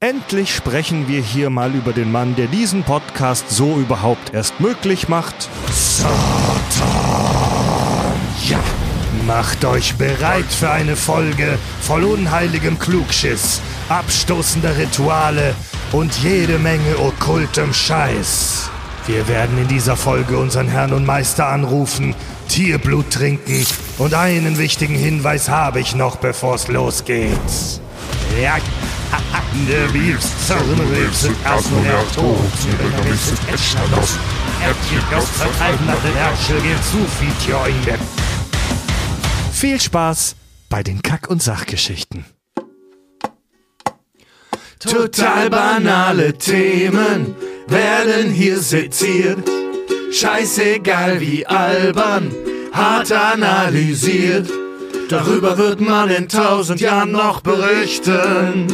Endlich sprechen wir hier mal über den Mann, der diesen Podcast so überhaupt erst möglich macht. Satan! Ja! Macht euch bereit für eine Folge voll unheiligem Klugschiss, abstoßender Rituale und jede Menge okkultem Scheiß. Wir werden in dieser Folge unseren Herrn und Meister anrufen, Tierblut trinken und einen wichtigen Hinweis habe ich noch, bevor es losgeht. Ja, der Wiebst, Zerrinnerwebst, erst nur der Tod, Übergewicht, Eschnerlos, Erdgegaus, vertreiben nach den Herrscher, geht zu viel Tjoinge. Viel Spaß bei den Kack- und Sachgeschichten. Total banale Themen werden hier seziert. Scheißegal wie albern, hart analysiert. Darüber wird man in tausend Jahren noch berichten.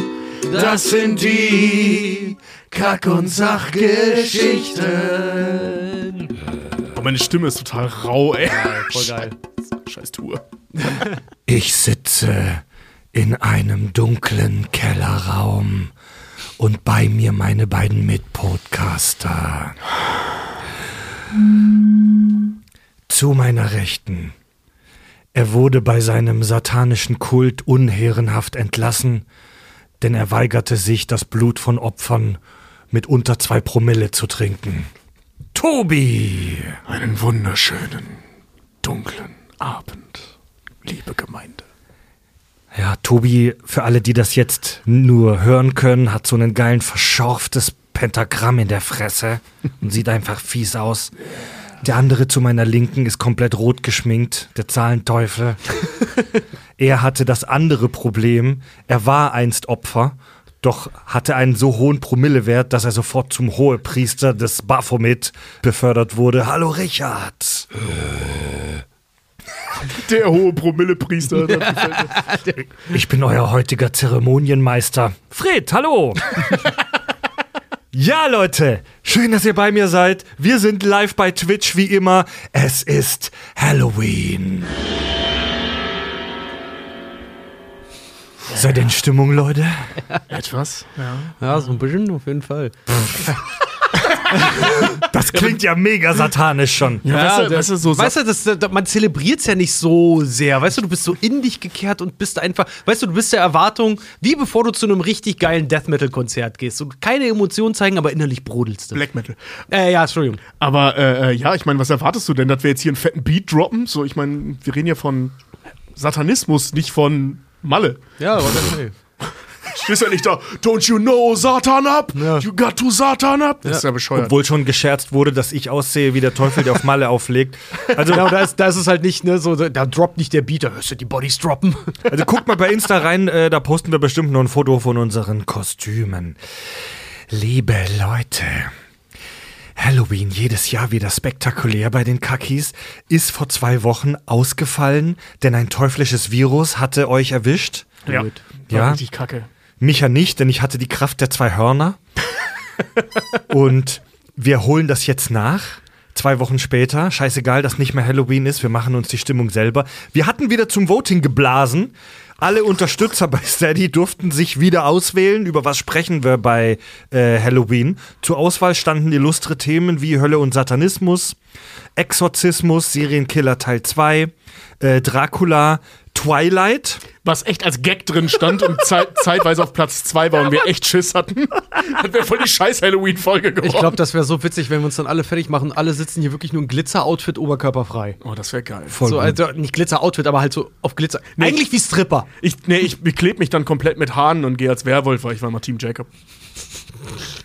Das sind die Kack- und Sachgeschichten. Oh, meine Stimme ist total rau, ey. Voll geil. Scheiß Tour. Ich sitze in einem dunklen Kellerraum und bei mir meine beiden Mitpodcaster. Zu meiner Rechten. Er wurde bei seinem satanischen Kult unehrenhaft entlassen, denn er weigerte sich, das Blut von Opfern mit unter zwei Promille zu trinken. Tobi! Einen wunderschönen, dunklen Abend, liebe Gemeinde. Ja, Tobi, für alle, die das jetzt nur hören können, hat so einen geilen verschorftes Pentagramm in der Fresse und sieht einfach fies aus. Der andere zu meiner Linken ist komplett rot geschminkt, der Zahlenteufel. er hatte das andere Problem, er war einst Opfer, doch hatte einen so hohen Promillewert, dass er sofort zum Hohepriester des Baphomet befördert wurde. Hallo Richard! Der hohe Promillepriester. Ich bin euer heutiger Zeremonienmeister. Fred, hallo! Ja, Leute, schön, dass ihr bei mir seid. Wir sind live bei Twitch wie immer. Es ist Halloween. Seid ihr in Stimmung, Leute? Etwas, ja. Ja, so ein bisschen auf jeden Fall. Das klingt ja mega satanisch schon. Ja, weißt du, weißt du, so weißt du das, das, man zelebriert es ja nicht so sehr. Weißt du, du bist so in dich gekehrt und bist einfach, weißt du, du bist der Erwartung, wie bevor du zu einem richtig geilen Death Metal Konzert gehst. Und keine Emotionen zeigen, aber innerlich brodelst du. Black Metal. Äh, ja, Entschuldigung. Aber äh, äh, ja, ich meine, was erwartest du denn, dass wir jetzt hier einen fetten Beat droppen? So, ich meine, wir reden ja von Satanismus, nicht von Malle. Ja, aber okay. Stehst ja nicht da, don't you know Satan up? You got to Satan up? Das ist ja bescheuert. Obwohl schon gescherzt wurde, dass ich aussehe wie der Teufel, der auf Malle auflegt. Also, Ja, und da ist, da ist es halt nicht, ne, so, da droppt nicht der Beat, da hörst du die Bodies droppen. Also guckt mal bei Insta rein, äh, da posten wir bestimmt noch ein Foto von unseren Kostümen. Liebe Leute, Halloween jedes Jahr wieder spektakulär bei den Kakis, ist vor zwei Wochen ausgefallen, denn ein teuflisches Virus hatte euch erwischt. ja. Ja. richtig kacke. Mich ja nicht, denn ich hatte die Kraft der zwei Hörner. Und wir holen das jetzt nach. Zwei Wochen später. Scheißegal, dass nicht mehr Halloween ist. Wir machen uns die Stimmung selber. Wir hatten wieder zum Voting geblasen. Alle Unterstützer bei Steady durften sich wieder auswählen. Über was sprechen wir bei äh, Halloween? Zur Auswahl standen illustre Themen wie Hölle und Satanismus, Exorzismus, Serienkiller Teil 2, äh, Dracula, Twilight. Was echt als Gag drin stand und zeit zeitweise auf Platz 2 war und wir echt Schiss hatten. Das wäre voll die scheiß Halloween-Folge geworden. Ich glaube, das wäre so witzig, wenn wir uns dann alle fertig machen. Alle sitzen hier wirklich nur in Glitzer-Outfit, oberkörperfrei. oh, das wäre geil. Voll So, gut. also nicht Glitzer-Outfit, aber halt so auf Glitzer. Eigentlich wie Stripper. Ich, nee, ich beklebe mich dann komplett mit Haaren und gehe als Werwolf, weil ich war mal Team Jacob.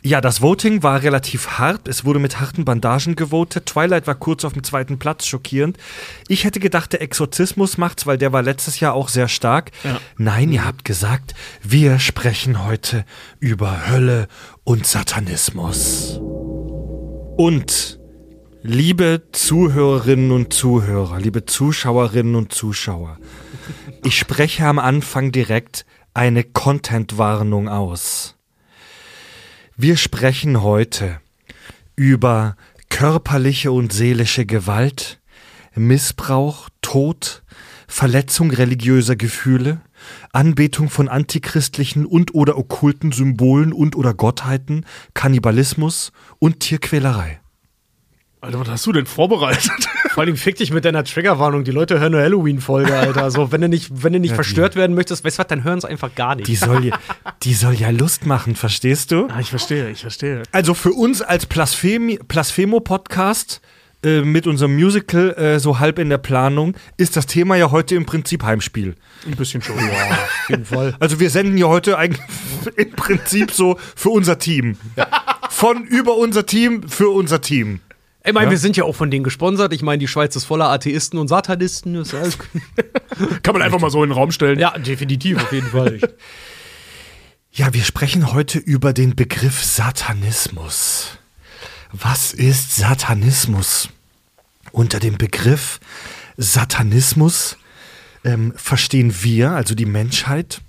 Ja, das Voting war relativ hart. Es wurde mit harten Bandagen gewotet. Twilight war kurz auf dem zweiten Platz, schockierend. Ich hätte gedacht, der Exorzismus macht's, weil der war letztes Jahr auch sehr stark. Ja. Nein, ihr habt gesagt, wir sprechen heute über Hölle und Satanismus. Und liebe Zuhörerinnen und Zuhörer, liebe Zuschauerinnen und Zuschauer, ich spreche am Anfang direkt eine Content-Warnung aus. Wir sprechen heute über körperliche und seelische Gewalt, Missbrauch, Tod, Verletzung religiöser Gefühle, Anbetung von antichristlichen und oder okkulten Symbolen und oder Gottheiten, Kannibalismus und Tierquälerei. Alter, was hast du denn vorbereitet? Vor allem fick dich mit deiner Triggerwarnung. Die Leute hören eine Halloween-Folge, Alter. So, wenn du nicht, wenn du nicht Ja, verstört werden möchtest, weißt du was, dann hören sie einfach gar nicht. Die soll, ja, die soll ja Lust machen, verstehst du? Ah, ich verstehe, ich verstehe. Also für uns als Blasphemo-Podcast äh, mit unserem Musical äh, so halb in der Planung ist das Thema ja heute im Prinzip Heimspiel. Ein bisschen schon. auf jeden Fall. Also wir senden ja heute eigentlich im Prinzip so für unser Team. Von über unser Team für unser Team. Ich meine, Ja. wir sind ja auch von denen gesponsert. Ich meine, die Schweiz ist voller Atheisten und Satanisten. Ist alles Kann man einfach mal so in den Raum stellen. ja, definitiv, auf jeden Fall. Ja, wir sprechen heute über den Begriff Satanismus. Was ist Satanismus? Unter dem Begriff Satanismus ähm, verstehen wir, also die Menschheit,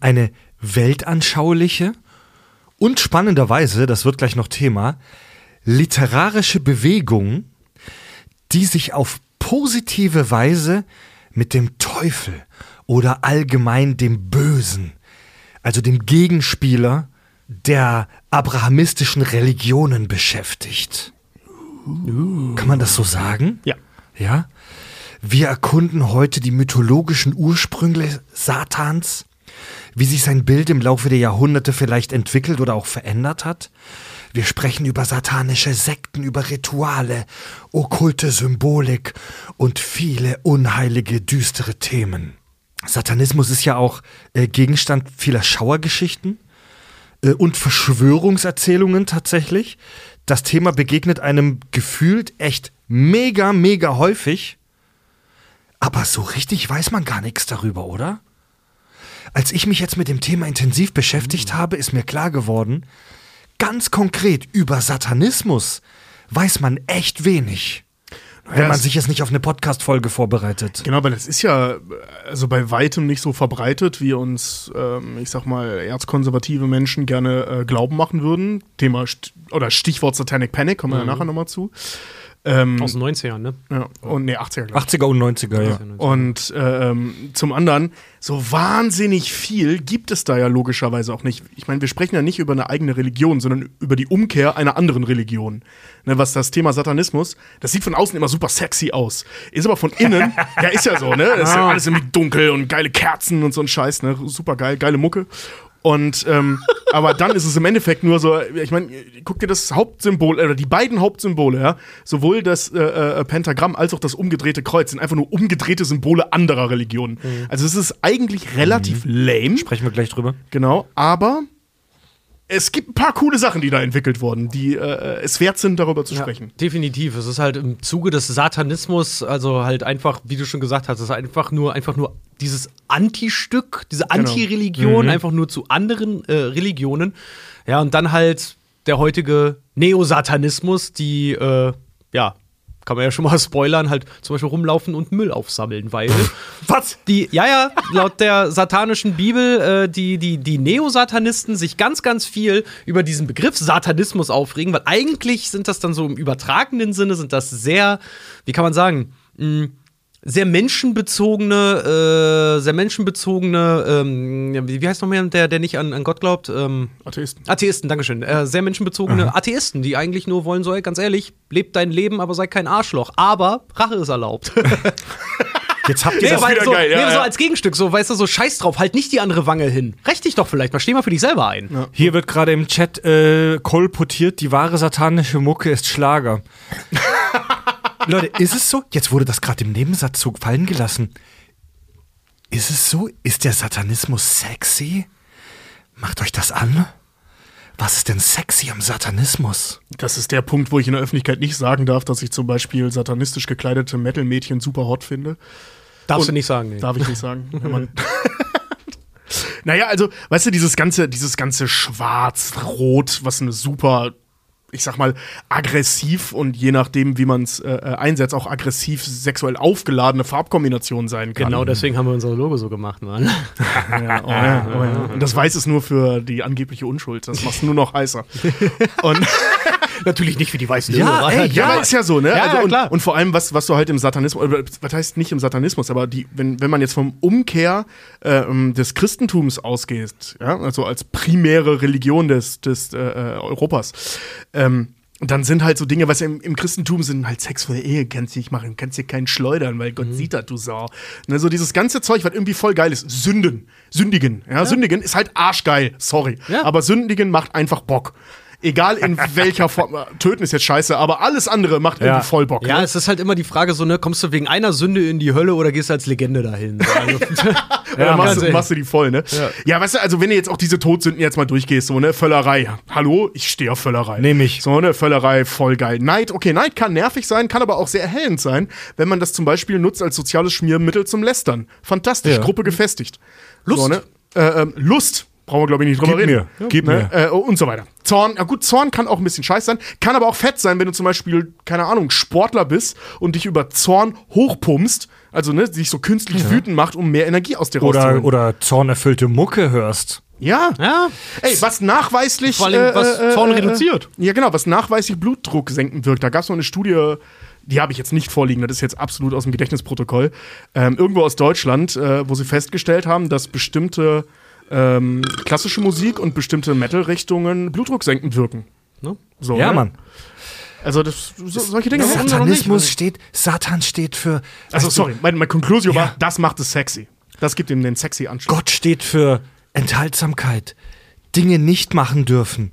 eine weltanschauliche und spannenderweise, das wird gleich noch Thema, literarische Bewegung, die sich auf positive Weise mit dem Teufel oder allgemein dem Bösen, also dem Gegenspieler der abrahamistischen Religionen beschäftigt. Kann man das so sagen? Ja. Ja. Wir erkunden heute die mythologischen Ursprünge Satans, wie sich sein Bild im Laufe der Jahrhunderte vielleicht entwickelt oder auch verändert hat. Wir sprechen über satanische Sekten, über Rituale, okkulte Symbolik und viele unheilige, düstere Themen. Satanismus ist ja auch äh, Gegenstand vieler Schauergeschichten äh, und Verschwörungserzählungen tatsächlich. Das Thema begegnet einem gefühlt echt mega, mega häufig. Aber so richtig weiß man gar nichts darüber, oder? Als ich mich jetzt mit dem Thema intensiv beschäftigt habe, ist mir klar geworden, ganz konkret über Satanismus weiß man echt wenig. Wenn man sich jetzt nicht auf eine Podcast-Folge vorbereitet. Genau, weil es ist ja also bei weitem nicht so verbreitet, wie uns, ähm, ich sag mal, erzkonservative Menschen gerne äh, glauben machen würden. Thema St oder Stichwort Satanic Panic, kommen wir ja nachher nochmal zu. Ähm, Aus den 90ern, ne? ja, und nee, 80er, glaube ich. 80er und 90er, ja. Und ähm, zum anderen, so wahnsinnig viel gibt es da ja logischerweise auch nicht. Ich meine, wir sprechen ja nicht über eine eigene Religion, sondern über die Umkehr einer anderen Religion. Ne, was das Thema Satanismus, das sieht von außen immer super sexy aus. Ist aber von innen, ja, ist ja so, ne? Das ist ja alles irgendwie dunkel und geile Kerzen und so ein Scheiß, ne? Super geil, geile Mucke. Und ähm, aber dann ist es im Endeffekt nur so, ich meine, guck dir das Hauptsymbol, oder die beiden Hauptsymbole, ja, sowohl das äh, äh, Pentagramm als auch das umgedrehte Kreuz sind einfach nur umgedrehte Symbole anderer Religionen. Also es ist eigentlich relativ lame, Sprechen wir gleich drüber. genau, aber es gibt ein paar coole Sachen, die da entwickelt wurden, die äh, es wert sind, darüber zu sprechen. Definitiv. Es ist halt im Zuge des Satanismus, also halt einfach, wie du schon gesagt hast, es ist einfach nur, einfach nur dieses Anti-Stück, diese Anti-Religion, einfach nur zu anderen äh, Religionen. Ja, und dann halt der heutige Neosatanismus, die, äh, ja, kann man ja schon mal spoilern, halt zum Beispiel rumlaufen und Müll aufsammeln, weil Was? die, ja, ja, laut der satanischen Bibel, äh, die, die, die Neosatanisten sich ganz, ganz viel über diesen Begriff Satanismus aufregen, weil eigentlich sind das dann so im übertragenen Sinne, sind das sehr, wie kann man sagen, mh, sehr menschenbezogene, äh, sehr menschenbezogene, ähm, ja, wie heißt noch mehr, der, der nicht an, an Gott glaubt? Ähm, Atheisten. Atheisten, Dankeschön. Äh, sehr menschenbezogene Atheisten, die eigentlich nur wollen, so, ey, ganz ehrlich, lebt dein Leben, aber sei kein Arschloch. Aber Rache ist erlaubt. Jetzt habt ihr Nee, das wieder so, geil, ja, nee, so ja. als Gegenstück, so, weißt du, so scheiß drauf, halt nicht die andere Wange hin. Recht dich doch vielleicht mal, steh mal für dich selber ein. Hier wird gerade im Chat äh, kolportiert, die wahre satanische Mucke ist Schlager. Leute, ist es so? Jetzt wurde das gerade im Nebensatz so fallen gelassen. Ist es so? Ist der Satanismus sexy? Macht euch das an? Was ist denn sexy am Satanismus? Das ist der Punkt, wo ich in der Öffentlichkeit nicht sagen darf, dass ich zum Beispiel satanistisch gekleidete Metal-Mädchen super hot finde. Darfst Und- du nicht sagen, nee. Darf ich nicht sagen. Wenn man naja, also, weißt du, dieses ganze, dieses ganze Schwarz-Rot, was eine super, ich sag mal, aggressiv und je nachdem, wie man es äh, äh, einsetzt, auch aggressiv sexuell aufgeladene Farbkombination sein kann. Genau deswegen haben wir unser Logo so gemacht, Mann. Ja, oh ja, oh ja. Und das Weiß ist nur für die angebliche Unschuld. Das macht es nur noch heißer. Und Natürlich nicht für die weißen Ja, ey, Ja, aber ist ja so, ne? Ja, also, ja, und, klar. und vor allem, was, was du halt im Satanismus, was heißt nicht im Satanismus, aber die, wenn, wenn man jetzt vom Umkehr ähm, des Christentums ausgeht, ja, also als primäre Religion des, des äh, äh, Europas, ähm, dann sind halt so Dinge, was im, im Christentum sind halt sexuelle Ehe, kannst du nicht machen, kannst dir keinen schleudern, weil Mhm. Gott sieht das, du Sau. Ne, so dieses ganze Zeug, was irgendwie voll geil ist. Sünden, sündigen. Ja, Sündigen ist halt arschgeil, sorry. Ja. Aber sündigen macht einfach Bock. Egal in welcher Form. Töten ist jetzt scheiße, aber alles andere macht irgendwie voll Bock. Ja, ne? es ist halt immer die Frage so, ne, kommst du wegen einer Sünde in die Hölle oder gehst du als Legende dahin? So, Also, Oder machst, ganz du, machst du die voll, ne? Ja. weißt du, also wenn du jetzt auch diese Todsünden jetzt mal durchgehst, so, ne, Völlerei. Hallo, ich stehe auf Völlerei. Nehm ich. So, ne, Völlerei, voll geil. Neid, okay, Neid kann nervig sein, kann aber auch sehr erhellend sein, wenn man das zum Beispiel nutzt als soziales Schmiermittel zum Lästern. Fantastisch, Ja. Gruppe gefestigt. Lust. So, ne? äh, ähm, Lust. Brauchen wir, glaube ich, nicht drüber Gib reden. mir, gib ne? Äh, und so weiter. Zorn, ja gut, Zorn kann auch ein bisschen scheiß sein, kann aber auch fett sein, wenn du zum Beispiel, keine Ahnung, Sportler bist und dich über Zorn hochpumpst, also ne, dich so künstlich wütend macht, um mehr Energie aus dir rauszuholen. Oder, oder zornerfüllte Mucke hörst. Ja. ja, Ey, was nachweislich. Vor allem, was Zorn reduziert. Ja, genau, was nachweislich Blutdruck senken wirkt. Da gab es noch eine Studie, die habe ich jetzt nicht vorliegen, das ist jetzt absolut aus dem Gedächtnisprotokoll. Ähm, irgendwo aus Deutschland, äh, wo sie festgestellt haben, dass bestimmte ähm, klassische Musik und bestimmte Metal-Richtungen blutdrucksenkend wirken. Ne? So, Ja, ne? Mann. Also das, so, solche Dinge. Satanismus nicht. steht, Satan steht für. Also sorry, mein, mein Conclusio Ja. war, das macht es sexy. Das gibt ihm den sexy Anschluss. Gott steht für Enthaltsamkeit, Dinge nicht machen dürfen,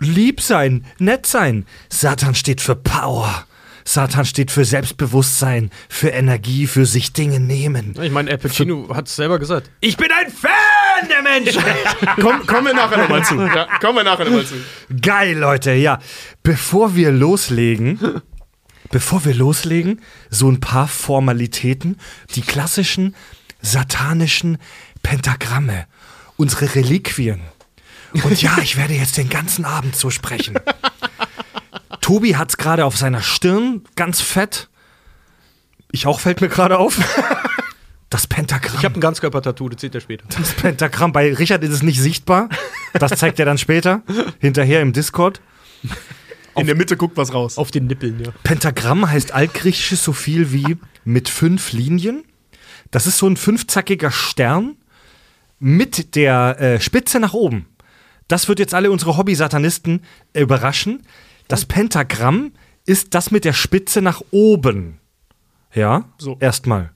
lieb sein, nett sein. Satan steht für Power. Satan steht für Selbstbewusstsein, für Energie, für sich Dinge nehmen. Ich meine, Al Pacino hat es selber gesagt. Ich bin ein Fan der Menschen! Komm, kommen wir nachher nochmal zu. Ja, kommen wir nachher nochmal zu. Geil, Leute, ja. Bevor wir loslegen, bevor wir loslegen, so ein paar Formalitäten, die klassischen satanischen Pentagramme, unsere Reliquien. Und ja, ich werde jetzt den ganzen Abend so sprechen. Tobi hat es gerade auf seiner Stirn, ganz fett. Ich auch fällt mir gerade auf. Das Pentagramm. Ich habe ein Ganzkörper-Tattoo, das seht ihr später. das Pentagramm. Bei Richard ist es nicht sichtbar. Das zeigt er dann später. Hinterher im Discord. In der Mitte guckt was raus. Auf den Nippeln, ja. Pentagramm heißt altgriechisch so viel wie mit fünf Linien. Das ist so ein fünfzackiger Stern mit der äh, Spitze nach oben. Das wird jetzt alle unsere Hobby-Satanisten äh, überraschen. Das Pentagramm ist das mit der Spitze nach oben. Ja, So. erstmal.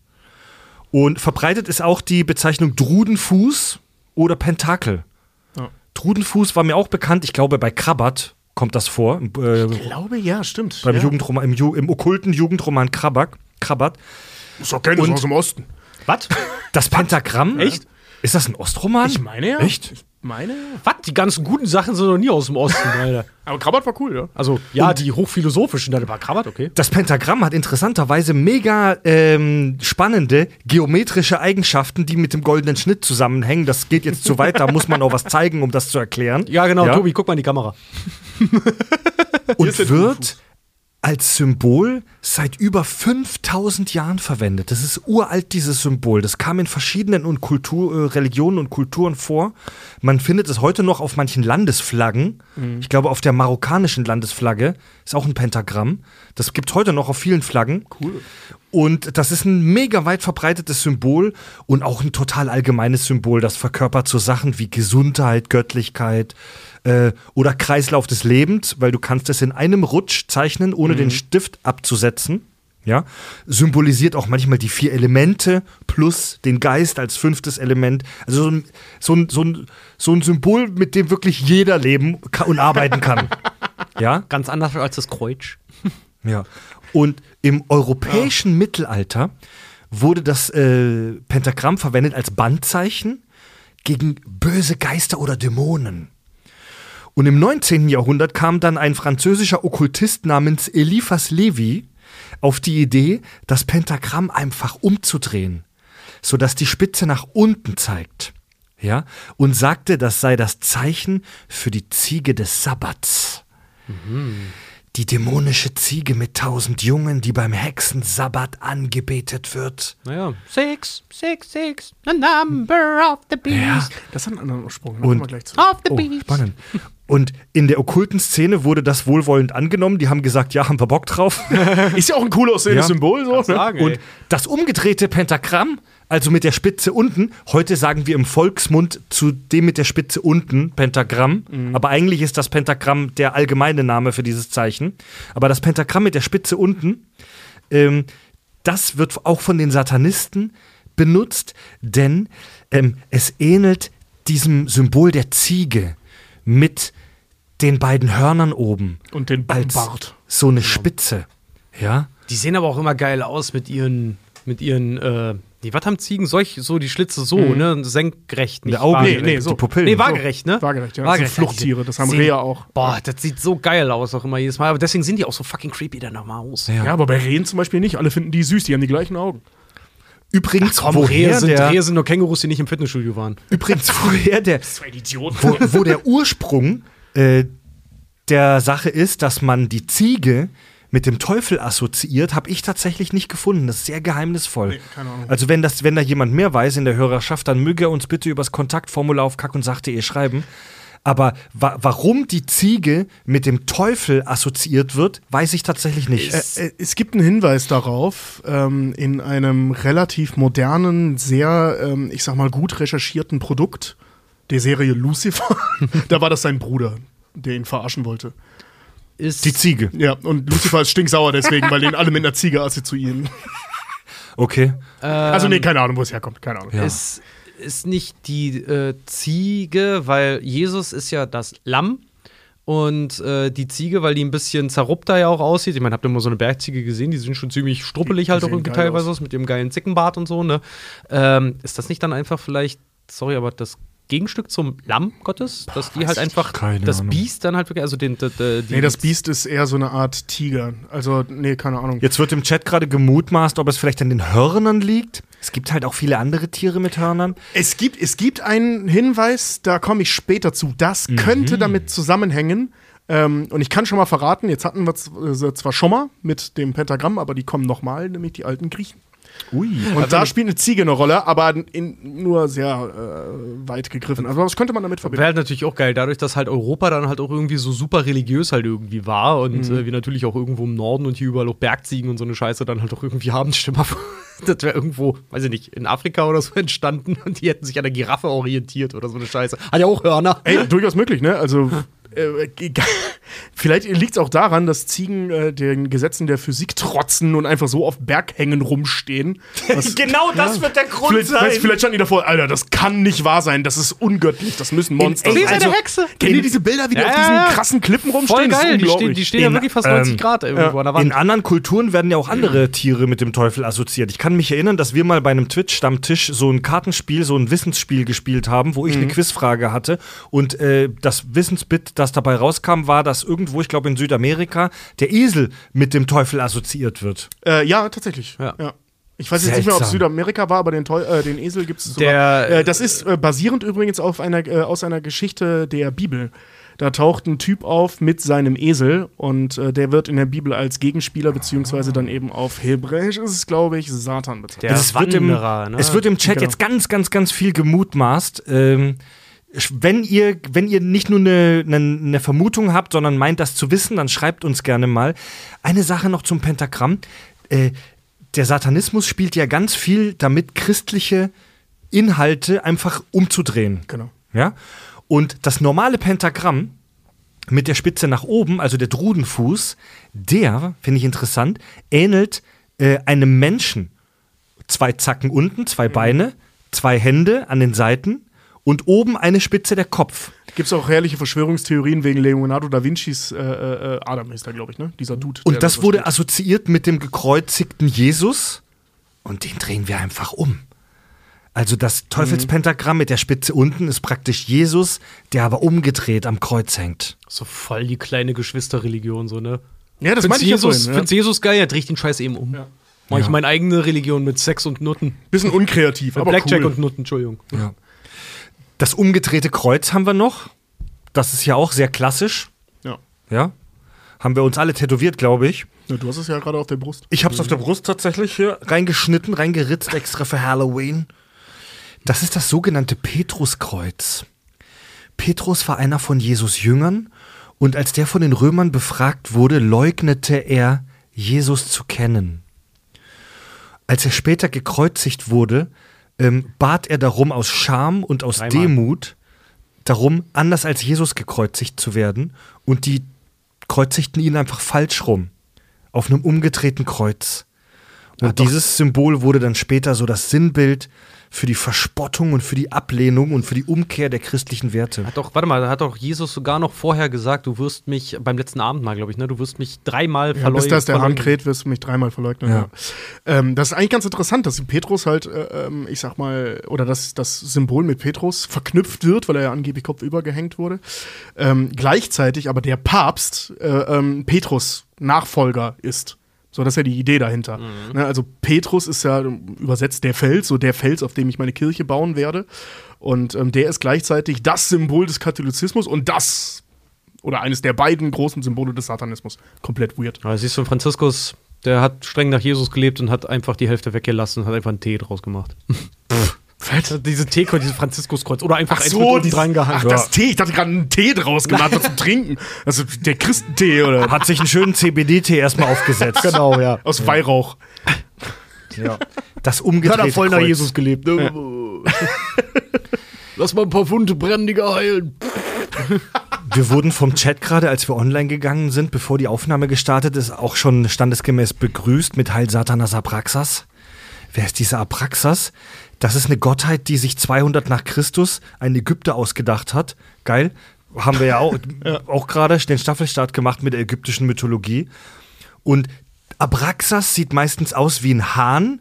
Und verbreitet ist auch die Bezeichnung Drudenfuß oder Pentakel. Ja. Drudenfuß war mir auch bekannt. Ich glaube, bei Krabbat kommt das vor. Äh, Ich glaube, ja, stimmt. beim ja. Jugendroman, im, Ju im okkulten Jugendroman Krabak, Krabbat. Ist Und- ist aus dem Osten. Was? Das Pentagramm. Echt? Ist das ein Ostroman? Ich meine ja. Echt? Meine ja. Was? Die ganzen guten Sachen sind noch nie aus dem Osten, Alter. Aber Krabbert war cool, ja. Also, ja, die hochphilosophischen, da war Krawatt, okay. Das Pentagramm hat interessanterweise mega ähm, spannende geometrische Eigenschaften, die mit dem goldenen Schnitt zusammenhängen. Das geht jetzt zu weit, da muss man auch was zeigen, um das zu erklären. Ja, genau, Tobi, guck mal in die Kamera. Und wird als Symbol seit über 5000 Jahren verwendet. Das ist uralt, dieses Symbol. Das kam in verschiedenen und Kultur, äh, Religionen und Kulturen vor. Man findet es heute noch auf manchen Landesflaggen. Ich glaube, auf der marokkanischen Landesflagge ist auch ein Pentagramm. Das gibt heute noch auf vielen Flaggen. Cool. Und das ist ein mega weit verbreitetes Symbol und auch ein total allgemeines Symbol, das verkörpert so Sachen wie Gesundheit, Göttlichkeit äh, oder Kreislauf des Lebens, weil du kannst es in einem Rutsch zeichnen, ohne den Stift abzusetzen. Ja, symbolisiert auch manchmal die vier Elemente plus den Geist als fünftes Element. Also so ein, so ein, so ein, so ein Symbol, mit dem wirklich jeder leben und arbeiten kann. ja, Ganz anders als das Kreuz. ja. Und im europäischen Mittelalter wurde das äh, Pentagramm verwendet als Bandzeichen gegen böse Geister oder Dämonen. Und im 19. Jahrhundert kam dann ein französischer Okkultist namens Eliphas Levi auf die Idee, das Pentagramm einfach umzudrehen, sodass die Spitze nach unten zeigt. Ja, und sagte, das sei das Zeichen für die Ziege des Sabbats. Die dämonische Ziege mit tausend Jungen, die beim Hexensabbat angebetet wird. Naja. Six, six, six, the number of the beast. Ja. Das hat einen anderen Ursprung. Und- gleich zu. Of the Oh, beast. spannend. Und in der okkulten Szene wurde das wohlwollend angenommen. Die haben gesagt, ja, haben wir Bock drauf. Ist ja auch ein cool aussehendes Ja. Symbol, so. Ne? Sagen, Und das umgedrehte Pentagramm, also mit der Spitze unten, heute sagen wir im Volksmund zu dem mit der Spitze unten Pentagramm, aber eigentlich ist das Pentagramm der allgemeine Name für dieses Zeichen. Aber das Pentagramm mit der Spitze unten, ähm, das wird auch von den Satanisten benutzt, denn ähm, es ähnelt diesem Symbol der Ziege mit den beiden Hörnern oben Und den als Bart. so eine Spitze. Ja. Die sehen aber auch immer geil aus mit ihren, mit ihren, äh, die, was haben Ziegen? Solch, so die Schlitze so, ne? Senkrecht, nicht Die Augen. Nee, nee, so. die Pupillen. Nee, waagerecht, ne? Waagerecht, ja. Waagerecht. Das sind Fluchttiere, das haben Sehen- Rehe auch. Boah, das sieht so geil aus, auch immer jedes Mal. Aber deswegen sind die auch so fucking creepy dann nochmal aus. Ja. Ja, aber bei Rehen zum Beispiel nicht. Alle finden die süß, die haben die gleichen Augen. Übrigens, Komm, woher, Rehe sind, der, Rehe sind nur Kängurus, die nicht im Fitnessstudio waren. übrigens, woher der, Zwei Idioten. wo, wo der Ursprung äh, der Sache ist, dass man die Ziege mit dem Teufel assoziiert, habe ich tatsächlich nicht gefunden. Das ist sehr geheimnisvoll. Nee, keine Ahnung. Also wenn das, wenn da jemand mehr weiß in der Hörerschaft, dann möge er uns bitte übers Kontaktformular auf kack und sach.de schreiben. Aber wa warum die Ziege mit dem Teufel assoziiert wird, weiß ich tatsächlich nicht. Äh, äh, es gibt einen Hinweis darauf, ähm, in einem relativ modernen, sehr, ähm, ich sag mal, gut recherchierten Produkt der Serie Lucifer. da war das sein Bruder, der ihn verarschen wollte. Ist die Ziege. Ja, und Lucifer ist stinksauer deswegen, weil den alle mit einer Ziege assoziieren. Okay. Also, nee, keine Ahnung, wo es herkommt. Keine Ahnung. Ja. ist, ist nicht die äh, Ziege, weil Jesus ist ja das Lamm. Und äh, die Ziege, weil die ein bisschen zerrupter ja auch aussieht. Ich meine, habt ihr mal so eine Bergziege gesehen? Die sind schon ziemlich struppelig halt auch irgendwie teilweise aus. aus, mit ihrem geilen Zickenbart und so, ne? Ähm, ist das nicht dann einfach vielleicht, sorry, aber das Gegenstück zum Lamm Gottes? Dass die halt einfach keine das Ahnung. Biest dann halt wirklich, also den, den, den Nee, das Biest ist eher so eine Art Tiger. Also, nee, keine Ahnung. Jetzt wird im Chat gerade gemutmaßt, ob es vielleicht an den Hörnern liegt. Es gibt halt auch viele andere Tiere mit Hörnern. Es gibt, es gibt einen Hinweis, da komme ich später zu. Das könnte damit zusammenhängen. Ähm, und ich kann schon mal verraten, jetzt hatten wir z- äh, zwar schon mal mit dem Pentagramm, aber die kommen nochmal, nämlich die alten Griechen. Ui. Und da spielt eine Ziege eine Rolle, aber in, nur sehr äh, weit gegriffen. Also was könnte man damit verbinden? Wäre halt natürlich auch geil, dadurch, dass halt Europa dann halt auch irgendwie so super religiös halt irgendwie war und Mhm. äh, wir natürlich auch irgendwo im Norden und hier überall auch Bergziegen und so eine Scheiße dann halt auch irgendwie haben. Mal vor, das wäre irgendwo, weiß ich nicht, in Afrika oder so entstanden und die hätten sich an der Giraffe orientiert oder so eine Scheiße. Hat ja auch Hörner. Ey, durchaus möglich, ne? Also äh, vielleicht liegt es auch daran, dass Ziegen äh, den Gesetzen der Physik trotzen und einfach so auf Berghängen rumstehen. Was- Genau das wird der Grund Vielleicht, weißt, vielleicht standen die davor, Alter, das kann nicht wahr sein, das ist ungöttlich, das müssen Monster in- sein. Lisa der Hexe. Kennt ihr diese Bilder, wie die Ja, auf diesen ja, ja. krassen Klippen rumstehen? Voll geil, die stehen, die stehen ja In, wirklich fast ähm, 90 Grad irgendwo an der Wand. In anderen Kulturen werden ja auch andere Tiere mit dem Teufel assoziiert. Ich kann mich erinnern, dass wir mal bei einem Twitch-Stammtisch so ein Kartenspiel, so ein Wissensspiel gespielt haben, wo ich eine Quizfrage hatte. Und äh, das Wissensbit, das dabei rauskam, war, dass irgendwo, ich glaube in Südamerika, der Esel mit dem Teufel assoziiert wird. Äh, ja, tatsächlich. Ja. Ja. Ich weiß jetzt nicht mehr, ob es Seltsam. Südamerika war, aber den, Teu äh, den Esel gibt es Der- Äh, das ist äh, basierend übrigens auf einer, äh, aus einer Geschichte der Bibel. Da taucht ein Typ auf mit seinem Esel und äh, der wird in der Bibel als Gegenspieler, beziehungsweise dann eben auf Hebräisch ist es, glaube ich, Satan bezeichnet. Der es, wird im, Wanderer, ne? es wird im Chat Genau. jetzt ganz, ganz, ganz viel gemutmaßt. Ähm, wenn ihr, wenn ihr nicht nur eine, eine, eine Vermutung habt, sondern meint, das zu wissen, dann schreibt uns gerne mal. Eine Sache noch zum Pentagramm. Äh, der Satanismus spielt ja ganz viel damit, christliche Inhalte einfach umzudrehen. Genau. Ja? Und das normale Pentagramm mit der Spitze nach oben, also der Drudenfuß, der, finde ich interessant, ähnelt äh, einem Menschen. Zwei Zacken unten, zwei Beine, zwei Hände an den Seiten und oben eine Spitze der Kopf. Gibt es auch herrliche Verschwörungstheorien wegen Leonardo da Vincis äh, äh, Adam ist da, glaube ich, ne? Dieser Dude. Und das da wurde steht. assoziiert mit dem gekreuzigten Jesus und den drehen wir einfach um. Also das Teufelspentagramm mit der Spitze unten ist praktisch Jesus, der aber umgedreht am Kreuz hängt. so voll die kleine Geschwisterreligion, so, ne? Ja, das meinte ich ja Jesus, vorhin. Ja. find's Jesus geil, ja, dreh ich den Scheiß eben um. Ja. Mach ich Ja. meine eigene Religion mit Sex und Nutten. Bisschen unkreativ, aber Blackjack cool. und Nutten, Entschuldigung. Ja. Das umgedrehte Kreuz haben wir noch. Das ist ja auch sehr klassisch. Ja. Ja. Haben wir uns alle tätowiert, glaube ich. Ja, du hast es ja gerade auf der Brust. Ich habe es auf der Brust tatsächlich hier reingeschnitten, reingeritzt, extra für Halloween. Das ist das sogenannte Petruskreuz. Petrus war einer von Jesus Jüngern und als der von den Römern befragt wurde, leugnete er, Jesus zu kennen. Als er später gekreuzigt wurde, ähm, bat er darum aus Scham und aus Dreimal. Demut, darum, anders als Jesus gekreuzigt zu werden. Und die kreuzigten ihn einfach falsch rum, auf einem umgedrehten Kreuz. Und dieses Symbol wurde dann später so das Sinnbild für die Verspottung und für die Ablehnung und für die Umkehr der christlichen Werte. Hat doch, warte mal, da hat doch Jesus sogar noch vorher gesagt, du wirst mich, beim letzten Abendmahl, glaube ich, ne, du wirst mich dreimal Ja, verleugnen. bis das der Hahn kräht, wirst du mich dreimal verleugnen. Ja. Ja. Ähm, das ist eigentlich ganz interessant, dass Petrus halt, äh, ähm, ich sag mal, oder dass das Symbol mit Petrus verknüpft wird, weil er ja angeblich kopfüber gehängt wurde. Ähm, gleichzeitig aber der Papst äh, ähm, Petrus Nachfolger ist. So, das ist ja die Idee dahinter. Ne, also Petrus ist ja übersetzt der Fels, so der Fels, auf dem ich meine Kirche bauen werde. Und ähm, der ist gleichzeitig das Symbol des Katholizismus und das oder eines der beiden großen Symbole des Satanismus. Komplett weird. Ja, siehst du, Franziskus, der hat streng nach Jesus gelebt und hat einfach die Hälfte weggelassen und hat einfach einen Tee draus gemacht. Fett. Diese Teekreuz, dieses Franziskuskreuz. Oder einfach eins mit dran gehangen. Ach, das Tee. Ich dachte gerade einen Tee draus gemacht zum Trinken. Also der Christentee oder Hat sich einen schönen CBD-Tee erstmal aufgesetzt. Genau, ja. aus Weihrauch. Ja. Das umgedrehte Kreuz. gelebt. Ne? Lass mal ein paar Wunde brennen, die geheilen. Wir wurden vom Chat gerade, als wir online gegangen sind, bevor die Aufnahme gestartet ist, auch schon standesgemäß begrüßt mit Heil Satanas Abraxas. Wer ist dieser Abraxas? Das ist eine Gottheit, die sich 200 nach Christus ein Ägypter ausgedacht hat. Geil. Haben wir ja auch, auch gerade den Staffelstart gemacht mit der ägyptischen Mythologie. Und Abraxas sieht meistens aus wie ein Hahn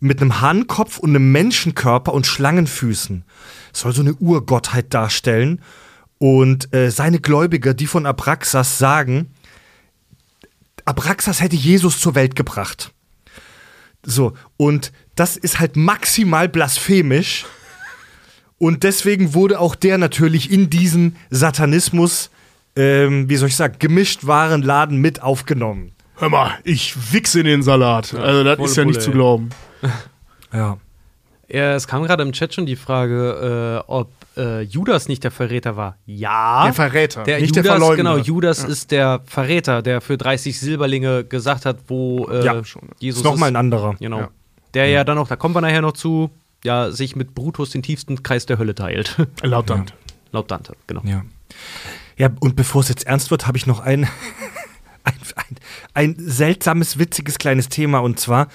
mit einem Hahnkopf und einem Menschenkörper und Schlangenfüßen. Soll so eine Urgottheit darstellen. Und äh, seine Gläubiger, die von Abraxas sagen, Abraxas hätte Jesus zur Welt gebracht. So, und das ist halt maximal blasphemisch. Und deswegen wurde auch der natürlich in diesen Satanismus, ähm, wie soll ich sagen, gemischt Warenladen mit aufgenommen. Hör mal, ich wichse in den Salat. Also das volle ist ja nicht Pulle, zu glauben. Ja. Ja, es kam gerade im Chat schon die Frage, äh, ob äh, Judas nicht der Verräter war. Ja. Der Verräter, Der nicht Judas, der Verleugner. Genau, Judas ist der Verräter, der für 30 Silberlinge gesagt hat, wo äh, Ja, schon. Jesus Ist nochmal ein anderer. Genau. Ja. Der ja dann auch, da kommen wir nachher noch zu, ja, sich mit Brutus den tiefsten Kreis der Hölle teilt. Laut Dante. Laut Dante, genau. Ja. Ja, und bevor es jetzt ernst wird, habe ich noch ein, ein, ein, ein seltsames, witziges kleines Thema und zwar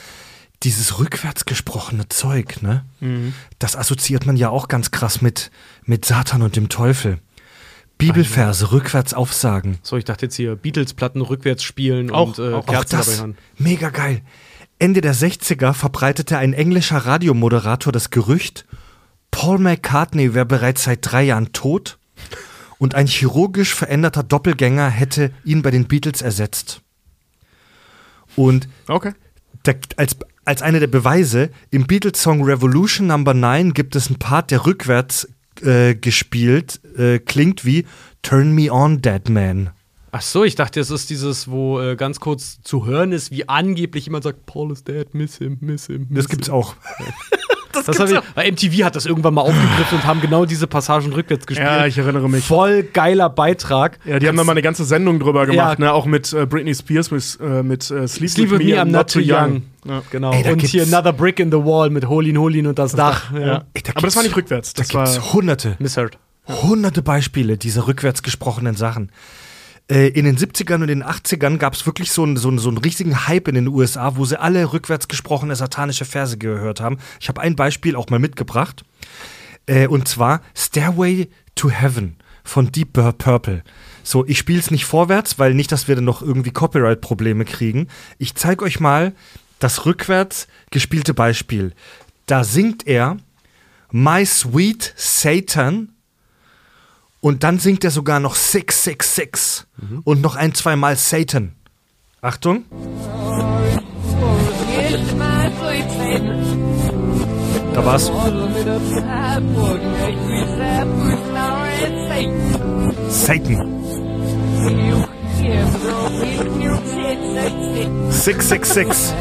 dieses rückwärts gesprochene Zeug, ne? Das assoziiert man ja auch ganz krass mit, mit Satan und dem Teufel. Bibelverse rückwärts aufsagen. So, ich dachte jetzt hier Beatles-Platten rückwärts spielen Auch- und äh, auch- Auch Kerzen dabei das, hören. mega geil. Ende der 60er verbreitete ein englischer Radiomoderator das Gerücht, Paul McCartney wäre bereits seit drei Jahren tot und ein chirurgisch veränderter Doppelgänger hätte ihn bei den Beatles ersetzt. Und Okay. der, als, als einer der Beweise, im Beatles-Song Revolution Number 9 gibt es einen Part, der rückwärts äh, gespielt äh, klingt wie Turn Me On, Dead Man. Ach so, ich dachte, es ist dieses, wo äh, ganz kurz zu hören ist, wie angeblich jemand sagt, Paul is dead, miss him, miss him. Miss Das gibt's auch. Das hab ich, weil MTV hat das irgendwann mal aufgegriffen und haben genau diese Passagen rückwärts gespielt. Ja, ich erinnere mich. Voll geiler Beitrag. Ja, die haben da mal eine ganze Sendung drüber gemacht, Ja. ne? Auch mit äh, Britney Spears, mit, äh, mit äh, Sleep, Sleep with me, I'm not too young. Ja. Genau. Ey, da und hier gibt's- Another Brick in the Wall mit Holin Holin und das, Dach. Ja. Ja. Ey, da Aber das war nicht gibt's- rückwärts. Da Das war gibt's hunderte. Misheard. hunderte Beispiele dieser rückwärts gesprochenen Sachen. Äh, in den 70ern und den 80ern gab es wirklich so einen, so, einen, so einen richtigen Hype in den USA, wo sie alle rückwärts gesprochene satanische Verse gehört haben. Ich habe ein Beispiel auch mal mitgebracht. Äh, und zwar Stairway to Heaven von Deep Pur- Purple. So, ich spiele es nicht vorwärts, weil nicht, dass wir dann noch irgendwie Copyright-Probleme kriegen. Ich zeige euch mal das rückwärts gespielte Beispiel. Da singt er My Sweet Satan und dann singt er sogar noch 666 und noch ein, zweimal Satan. Achtung. Da war's. Satan. 666.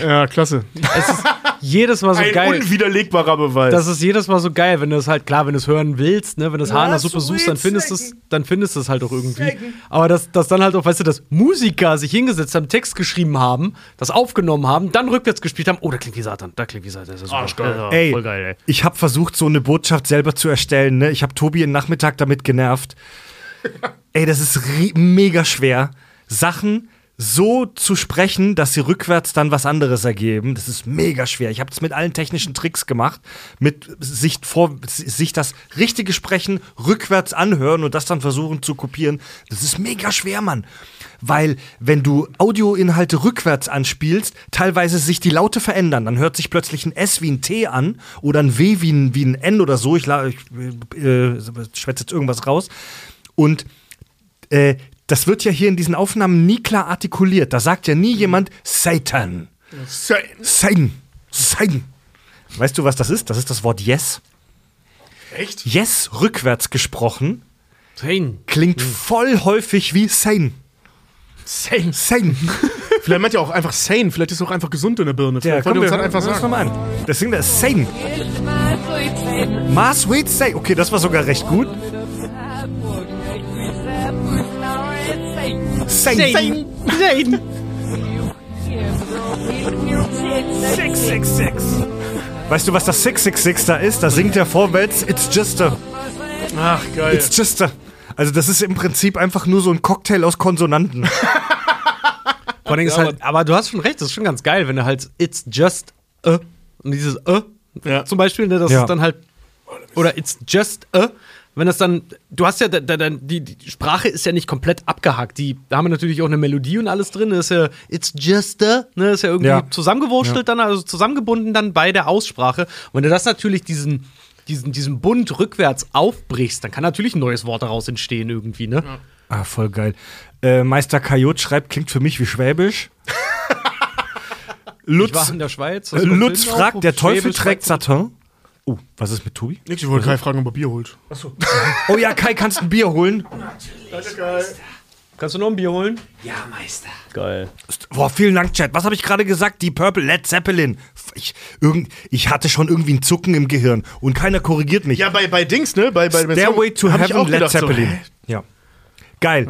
Ja, klasse. Es ist, jedes Mal so Ein geil. unwiderlegbarer Beweis. Das ist jedes Mal so geil, wenn du es halt, klar, wenn du es hören willst, ne, wenn du es Haar in der Was Suppe suchst, dann findest du es, sagen? dann findest du es halt auch irgendwie. Aber dass, dass dann halt auch, weißt du, dass Musiker sich hingesetzt haben, Text geschrieben haben, das aufgenommen haben, dann rückwärts gespielt haben, oh, da klingt wie Satan, da klingt wie Satan, das ist super. Arschgeil. Ja, Ey, voll geil, ey. ich habe versucht, so eine Botschaft selber zu erstellen. Ne? Ich habe Tobi den Nachmittag damit genervt. Ey, das ist mega schwer, Sachen so zu sprechen, dass sie rückwärts dann was anderes ergeben. Das ist mega schwer. Ich habe das mit allen technischen Tricks gemacht, mit sich, vor, sich das richtige Sprechen rückwärts anhören und das dann versuchen zu kopieren. Das ist mega schwer, Mann. Weil, wenn du Audioinhalte rückwärts anspielst, teilweise sich die Laute verändern. Dann hört sich plötzlich ein S wie ein T an oder ein W wie ein, wie ein N oder so. Ich, ich äh, schwätze jetzt irgendwas raus. Und äh, das wird ja hier in diesen Aufnahmen nie klar artikuliert. Da sagt ja nie jemand Satan. Satan. Satan. Weißt du, was das ist? Das ist das Wort Yes. Echt? Yes rückwärts gesprochen Zehn. klingt voll häufig wie Sane. Zehn. Sane. Vielleicht meint ihr auch einfach sane. Vielleicht ist er auch einfach gesund in der Birne. Ja, Vielleicht wollte komm, uns wir halt einfach sagen. noch mal an. Deswegen das ist Sane. Ma sweet Sane. Okay, das war sogar recht gut. Sane. Sane. Zehn. 666. Weißt du, was das 666 da ist? Da singt er vorwärts, it's just a, Ach, geil. it's just a. Also das ist im Prinzip einfach nur so ein Cocktail aus Konsonanten. Vor allem ist halt, aber du hast schon recht, das ist schon ganz geil, wenn du halt It's just a und dieses a Ja. zum Beispiel, ne, das Ja. ist dann halt oder It's just a, wenn das dann, du hast ja, da, da, die, die Sprache ist ja nicht komplett abgehakt. Die, da haben wir natürlich auch eine Melodie und alles drin. Das ist ja It's just a, ne, ist ja irgendwie Ja. zusammengewurschtelt dann, also zusammengebunden dann bei der Aussprache. Und wenn du das natürlich diesen diesen, diesen Bund rückwärts aufbrichst, dann kann natürlich ein neues Wort daraus entstehen irgendwie, ne? Ah, voll geil. Äh, Meister Kajot schreibt, klingt für mich wie Schwäbisch. Ich Lutz, war in der Schweiz. äh, Lutz fragt, der Teufel Schwäbisch trägt Satin. Oh, was ist mit Tobi? Nix, ich wollte Kai fragen, ob er Bier holt. Oh ja, Kai, kannst du ein Bier holen? Kannst du noch ein Bier holen? Ja, Meister. Geil. Boah, vielen Dank, Chat. Was habe ich gerade gesagt? Die Purple Led Zeppelin. Ich, irgend, ich hatte schon irgendwie ein Zucken im Gehirn und keiner korrigiert mich. Ja, bei, bei Dings, ne? Bei, bei, Stairway to Heaven, Led gedacht, Zeppelin. So, ja. Geil.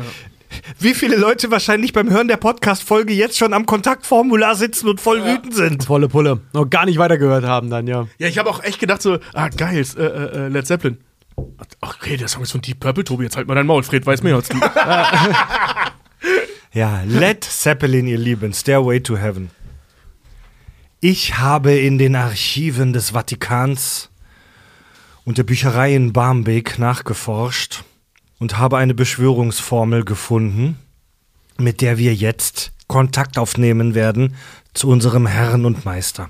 Wie viele Leute wahrscheinlich beim Hören der Podcast-Folge jetzt schon am Kontaktformular sitzen und voll wütend sind? Volle Pulle. Noch gar nicht weitergehört haben dann, ja. Ja, ich habe auch echt gedacht so, ah, geil, ist, äh, äh, Led Zeppelin. Ach, okay, der Song ist von Deep Purple, Tobi, jetzt halt mal dein Maul, Fred weiß mehr als du. Ja, Led Zeppelin, ihr Lieben, Stairway to Heaven. Ich habe in den Archiven des Vatikans und der Bücherei in Barmbek nachgeforscht und habe eine Beschwörungsformel gefunden, mit der wir jetzt Kontakt aufnehmen werden zu unserem Herrn und Meister.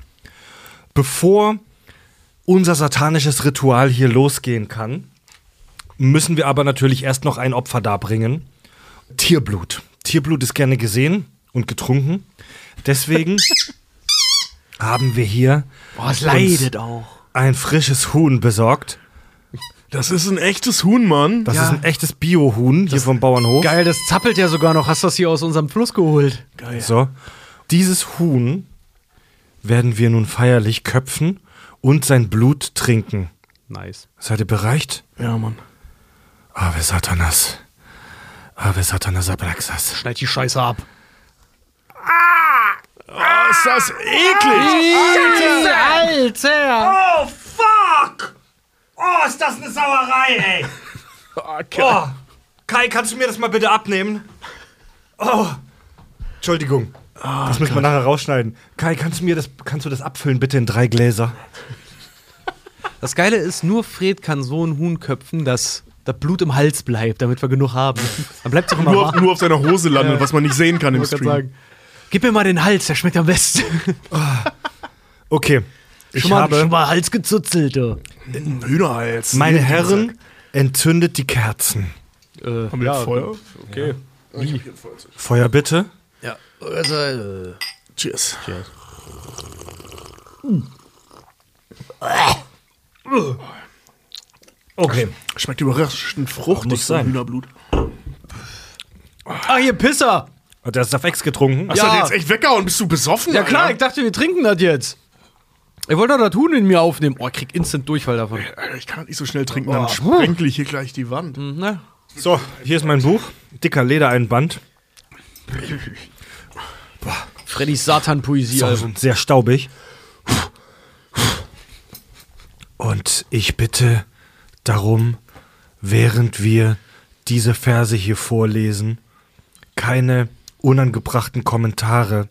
Bevor unser satanisches Ritual hier losgehen kann, müssen wir aber natürlich erst noch ein Opfer darbringen. Tierblut. Tierblut ist gerne gesehen und getrunken. Deswegen haben wir hier Boah, es leidet auch. ein frisches Huhn besorgt. Das ist ein echtes Huhn, Mann. Das Ja. ist ein echtes Biohuhn hier vom Bauernhof. Geil, das zappelt ja sogar noch. Hast du das hier aus unserem Fluss geholt? Geil. So. Dieses Huhn werden wir nun feierlich köpfen und sein Blut trinken. Nice. Seid ihr bereit? Ja, Mann. Ave Satanas. Ave Satanas Abraxas. Schneid die Scheiße ab. Oh, ist das eklig. Alter! Oh, fuck! Oh, ist das eine Sauerei, ey! Okay. Oh, Kai, kannst du mir das mal bitte abnehmen? Oh, Entschuldigung. das müssen wir nachher rausschneiden. Kai, kannst du mir das, kannst du das abfüllen, bitte in drei Gläser? Das Geile ist, nur Fred kann so ein Huhn köpfen, dass das Blut im Hals bleibt, damit wir genug haben. Dann bleibt es auch immer Nur, nur auf seiner Hose landet, was man nicht sehen kann im Stream. Gib mir mal den Hals, der schmeckt am besten. Okay. Ich schon, mal, habe, schon mal Hals gezuzelt, du. Hühnerhals. meine Herren, entzündet die Kerzen. Äh, Haben wir Feuer? Okay. Feuer bitte. Ja. Also, äh, Cheers. Okay. Schmeckt überraschend fruchtig, muss sein. Hühnerblut. Ah, ihr Pisser! Hat der Saft X getrunken? Hast Ja. du den jetzt echt weggehauen? Bist du besoffen? Ja klar, Alter? ich dachte, wir trinken das jetzt. Ich wollte doch das Huhn in mir aufnehmen. Oh, ich krieg instant Durchfall davon. Alter, ich kann nicht so schnell trinken, dann sprenkel ich hier gleich die Wand. Na, So, hier ist mein Buch. Dicker Ledereinband. Freddys Satan-Poesie-Album. Sehr staubig. Und ich bitte darum, während wir diese Verse hier vorlesen, keine unangebrachten Kommentare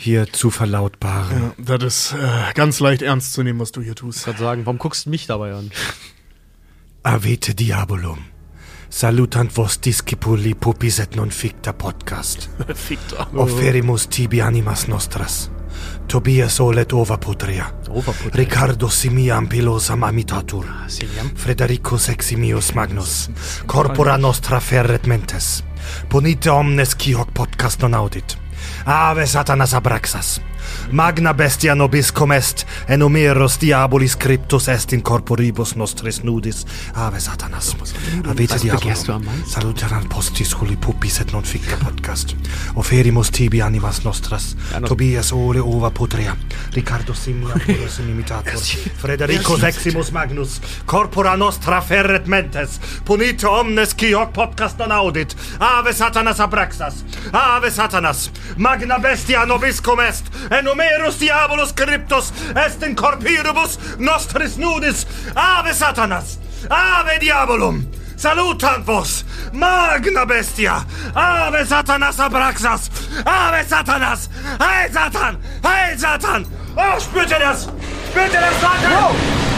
hier zu verlautbaren. Ja, das ist äh, ganz leicht ernst zu nehmen, was du hier tust. Ich kann sagen, warum guckst du mich dabei an? Avete diabolum. Salutant vos discipuli pupis et non ficta podcast. Fickt Offerimus tibi animas nostras. Tobias olet ova putria. Ova putria. Ricardo simiam pilosam amitatur. Fredericus eximius magnus. Corpora nostra ferret mentes. Ponite omnes qui hoc podcast non audit. Ave satanas abraxas. magna bestia nobis comest, en numeros diabolis cryptus est in corporibus nostris nudis. Ave satanas, avete diabolum, saluteran postis huli pupis et non ficta podcast. Oferimus tibi animas nostras, Tobias ole ova putrea, Ricardo simia puros inimitator, Frederico seximus magnus, corpora nostra ferret mentes, Punite omnes quioc podcast non audit, ave satanas abraxas, ave satanas, magna bestia nobis comest, En numerus diabolus cryptus est in corpiribus nostris nudis. Ave satanas. Ave diabolum. Salutant vos, magna bestia, ave satanas abraxas, ave satanas, heil Satan, heil Satan, oh, spürt ihr das, spürt ihr das, Satan?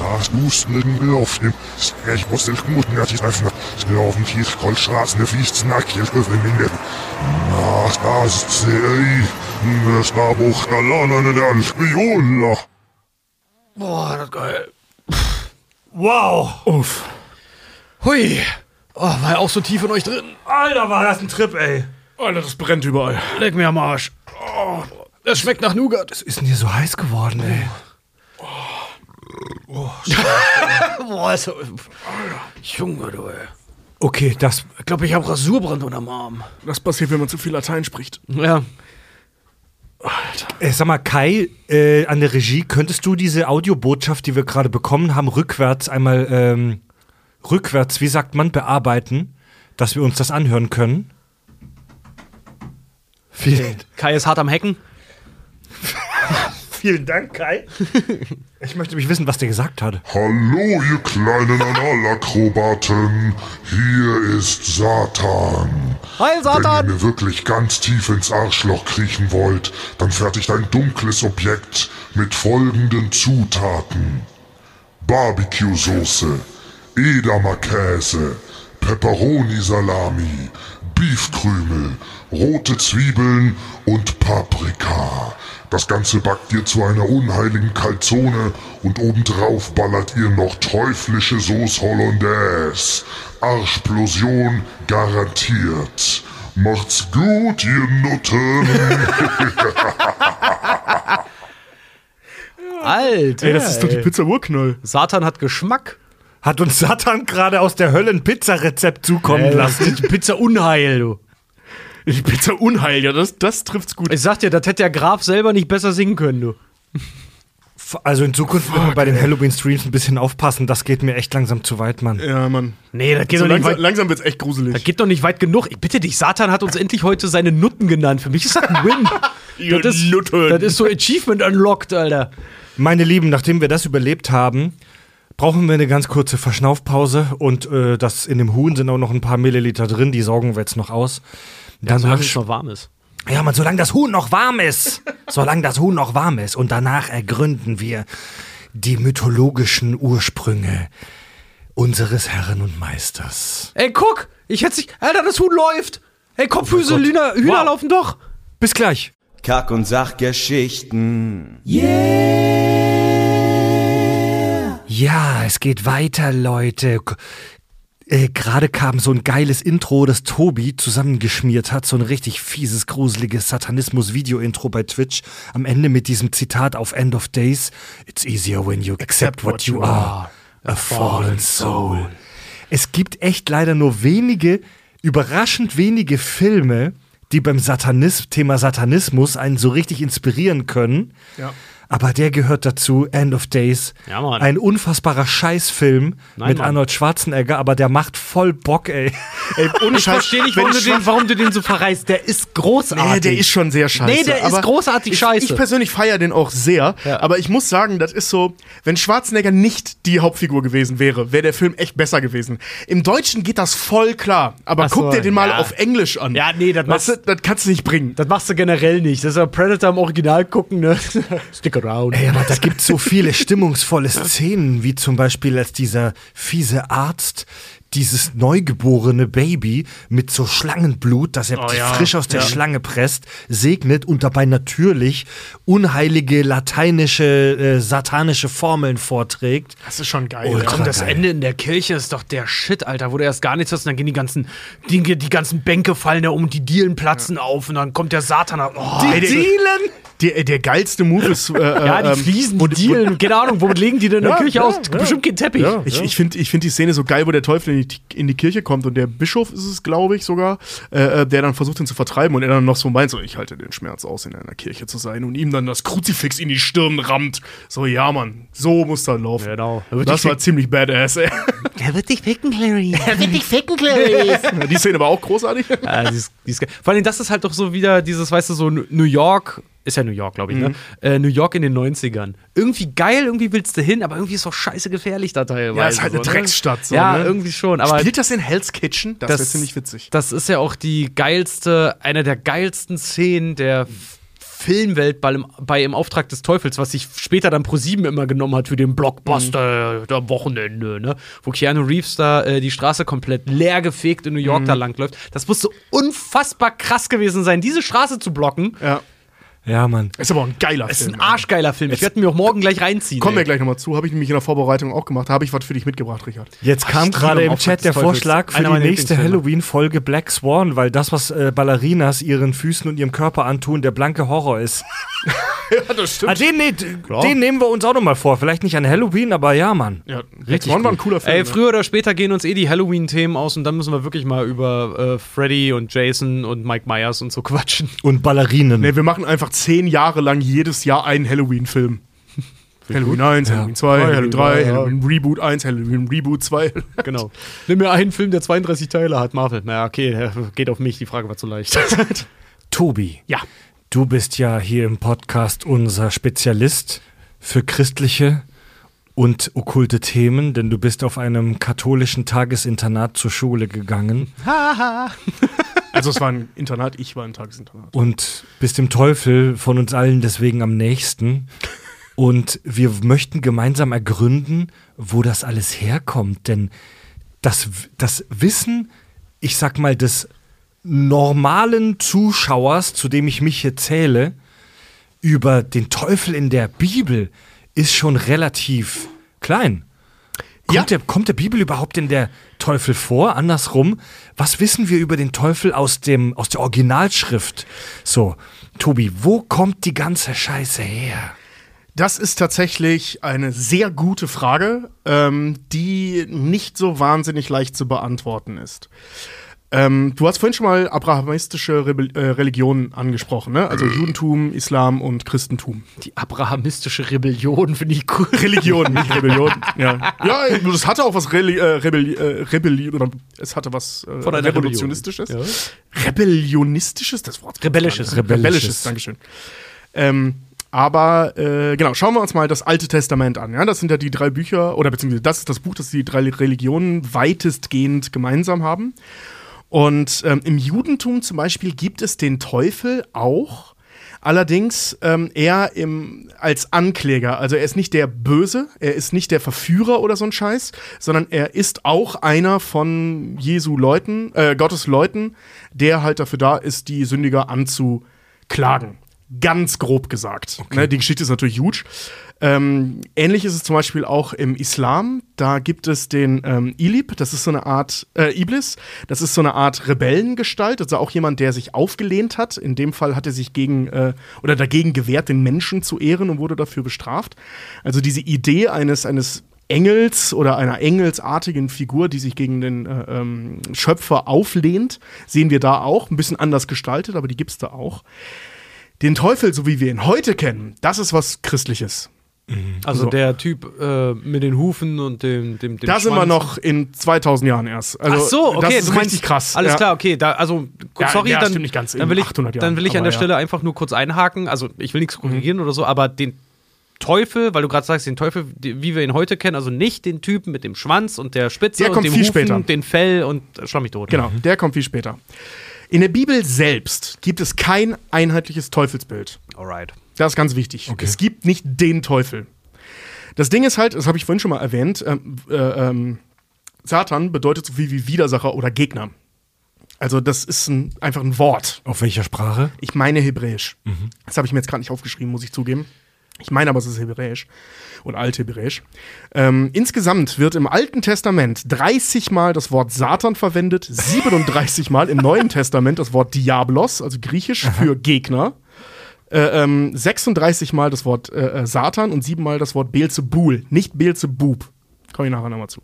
ist es. Es. Es muss den Knuten ja nicht öffnen. Ich auf dem Tisch, Goldstraßen, der Fichts, Nackchen, öffnen in der. Ach, das ist sie. Das war Buchgalana, der Alspiola. Boah, das geil. Wow, Uff. Hui. Oh, war ja auch so tief in euch drin. Alter, war das ein Trip, ey. Alter, das brennt überall. Leck mir am Arsch. Oh, das schmeckt nach Nougat. Was ist denn hier so heiß geworden, ey? Boah, ist so. Junge, du, ey. Okay, das, Ich glaube, ich habe Rasurbrand unterm Arm. Das passiert, wenn man zu viel Latein spricht. Ja. äh, sag mal, Kai, äh, an der Regie, könntest du diese Audiobotschaft, die wir gerade bekommen haben, rückwärts einmal, ähm, rückwärts, wie sagt man, bearbeiten, dass wir uns das anhören können? Vielen, Kai ist hart am Hacken. vielen Dank, Kai. Ich möchte mich wissen, was der gesagt hat. Hallo, ihr kleinen Analakrobaten. Hier ist Satan. Heil, Wenn ihr mir wirklich ganz tief ins Arschloch kriechen wollt, dann fertigt ein dunkles Objekt mit folgenden Zutaten. Barbecue-Soße, Edamer-Käse, Pepperoni-Salami, Beefkrümel, rote Zwiebeln und Paprika. Das Ganze backt ihr zu einer unheiligen Calzone und obendrauf ballert ihr noch teuflische Sauce Hollandaise. Arschplosion garantiert. Macht's gut, ihr Nutten. Alter. Ey, das ist doch die Pizza Urknoll. Satan hat Geschmack. Hat uns Satan gerade aus der Hölle ein Pizzarezept zukommen lassen. Die Pizza Unheil, du. Die Pizza Unheil, ja, das, das trifft's gut. Ich sag dir, das hätte der Graf selber nicht besser singen können, du. Also in Zukunft müssen wir bei den Halloween-Streams ein bisschen aufpassen. Das geht mir echt langsam zu weit, Mann. Ja, Mann. Nee, das geht, So doch nicht langsam, weit, langsam wird's echt gruselig. das geht doch nicht weit genug. Ich bitte dich, Satan hat uns endlich heute seine Nutten genannt. Für mich ist das ein Win. Das, ist, Nutten. das ist so Achievement unlocked, Alter. Meine Lieben, nachdem wir das überlebt haben, brauchen wir eine ganz kurze Verschnaufpause und äh, das in dem Huhn sind auch noch ein paar Milliliter drin, die saugen wir jetzt noch aus. Danach, Solange es noch warm ist. ja, man, solange das Huhn noch warm ist, solange das Huhn noch warm ist und danach ergründen wir die mythologischen Ursprünge unseres Herren und Meisters. Ey, guck! Ich hätte sich. Alter, das Huhn läuft! Ey, Kopffüße, Oh. Hühner, Hühner Wow. laufen doch! Bis gleich. Kack- und Sachgeschichten. Ja, es geht weiter, Leute. Äh, Gerade kam so ein geiles Intro, das Tobi zusammengeschmiert hat. So ein richtig fieses, gruseliges Satanismus-Video-Intro bei Twitch. Am Ende mit diesem Zitat auf End of Days. It's easier when you accept what you are. A fallen soul. Es gibt echt leider nur wenige, überraschend wenige Filme, die beim Satanis Thema Satanismus einen so richtig inspirieren können. Ja. Aber der gehört dazu, End of Days. Ja, Mann. Ein unfassbarer Scheißfilm Nein, mit Mann. Arnold Schwarzenegger, aber der macht voll Bock, ey. Ey, ohne Ich verstehe nicht, warum du, den, warum du den so verreißt. Der ist großartig. Nee, der ist schon sehr scheiße. Nee, der ist großartig ich, scheiße. Ich persönlich feiere den auch sehr, Ja. aber ich muss sagen, das ist so, wenn Schwarzenegger nicht die Hauptfigur gewesen wäre, wäre der Film echt besser gewesen. Im Deutschen geht das voll klar, aber Ach so, guck dir den mal ja. auf Englisch an. Ja, nee, das weißt du, machst- das kannst du nicht bringen. Das machst du generell nicht. Das ist ja Predator im Original gucken, ne? Stick around. Ey, aber da gibt so viele stimmungsvolle Szenen, wie zum Beispiel als dieser fiese Arzt dieses neugeborene Baby mit so Schlangenblut, das er Oh ja, frisch aus der ja. Schlange presst, segnet und dabei natürlich unheilige lateinische, äh, satanische Formeln vorträgt. Das ist schon geil. Ultra ja. Und das geil. Ende in der Kirche ist doch der Shit, Alter, wo du erst gar nichts hast und dann gehen die ganzen, die, die ganzen Bänke fallen da um, die Dielen platzen auf und dann kommt der Satan. Oh, Ey, der, der, der geilste Move ist. Äh, ja, die ähm, Fliesen, die Dielen, keine Ahnung, womit legen die denn in der Ja, Kirche ja, aus? ja. Bestimmt kein Teppich. Ich, ich finde ich find die Szene so geil, wo der Teufel in die, in die Kirche kommt und der Bischof ist es, glaube ich, sogar, äh, äh, der dann versucht, ihn zu vertreiben und er dann noch so meint, so, ich halte den Schmerz aus, in einer Kirche zu sein und ihm dann das Kruzifix in die Stirn rammt. So, ja, Mann, so muss das laufen. Genau. Das war ziemlich badass, ey. Er wird dich ficken, Clary. Die Szene war auch großartig. Ja, die ist, die ist. Vor allem, das ist halt doch so wieder dieses, weißt du, so New York, ist ja New York, glaube ich, ne? Äh, New York in den 90ern. Irgendwie geil, irgendwie willst du hin, aber irgendwie ist auch scheiße gefährlich da teilweise. Ja, ist halt eine so, ne? Drecksstadt, so, ja, ne? irgendwie schon. Aber Spielt das in Hell's Kitchen? Das, wäre ziemlich witzig. Das ist ja auch die geilste, eine der geilsten Szenen der Filmwelt bei, im- bei Im Auftrag des Teufels, was sich später dann ProSieben immer genommen hat für den Blockbuster am Wochenende, ne? Wo Keanu Reeves da äh, die Straße komplett leer gefegt in New York da langläuft. Das muss so unfassbar krass gewesen sein, diese Straße zu blocken. Ja. Ja, Mann. Ist aber auch ein geiler Das ist Film. ein arschgeiler Film. Ich werde mir auch morgen gleich reinziehen. Kommen wir gleich nochmal zu. Habe ich nämlich in der Vorbereitung auch gemacht. Da habe ich was für dich mitgebracht, Richard. Jetzt kam liebe gerade im Chat der. Vorschlag für die nächste. Halloween-Folge Black Swan, weil das, was äh, Ballerinas ihren Füßen und ihrem Körper antun, der blanke Horror ist. Ja, das stimmt. Ah, den, ne- den nehmen wir uns auch nochmal vor. Vielleicht nicht an Halloween, aber ja, Mann. Ja, Richtig One war ein cooler Film. Ey, ne? früher oder später gehen uns eh die Halloween-Themen aus und dann müssen wir wirklich mal über äh, Freddy und Jason und Mike Myers und so quatschen. Und Ballerinen. Nee, wir machen einfach zehn Jahre lang jedes Jahr einen Halloween-Film. Halloween 1, Ja. Halloween 2, Halloween Halloween 3, drei, ja. Halloween Reboot 1, Halloween Reboot 2. Genau. Nimm mir einen Film, der 32 Teile hat, Marvel. Na, okay, geht auf mich, die Frage war zu leicht. Tobi. Ja. Du bist ja hier im Podcast unser Spezialist für christliche und okkulte Themen, denn du bist auf einem katholischen Tagesinternat zur Schule gegangen Also es war ein Internat, ich war ein Tagesinternat. und bist dem Teufel von uns allen deswegen am nächsten. Und wir möchten gemeinsam ergründen, wo das alles herkommt. Denn das, das Wissen, ich sag mal, des normalen Zuschauers, zu dem ich mich hier zähle, über den Teufel in der Bibel ist schon relativ klein. Kommt, Ja. der, kommt der Bibel überhaupt in der Teufel vor? Andersrum, was wissen wir über den Teufel aus, dem, aus der Originalschrift? So, Tobi, wo kommt die ganze Scheiße her? Das ist tatsächlich eine sehr gute Frage, ähm, die nicht so wahnsinnig leicht zu beantworten ist. Ähm, du hast vorhin schon mal abrahamistische Rebel äh, Religionen angesprochen, ne? Also Judentum, Islam und Christentum. Die abrahamistische Rebellion finde ich cool. Religion, nicht Rebellion. Ja, ja das hatte auch was Reli äh, Rebelli äh, Rebelli oder es hatte was äh, Von Revolutionistisches. Rebellion. Rebellionistisches, das Wort. Rebellisches. Rebellisches, Rebellisches. Dankeschön. Ähm, aber äh, genau, schauen wir uns mal das Alte Testament an. Ja? Das sind ja die drei Bücher, oder beziehungsweise das ist das Buch, das die drei Religionen weitestgehend gemeinsam haben. Und ähm, im Judentum zum Beispiel gibt es den Teufel auch, allerdings ähm, eher im, als Ankläger. Also er ist nicht der Böse, er ist nicht der Verführer oder so ein Scheiß, sondern er ist auch einer von Jesu Leuten, äh, Gottes Leuten, der halt dafür da ist, die Sündiger anzuklagen. Ganz grob gesagt. Ne, die Geschichte ist natürlich huge. Ähm, ähnlich ist es zum Beispiel auch im Islam. Da gibt es den ähm, Ilib, das ist so eine Art äh, Iblis, das ist so eine Art Rebellengestalt, also auch jemand, der sich aufgelehnt hat. In dem Fall hat er sich gegen äh, oder dagegen gewehrt, den Menschen zu ehren und wurde dafür bestraft. Also diese Idee eines, eines Engels oder einer engelsartigen Figur, die sich gegen den äh, ähm, Schöpfer auflehnt, sehen wir da auch. Ein bisschen anders gestaltet, aber die gibt es da auch. Den Teufel, so wie wir ihn heute kennen, das ist was Christliches. Also So. der Typ äh, mit den Hufen und dem, dem, dem Da sind wir noch in 2000 Jahren erst. Also, Ach so, okay, das ist du meinst, richtig krass. Alles ja. klar, okay, da, also Ja, sorry, ja, dann, nicht ganz, dann will ich, 800 Jahren, dann will ich an der ja. Stelle einfach nur kurz einhaken. Also ich will nichts Mhm. korrigieren oder so, aber den Teufel, weil du gerade sagst, den Teufel, wie wir ihn heute kennen, also nicht den Typen mit dem Schwanz und der Spitze Der und kommt dem viel Hufen, später. den Fell und äh, schlag mich tot. Genau, der kommt viel später. In der Bibel selbst gibt es kein einheitliches Teufelsbild. Alright. Das ist ganz wichtig. Es gibt nicht den Teufel. Das Ding ist halt, das habe ich vorhin schon mal erwähnt, ähm, äh, ähm, Satan bedeutet so viel wie Widersacher oder Gegner. Also das ist ein, einfach ein Wort. Auf welcher Sprache? Ich meine Hebräisch. Das habe ich mir jetzt gerade nicht aufgeschrieben, muss ich zugeben. Ich meine aber, es ist Hebräisch und Althebräisch. Ähm, insgesamt wird im Alten Testament 30 Mal das Wort Satan verwendet, 37 Mal im Neuen Testament das Wort Diablos, also griechisch für Gegner. Äh, ähm, 36 Mal das Wort äh, äh, Satan und 7 Mal das Wort Beelzebul, nicht Beelzebub. Komme ich nachher nochmal zu.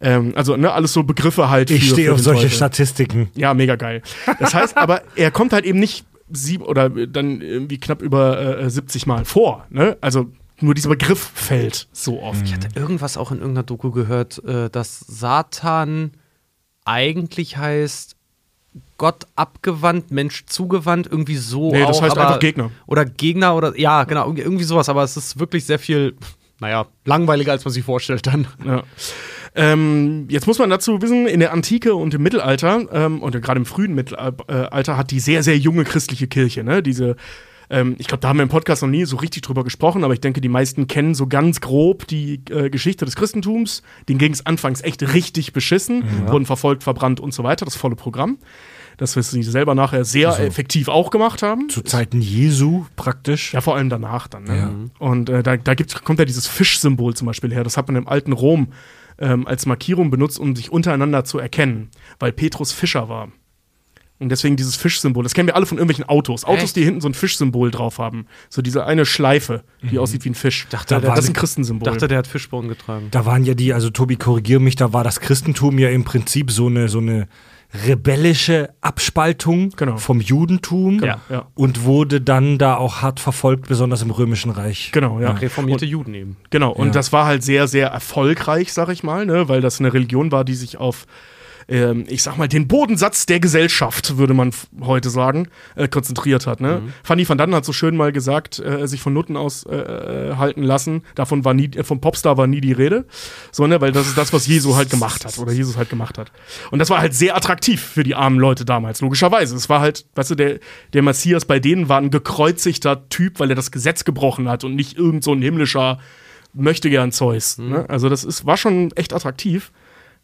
Ähm, also, ne, alles so Begriffe halt. Ich für- stehe auf solche Teufel. Statistiken. Ja, mega geil. Das heißt aber, er kommt halt eben nicht sieben oder dann irgendwie knapp über äh, 70 Mal vor. Ne? Also nur dieser Begriff fällt so oft. Ich hatte irgendwas auch in irgendeiner Doku gehört, äh, dass Satan eigentlich heißt Gott abgewandt, Mensch zugewandt, irgendwie so. Nee, das auch, heißt aber, einfach Gegner. Oder Gegner oder ja, genau, irgendwie- irgendwie sowas, aber es ist wirklich sehr viel, naja, langweiliger, als man sich vorstellt dann. Ja. Ähm, jetzt muss man dazu wissen, in der Antike und im Mittelalter, ähm, und gerade im frühen Mittelalter, hat die sehr, sehr junge christliche Kirche, ne? Diese, ähm, ich glaube, da haben wir im Podcast noch nie so richtig drüber gesprochen, aber ich denke, die meisten kennen so ganz grob die äh, Geschichte des Christentums. Denen ging es anfangs echt richtig beschissen, wurden verfolgt, verbrannt und so weiter, das volle Programm. Das, was sie selber nachher sehr effektiv auch gemacht haben. Zu Zeiten Jesu praktisch. Ja, vor allem danach dann. Ne? Ja. Und äh, da, da kommt ja dieses Fischsymbol zum Beispiel her. Das hat man im alten Rom ähm, als Markierung benutzt, um sich untereinander zu erkennen, weil Petrus Fischer war. Und deswegen dieses Fischsymbol. Das kennen wir alle von irgendwelchen Autos. Autos, Echt? die hinten so ein Fischsymbol drauf haben. So diese eine Schleife, die aussieht wie ein Fisch. Dachte, da, das ist ein Christensymbol. dachte, der hat Fischborn getragen. Da waren ja die, also Tobi, korrigier mich, da war das Christentum ja im Prinzip so eine, so eine rebellische Abspaltung Genau. vom Judentum Ja, ja. und wurde dann da auch hart verfolgt, besonders im Römischen Reich. genau, ja. Reformierte Juden eben. Genau, und Ja. das war halt sehr, sehr erfolgreich, sag ich mal, ne? weil das eine Religion war, die sich auf, ähm, ich sag mal, den Bodensatz der Gesellschaft, würde man heute sagen, äh, konzentriert hat. Ne? Fanny van Dannen hat so schön mal gesagt, äh, sich von Nutten aus äh, äh, halten lassen. Davon war nie, äh, vom Popstar war nie die Rede, so, ne? weil das ist das, was Jesu halt gemacht hat oder Jesus halt gemacht hat. Und das war halt sehr attraktiv für die armen Leute damals, logischerweise. Es war halt, weißt du, der, der Messias bei denen war ein gekreuzigter Typ, weil er das Gesetz gebrochen hat und nicht irgend so ein himmlischer möchte gern Zeus. Ne? Also das ist, war schon echt attraktiv.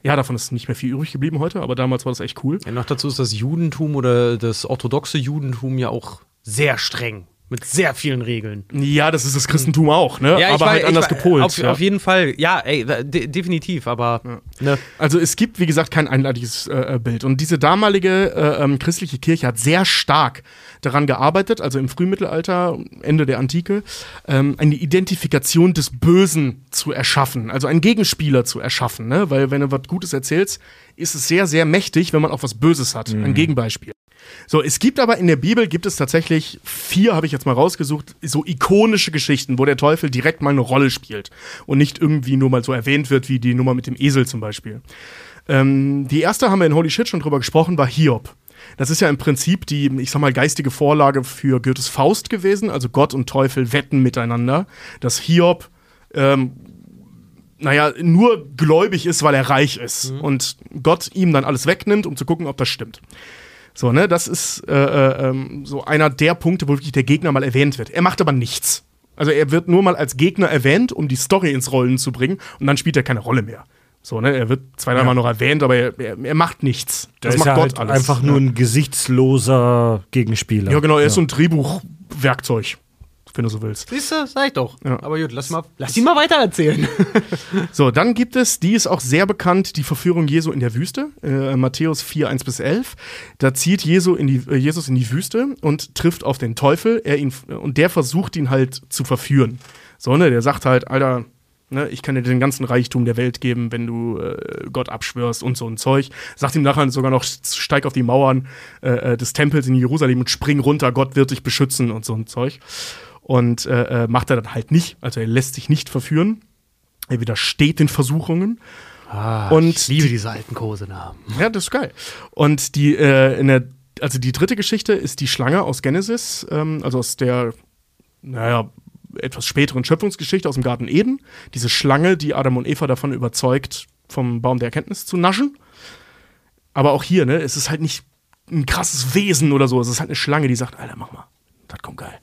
Ja, davon ist nicht mehr viel übrig geblieben heute, aber damals war das echt cool. Ja, noch dazu ist das Judentum oder das orthodoxe Judentum ja auch sehr streng. Mit sehr vielen Regeln. Ja, das ist das Christentum auch, ne? ich aber wei- halt anders wei- gepolt. Auf, ja. auf jeden Fall, ja, ey, de definitiv, aber ne, Also es gibt, wie gesagt, kein einheitliches äh, äh, Bild. Und diese damalige äh, ähm, christliche Kirche hat sehr stark daran gearbeitet, also im Frühmittelalter, Ende der Antike, ähm, eine Identifikation des Bösen zu erschaffen, also einen Gegenspieler zu erschaffen. Ne? Weil wenn du was Gutes erzählst, ist es sehr, sehr mächtig, wenn man auch was Böses hat, ein Gegenbeispiel. So, es gibt aber in der Bibel gibt es tatsächlich vier, habe ich jetzt mal rausgesucht, so ikonische Geschichten, wo der Teufel direkt mal eine Rolle spielt und nicht irgendwie nur mal so erwähnt wird, wie die Nummer mit dem Esel zum Beispiel. Ähm, die erste haben wir in Holy Shit schon drüber gesprochen, war Hiob. Das ist ja im Prinzip die, ich sag mal, geistige Vorlage für Goethes Faust gewesen. Also Gott und Teufel wetten miteinander, dass Hiob ähm, naja, nur gläubig ist, weil er reich ist und Gott ihm dann alles wegnimmt, um zu gucken, ob das stimmt. So, ne, das ist äh, äh, ähm, so einer der Punkte, wo wirklich der Gegner mal erwähnt wird. Er macht aber nichts. Also er wird nur mal als Gegner erwähnt, um die Story ins Rollen zu bringen und dann spielt er keine Rolle mehr. So, ne? Er wird zwei, dreimal noch erwähnt, aber er, er, er macht nichts. Das ist macht ja Gott halt alles. einfach nur ein gesichtsloser Gegenspieler. Ja, genau, er ist so ein Drehbuchwerkzeug, wenn du so willst. Siehst du, sag ich doch. Ja. Aber gut, lass, mal, lass ihn mal weiter erzählen. So, dann gibt es, die ist auch sehr bekannt, die Verführung Jesu in der Wüste, äh, Matthäus 4, 1 bis 11. Da zieht Jesu in die, äh, Jesus in die Wüste und trifft auf den Teufel, er ihn, und der versucht ihn halt zu verführen. So, ne, der sagt halt, Alter, ne, ich kann dir den ganzen Reichtum der Welt geben, wenn du äh, Gott abschwörst und so ein Zeug. Sagt ihm nachher sogar noch, steig auf die Mauern äh, äh, des Tempels in Jerusalem und spring runter, Gott wird dich beschützen und so ein Zeug. Und äh, äh, macht er dann halt nicht, also er lässt sich nicht verführen. Er widersteht den Versuchungen. und ich liebe diese alten Kosenamen. ja, das ist geil. Und die, äh, in der, also die dritte Geschichte ist die Schlange aus Genesis, ähm, also aus der, naja, etwas späteren Schöpfungsgeschichte aus dem Garten Eden. Diese Schlange, die Adam und Eva davon überzeugt, vom Baum der Erkenntnis zu naschen. Aber auch hier, ne, es ist halt nicht ein krasses Wesen oder so. Es ist halt eine Schlange, die sagt, Alter, mach mal, das kommt geil.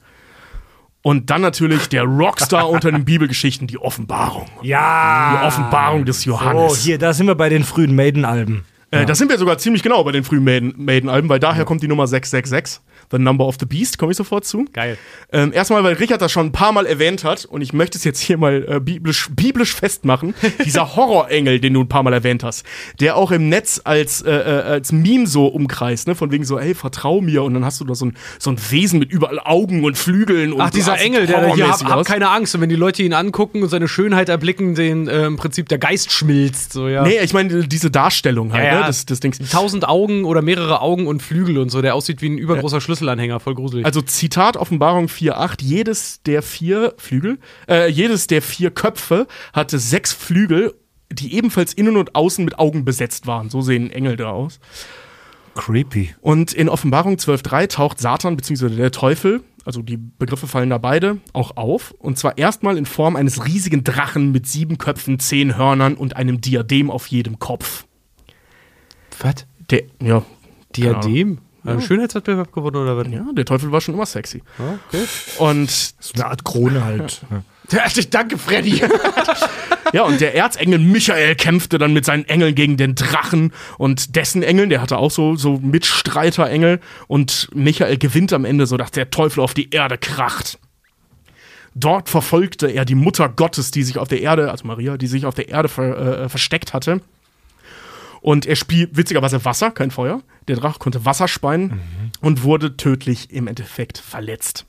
Und dann natürlich der Rockstar unter den Bibelgeschichten, die Offenbarung. Ja. Die Offenbarung des Oh, Johannes. hier, da sind wir bei den frühen Maiden-Alben. Äh, Da sind wir sogar ziemlich genau bei den frühen Maiden- Maiden-Alben, weil daher kommt die Nummer 666, The Number of the Beast, komme ich sofort zu. Geil. Ähm, erstmal, weil Richard das schon ein paar Mal erwähnt hat und ich möchte es jetzt hier mal äh, biblisch, biblisch festmachen. Dieser Horrorengel, den du ein paar Mal erwähnt hast, der auch im Netz als, äh, äh, als Meme so umkreist, ne? von wegen so, ey, vertrau mir und dann hast du da so ein, so ein Wesen mit überall Augen und Flügeln und Ach, dieser das Engel, der hier hab, hab keine Angst. Und wenn die Leute ihn angucken und seine Schönheit erblicken, den äh, im Prinzip der Geist schmilzt. So, ja. Nee, ich meine diese Darstellung halt, Ja, ja. ne? des, des Dings. Tausend Augen oder mehrere Augen und Flügel und so, der aussieht wie ein übergroßer Schlüsselanhänger, voll gruselig. Also Zitat Offenbarung 4.8, jedes der vier Flügel, äh, jedes der vier Köpfe hatte sechs Flügel, die ebenfalls innen und außen mit Augen besetzt waren. So sehen Engel da aus. Creepy. Und in Offenbarung 12.3 taucht Satan bzw. der Teufel, also die Begriffe fallen da beide, auch auf. Und zwar erstmal in Form eines riesigen Drachen mit sieben Köpfen, zehn Hörnern und einem Diadem auf jedem Kopf. was? Der, ja, Diadem? Ein Schönheitswettbewerb gewonnen oder was? ja, der Teufel war schon immer sexy. Okay. Und So eine Art Krone halt. Ja. Danke, Freddy. Ja, und der Erzengel Michael kämpfte dann mit seinen Engeln gegen den Drachen und dessen Engeln, der hatte auch so, so Mitstreiterengel und Michael gewinnt am Ende, so dass der Teufel auf die Erde kracht. Dort verfolgte er die Mutter Gottes, die sich auf der Erde, also Maria, die sich auf der Erde ver, äh, versteckt hatte. Und er spielt witzigerweise Wasser, kein Feuer. Der Drache konnte Wasser speien und wurde tödlich im Endeffekt verletzt.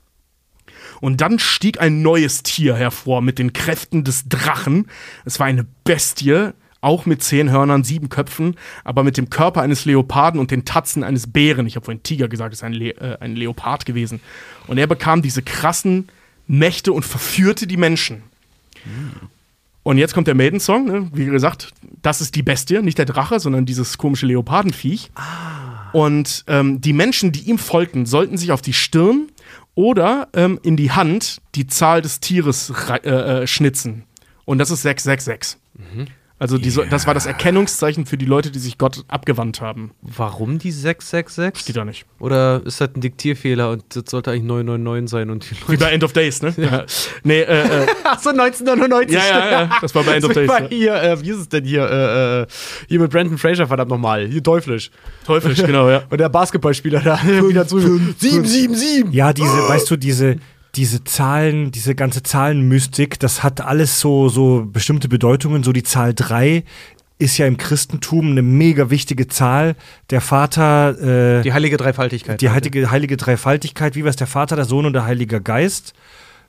Und dann stieg ein neues Tier hervor mit den Kräften des Drachen. Es war eine Bestie, auch mit zehn Hörnern, sieben Köpfen, aber mit dem Körper eines Leoparden und den Tatzen eines Bären. Ich habe vorhin Tiger gesagt, es ist ein, Le äh, ein Leopard gewesen. Und er bekam diese krassen Mächte und verführte die Menschen. Und jetzt kommt der Maiden-Song, ne? wie gesagt, das ist die Bestie, nicht der Drache, sondern dieses komische Leopardenviech. Und ähm, die Menschen, die ihm folgten, sollten sich auf die Stirn oder ähm, in die Hand die Zahl des Tieres äh, äh, schnitzen. Und das ist 666. Also die, so- das war das Erkennungszeichen für die Leute, die sich Gott abgewandt haben. Warum die 666? Steht da nicht. Oder ist das ein Diktierfehler und das sollte eigentlich 999 sein und die Wie Leute. bei End of Days, ne? Ja. Nee, äh, äh, Achso, 1999. ja, ja, ja, das war bei End of Das Days. war hier, äh, wie ist es denn hier? Äh, äh, hier mit Brandon Fraser, verdammt nochmal. Hier teuflisch. Teuflisch, genau, ja. Und der Basketballspieler da wieder zu. 777. Ja, diese, weißt du, diese, diese Zahlen, diese ganze Zahlenmystik, das hat alles so, so bestimmte Bedeutungen. So die Zahl 3 ist ja im Christentum eine mega wichtige Zahl. Der Vater, äh, Die heilige Dreifaltigkeit. die heilige, heilige Dreifaltigkeit, wie war es der Vater, der Sohn und der Heilige Geist,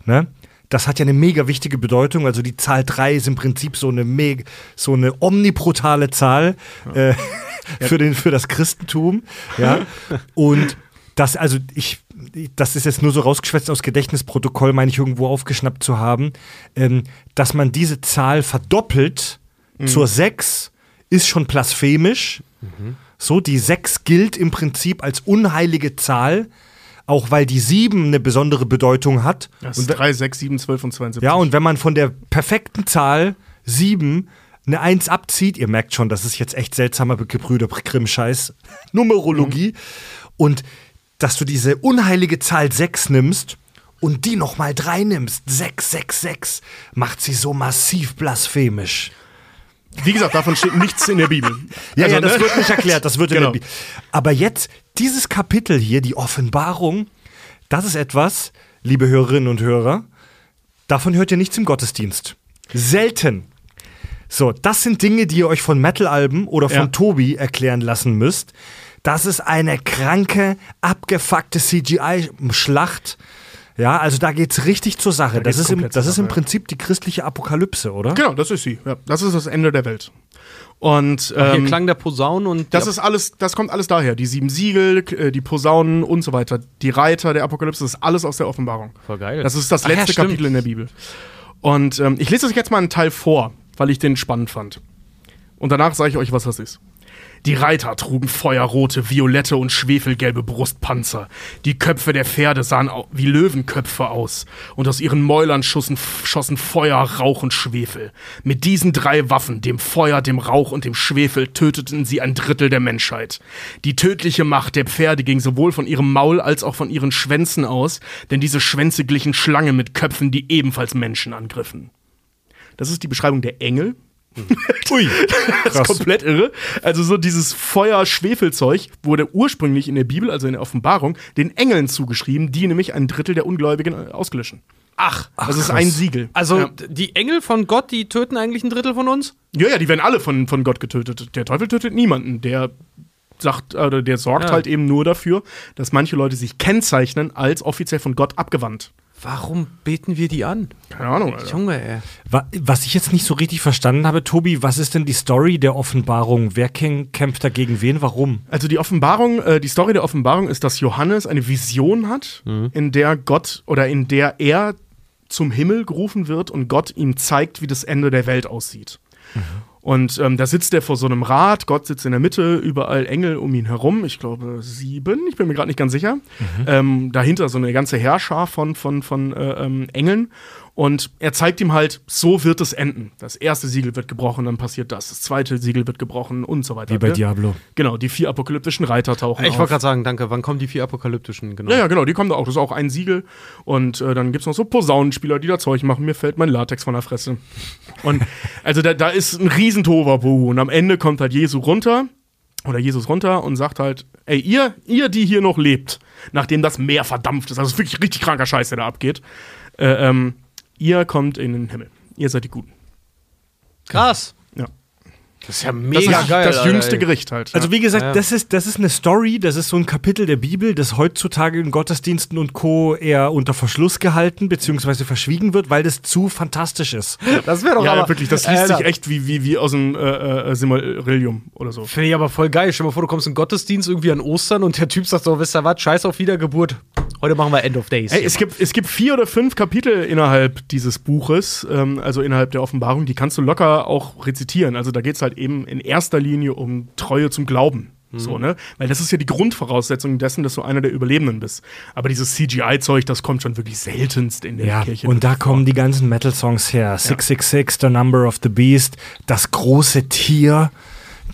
ne? Das hat ja eine mega wichtige Bedeutung. Also die Zahl 3 ist im Prinzip so eine mega, so eine omniprotale Zahl äh, für, den, für das Christentum. Ja. Und das, also ich, das ist jetzt nur so rausgeschwätzt aus Gedächtnisprotokoll, meine ich, irgendwo aufgeschnappt zu haben, ähm, dass man diese Zahl verdoppelt zur 6 ist schon blasphemisch. So, die 6 gilt im Prinzip als unheilige Zahl, auch weil die 7 eine besondere Bedeutung hat. Das ist 3, 6, 7, 12 und 72. Ja, und wenn man von der perfekten Zahl 7 eine 1 abzieht, ihr merkt schon, das ist jetzt echt seltsamer Gebrüder Grimm-Scheiß, Numerologie, und dass du diese unheilige Zahl 6 nimmst und die nochmal 3 nimmst, 6, 6, 6, macht sie so massiv blasphemisch. Wie gesagt, davon steht nichts in der Bibel. Ja, Also, ja, das ne? wird nicht erklärt, das wird in Genau. der Bi- Aber jetzt, dieses Kapitel hier, die Offenbarung, das ist etwas, liebe Hörerinnen und Hörer, davon hört ihr nichts im Gottesdienst. Selten. So, das sind Dinge, die ihr euch von Metal-Alben oder von Ja. Tobi erklären lassen müsst. Das ist eine kranke, abgefuckte CGI-Schlacht. Ja, also da geht's richtig zur Sache. Das, geht's ist, im, das ist im. Prinzip die christliche Apokalypse, oder? Genau, das ist sie. Ja, das ist das Ende der Welt. Und Hier ähm, klang der Posaun und das ist alles, das kommt alles daher. Die sieben Siegel, äh, die Posaunen und so weiter. Die Reiter der Apokalypse, das ist alles aus der Offenbarung. Voll geil. Das ist das Ach ja, letzte. Kapitel in der Bibel. Und ähm, ich lese euch jetzt mal einen Teil vor, weil ich den spannend fand. Und danach sage ich euch, was das ist. Die Reiter trugen feuerrote, violette und schwefelgelbe Brustpanzer. Die Köpfe der Pferde sahen wie Löwenköpfe aus. Und aus ihren Mäulern schossen, schossen Feuer, Rauch und Schwefel. Mit diesen drei Waffen, dem Feuer, dem Rauch und dem Schwefel, töteten sie ein Drittel der Menschheit. Die tödliche Macht der Pferde ging sowohl von ihrem Maul als auch von ihren Schwänzen aus, denn diese Schwänze glichen Schlangen mit Köpfen, die ebenfalls Menschen angriffen. Das ist die Beschreibung der Engel. Ui, Das ist komplett irre. Also so dieses Feuer-Schwefelzeug wurde ursprünglich in der Bibel, also in der Offenbarung, den Engeln zugeschrieben, die nämlich ein Drittel der Ungläubigen äh, ausgelöschen. Ach, Das ist krass. ein Siegel. also ja. die Engel von Gott, die töten eigentlich ein Drittel von uns? ja, ja, die werden alle von, von Gott getötet. Der Teufel tötet niemanden. Der sagt, oder der sorgt Ja. halt eben nur dafür, dass manche Leute sich kennzeichnen als offiziell von Gott abgewandt. Warum beten wir die an? Keine Ahnung, Alter. Junge, ey. Wa- Was ich jetzt nicht so richtig verstanden habe, Tobi, was ist denn die Story der Offenbarung? Wer käm- kämpft da gegen wen? Warum? Also die Offenbarung, äh, die Story der Offenbarung ist, dass Johannes eine Vision hat, in der Gott oder in der er zum Himmel gerufen wird und Gott ihm zeigt, wie das Ende der Welt aussieht. Und ähm, da sitzt er vor so einem Rad, Gott sitzt in der Mitte, überall Engel um ihn herum, ich glaube sieben, ich bin mir gerade nicht ganz sicher. Ähm, dahinter so eine ganze Heerschar von, von, von äh, ähm, Engeln. Und er zeigt ihm halt, so wird es enden. Das erste Siegel wird gebrochen, dann passiert das. Das zweite Siegel wird gebrochen und so weiter. Wie bei? Diablo. Genau, die vier apokalyptischen Reiter tauchen Ich wollte gerade sagen, danke. Wann kommen die vier apokalyptischen? Genau. Ja, ja, genau, die kommen da auch. Das ist auch ein Siegel. Und äh, dann gibt es noch so Posaunenspieler, die da Zeug machen. Mir fällt mein Latex von der Fresse. Und also da, da ist ein riesen. Und am Ende kommt halt Jesu runter, oder Jesus runter und sagt halt, ey, ihr, ihr, die hier noch lebt, nachdem das Meer verdampft ist, also es ist wirklich richtig kranker Scheiß, der da abgeht, äh, ähm, ihr kommt in den Himmel. Ihr seid die Guten. Krass. Ja. Das ist ja Das mega ist geil. das Alter, jüngste ey. Gericht halt. Also wie gesagt, Ja. das, ist, das ist eine Story, das ist so ein Kapitel der Bibel, das heutzutage in Gottesdiensten und Co. eher unter Verschluss gehalten bzw. verschwiegen wird, weil das zu fantastisch ist. Das wäre doch ja, aber wirklich, das liest Alter. sich echt wie, wie, wie aus dem äh, äh, Silmarillium oder so. Finde ich aber voll geil. Stell dir mal vor, du kommst in den Gottesdienst irgendwie an Ostern und der Typ sagt so, wisst ihr was, scheiß auf Wiedergeburt. Heute machen wir End of Days. Ey, es gibt, es gibt vier oder fünf Kapitel innerhalb dieses Buches, ähm, also innerhalb der Offenbarung, die kannst du locker auch rezitieren. Also da geht es halt eben in erster Linie um Treue zum Glauben. So, ne? Weil das ist ja die Grundvoraussetzung dessen, dass du einer der Überlebenden bist. Aber dieses CGI-Zeug, das kommt schon wirklich seltenst in der Ja, Kirche. und da kommen die ganzen Metal-Songs her. 666, The Number of the Beast, das große Tier,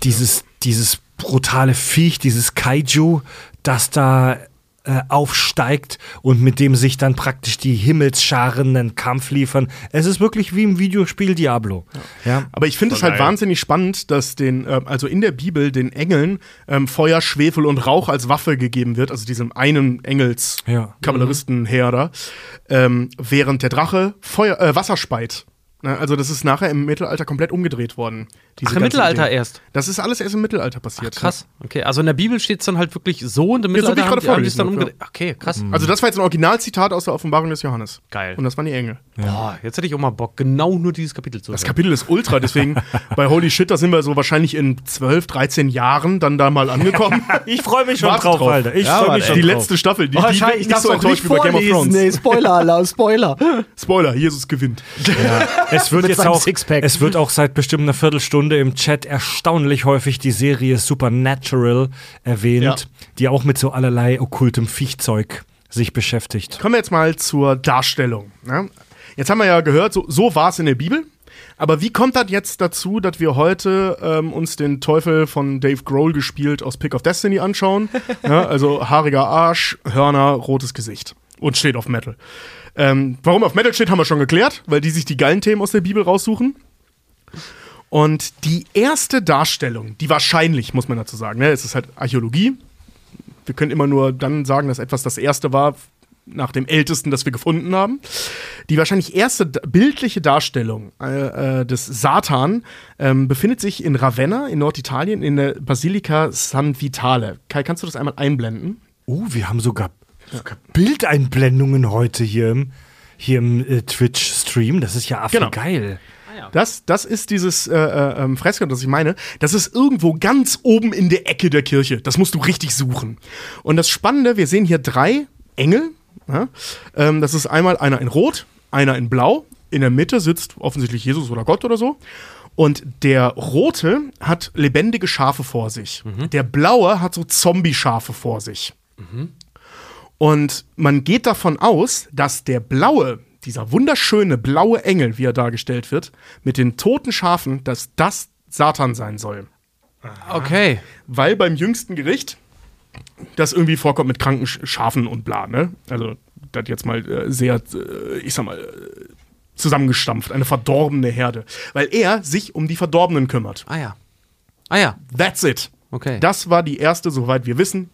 dieses, dieses brutale Viech, dieses Kaiju, das da äh, aufsteigt und mit dem sich dann praktisch die Himmelsscharen einen Kampf liefern. Es ist wirklich wie im Videospiel Diablo. Ja. Aber ich finde es halt wahnsinnig spannend, dass den, äh, also in der Bibel den Engeln ähm, Feuer, Schwefel und Rauch als Waffe gegeben wird, also diesem einen Engels Ja. Kavalleristenheer da, ähm, während der Drache Feuer, äh, Wasser speit. Ne, Also das ist nachher im Mittelalter komplett umgedreht worden. Diese Ach, im Mittelalter Idee. erst. Das ist alles erst im Mittelalter passiert. Krass. Okay, also in der Bibel steht es dann halt wirklich so und im Ja, so Mittelalter ich haben gerade die- haben die es dann umgedreht. Okay, krass. Ja. Also das war jetzt ein Originalzitat aus der Offenbarung des Johannes. Geil. Und das waren die Engel. Boah, jetzt hätte ich auch mal Bock, genau nur dieses Kapitel zu Das hören. Kapitel ist ultra, deswegen bei Holy Shit, da sind wir so wahrscheinlich in 12, 13 Jahren dann da mal angekommen. Ich freue mich schon drauf, drauf. Alter. Ich Ja, freue mich schon die drauf. letzte Staffel, die, Oh, die wird nicht so enttäuscht wie bei Game of Thrones. Nee, Spoiler, Alarm, Spoiler. Spoiler, Jesus gewinnt. Es wird jetzt seinem auch, Sixpack. es wird auch seit bestimmt einer Viertelstunde im Chat erstaunlich häufig die Serie Supernatural erwähnt, Ja. die auch mit so allerlei okkultem Viechzeug sich beschäftigt. Kommen wir jetzt mal zur Darstellung. Ne? Jetzt haben wir ja gehört, so, so war es in der Bibel. Aber wie kommt das jetzt dazu, dass wir heute ähm, uns den Teufel von Dave Grohl gespielt aus Pick of Destiny anschauen? ne? Also haariger Arsch, Hörner, rotes Gesicht. Und steht auf Metal. Ähm, warum auf Metal steht, haben wir schon geklärt, weil die sich die geilen Themen aus der Bibel raussuchen. Und die erste Darstellung, die wahrscheinlich, muss man dazu sagen, ne, es ist halt Archäologie. Wir können immer nur dann sagen, dass etwas das erste war, nach dem ältesten, das wir gefunden haben. Die wahrscheinlich erste bildliche Darstellung äh, äh, des Satan ähm, befindet sich in Ravenna in Norditalien in der Basilika San Vitale. Kai, kannst du das einmal einblenden? Oh, wir haben sogar, sogar Bildeinblendungen heute hier im, hier im äh, Twitch-Stream. Das ist ja affig Genau. geil. Das, das ist dieses äh, äh, ähm, Fresko, das ich meine. Das ist irgendwo ganz oben in der Ecke der Kirche. Das musst du richtig suchen. Und das Spannende, wir sehen hier drei Engel. Ja? Ähm, das ist einmal einer in Rot, einer in Blau. In der Mitte sitzt offensichtlich Jesus oder Gott oder so. Und der Rote hat lebendige Schafe vor sich. Der Blaue hat so Zombie-Schafe vor sich. Und man geht davon aus, dass der blaue, dieser wunderschöne blaue Engel, wie er dargestellt wird, mit den toten Schafen, dass das Satan sein soll. Okay. Weil beim jüngsten Gericht das irgendwie vorkommt mit kranken Sch- Schafen und bla, ne? Also, das jetzt mal äh, sehr, äh, ich sag mal, äh, zusammengestampft, eine verdorbene Herde. Weil er sich um die Verdorbenen kümmert. Ah ja. Ah ja. That's it. Okay. Das war die erste, soweit wir wissen,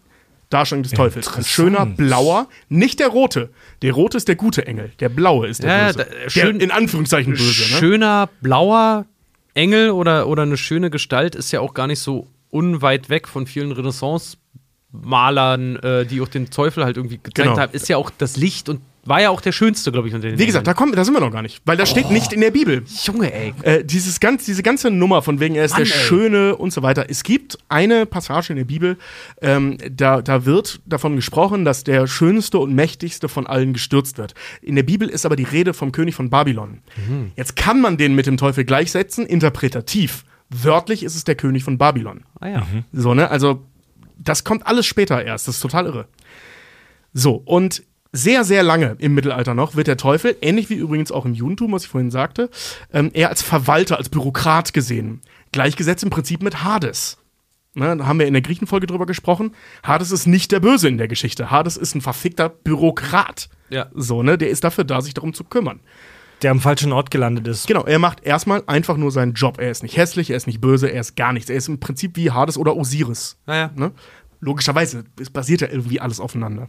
Darstellung des Teufels. Ein schöner blauer, nicht der rote. Der rote ist der gute Engel. Der blaue ist der Ja, böse. da- der schön- in Anführungszeichen böse. Ne? Schöner blauer Engel oder, oder eine schöne Gestalt ist ja auch gar nicht so unweit weg von vielen Renaissance-Malern, äh, die auch den Teufel halt irgendwie gezeigt Genau. haben. Ist ja auch das Licht und war ja auch der schönste, glaube ich, unter den Wie gesagt, da, kommen, da sind wir noch gar nicht, weil das steht nicht in der Bibel. Junge, ey. Äh, dieses ganz, diese ganze Nummer von wegen, er ist Mann, der ey. Schöne und so weiter. Es gibt eine Passage in der Bibel, ähm, da, da wird davon gesprochen, dass der schönste und mächtigste von allen gestürzt wird. In der Bibel ist aber die Rede vom König von Babylon. Mhm. Jetzt kann man den mit dem Teufel gleichsetzen, interpretativ. Wörtlich ist es der König von Babylon. Ah ja. So, ne? Also, das kommt alles später erst. Das ist total irre. So, und sehr, sehr lange im Mittelalter noch wird der Teufel, ähnlich wie übrigens auch im Judentum, was ich vorhin sagte, ähm, eher als Verwalter, als Bürokrat gesehen. Gleichgesetzt im Prinzip mit Hades. Ne, da haben wir in der Griechenfolge drüber gesprochen. Hades ist nicht der Böse in der Geschichte. Hades ist ein verfickter Bürokrat. Ja. So, ne? Der ist dafür da, sich darum zu kümmern. Der am falschen Ort gelandet ist. Genau, er macht erstmal einfach nur seinen Job. Er ist nicht hässlich, er ist nicht böse, er ist gar nichts. Er ist im Prinzip wie Hades oder Osiris. Naja. Ne? Logischerweise, es basiert ja irgendwie alles aufeinander.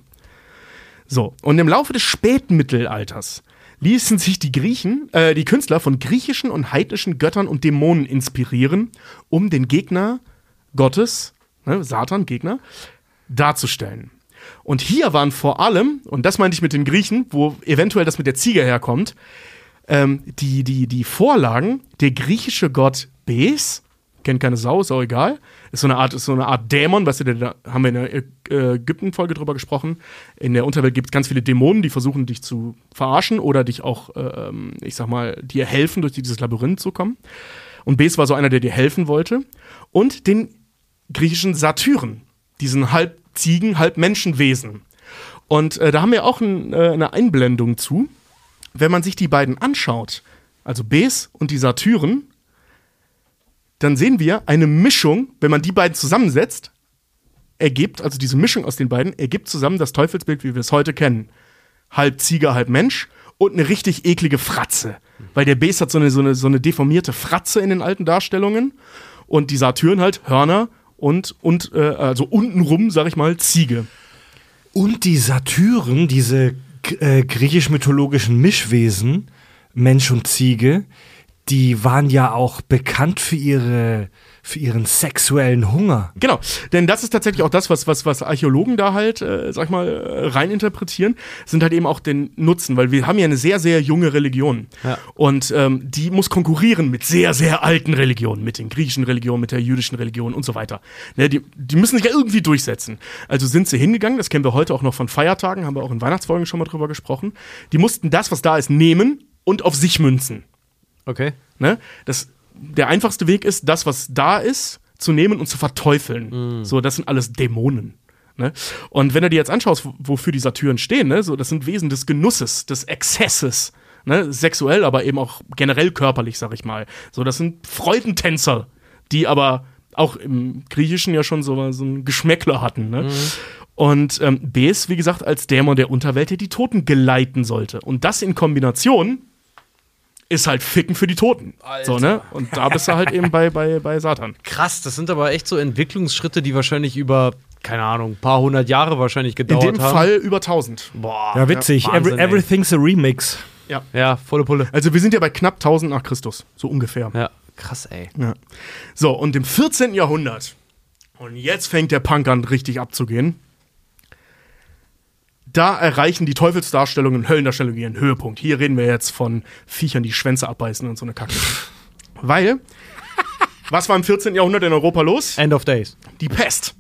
So, und im Laufe des späten Mittelalters ließen sich die Griechen, äh, die Künstler von griechischen und heidnischen Göttern und Dämonen inspirieren, um den Gegner Gottes, ne, Satan, Gegner, darzustellen. Und hier waren vor allem, und das meinte ich mit den Griechen, wo eventuell das mit der Ziege herkommt, ähm, die, die, die Vorlagen, der griechische Gott Bes, kennt keine Sau, ist auch egal, ist so eine Art, ist so eine Art Dämon, weißt du, da haben wir in der äh, Ägypten-Folge drüber gesprochen. In der Unterwelt gibt es ganz viele Dämonen, die versuchen, dich zu verarschen oder dich auch, äh, ähm, ich sag mal, dir helfen, durch dieses Labyrinth zu kommen. Und Bes war so einer, der dir helfen wollte. Und den griechischen Satyren, diesen halb Ziegen, halb Menschenwesen. Und äh, da haben wir auch ein, äh, eine Einblendung zu. Wenn man sich die beiden anschaut, also Bes und die Satyren, dann sehen wir eine Mischung, wenn man die beiden zusammensetzt, ergibt, also diese Mischung aus den beiden, ergibt zusammen das Teufelsbild, wie wir es heute kennen. Halb Ziege, halb Mensch und eine richtig eklige Fratze. Weil der Bes hat so eine, so, eine, so eine deformierte Fratze in den alten Darstellungen und die Satyren halt Hörner und, und äh, also untenrum, sag ich mal, Ziege. Und die Satyren, diese äh, griechisch-mythologischen Mischwesen, Mensch und Ziege, die waren ja auch bekannt für, ihre, für ihren sexuellen Hunger. Genau, denn das ist tatsächlich auch das, was, was, was Archäologen da halt, äh, sag ich mal, äh, reininterpretieren, sind halt eben auch den Nutzen, weil wir haben ja eine sehr, sehr junge Religion. Ja. Und ähm, die muss konkurrieren mit sehr, sehr alten Religionen, mit den griechischen Religionen, mit der jüdischen Religion und so weiter. Ne, die, die müssen sich ja irgendwie durchsetzen. Also sind sie hingegangen, das kennen wir heute auch noch von Feiertagen, haben wir auch in Weihnachtsfolgen schon mal drüber gesprochen. Die mussten das, was da ist, nehmen und auf sich münzen. Okay. Ne? Das, der einfachste Weg ist, das, was da ist, zu nehmen und zu verteufeln. So, das sind alles Dämonen. Ne? Und wenn du dir jetzt anschaust, wo- wofür die Satyren stehen, ne? so, das sind Wesen des Genusses, des Exzesses. Ne? Sexuell, aber eben auch generell körperlich, sag ich mal. So, das sind Freudentänzer, die aber auch im Griechischen ja schon so, so ein Geschmäckler hatten. Ne? Und ähm, Bes, wie gesagt, als Dämon der Unterwelt, der die Toten geleiten sollte. Und das in Kombination ist halt Ficken für die Toten. So, ne? Und da bist du halt eben bei, bei, bei Satan. Krass, das sind aber echt so Entwicklungsschritte, die wahrscheinlich über, keine Ahnung, ein paar hundert Jahre wahrscheinlich In gedauert dem haben. Fall über 1000. Boah. Ja, witzig. Wahnsinn, Every, everything's a Remix. Ja, volle Pulle. Also wir sind ja bei knapp 1000 nach Christus, so ungefähr. Ja, krass, ey. Ja. So, und im 14. Jahrhundert, und jetzt fängt der Punk an richtig abzugehen, da erreichen die Teufelsdarstellungen und Höllendarstellungen ihren Höhepunkt. Hier reden wir jetzt von Viechern, die Schwänze abbeißen und so eine Kacke. Weil, was war im 14. Jahrhundert in Europa los? End of Days. Die Pest.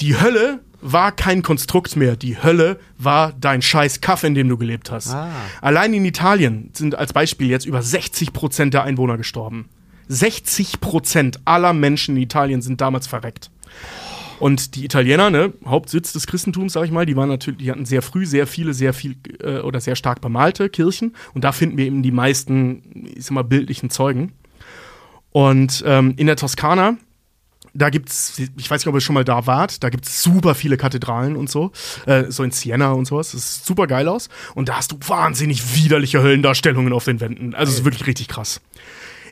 Die Hölle war kein Konstrukt mehr. Die Hölle war dein scheiß Kaff, in dem du gelebt hast. Allein in Italien sind als Beispiel jetzt über 60 Prozent der Einwohner gestorben. 60 Prozent aller Menschen in Italien sind damals verreckt. Und die Italiener, ne, Hauptsitz des Christentums, sag ich mal, die waren natürlich, die hatten sehr früh sehr viele, sehr viel äh, oder sehr stark bemalte Kirchen. Und da finden wir eben die meisten, ich sag mal, bildlichen Zeugen. Und ähm, in der Toskana, da gibt's, ich weiß nicht, ob ihr schon mal da wart, da gibt's super viele Kathedralen und so, äh, so in Siena und sowas. Das sieht super geil aus. Und da hast du wahnsinnig widerliche Höllendarstellungen auf den Wänden. Also es ist wirklich richtig krass.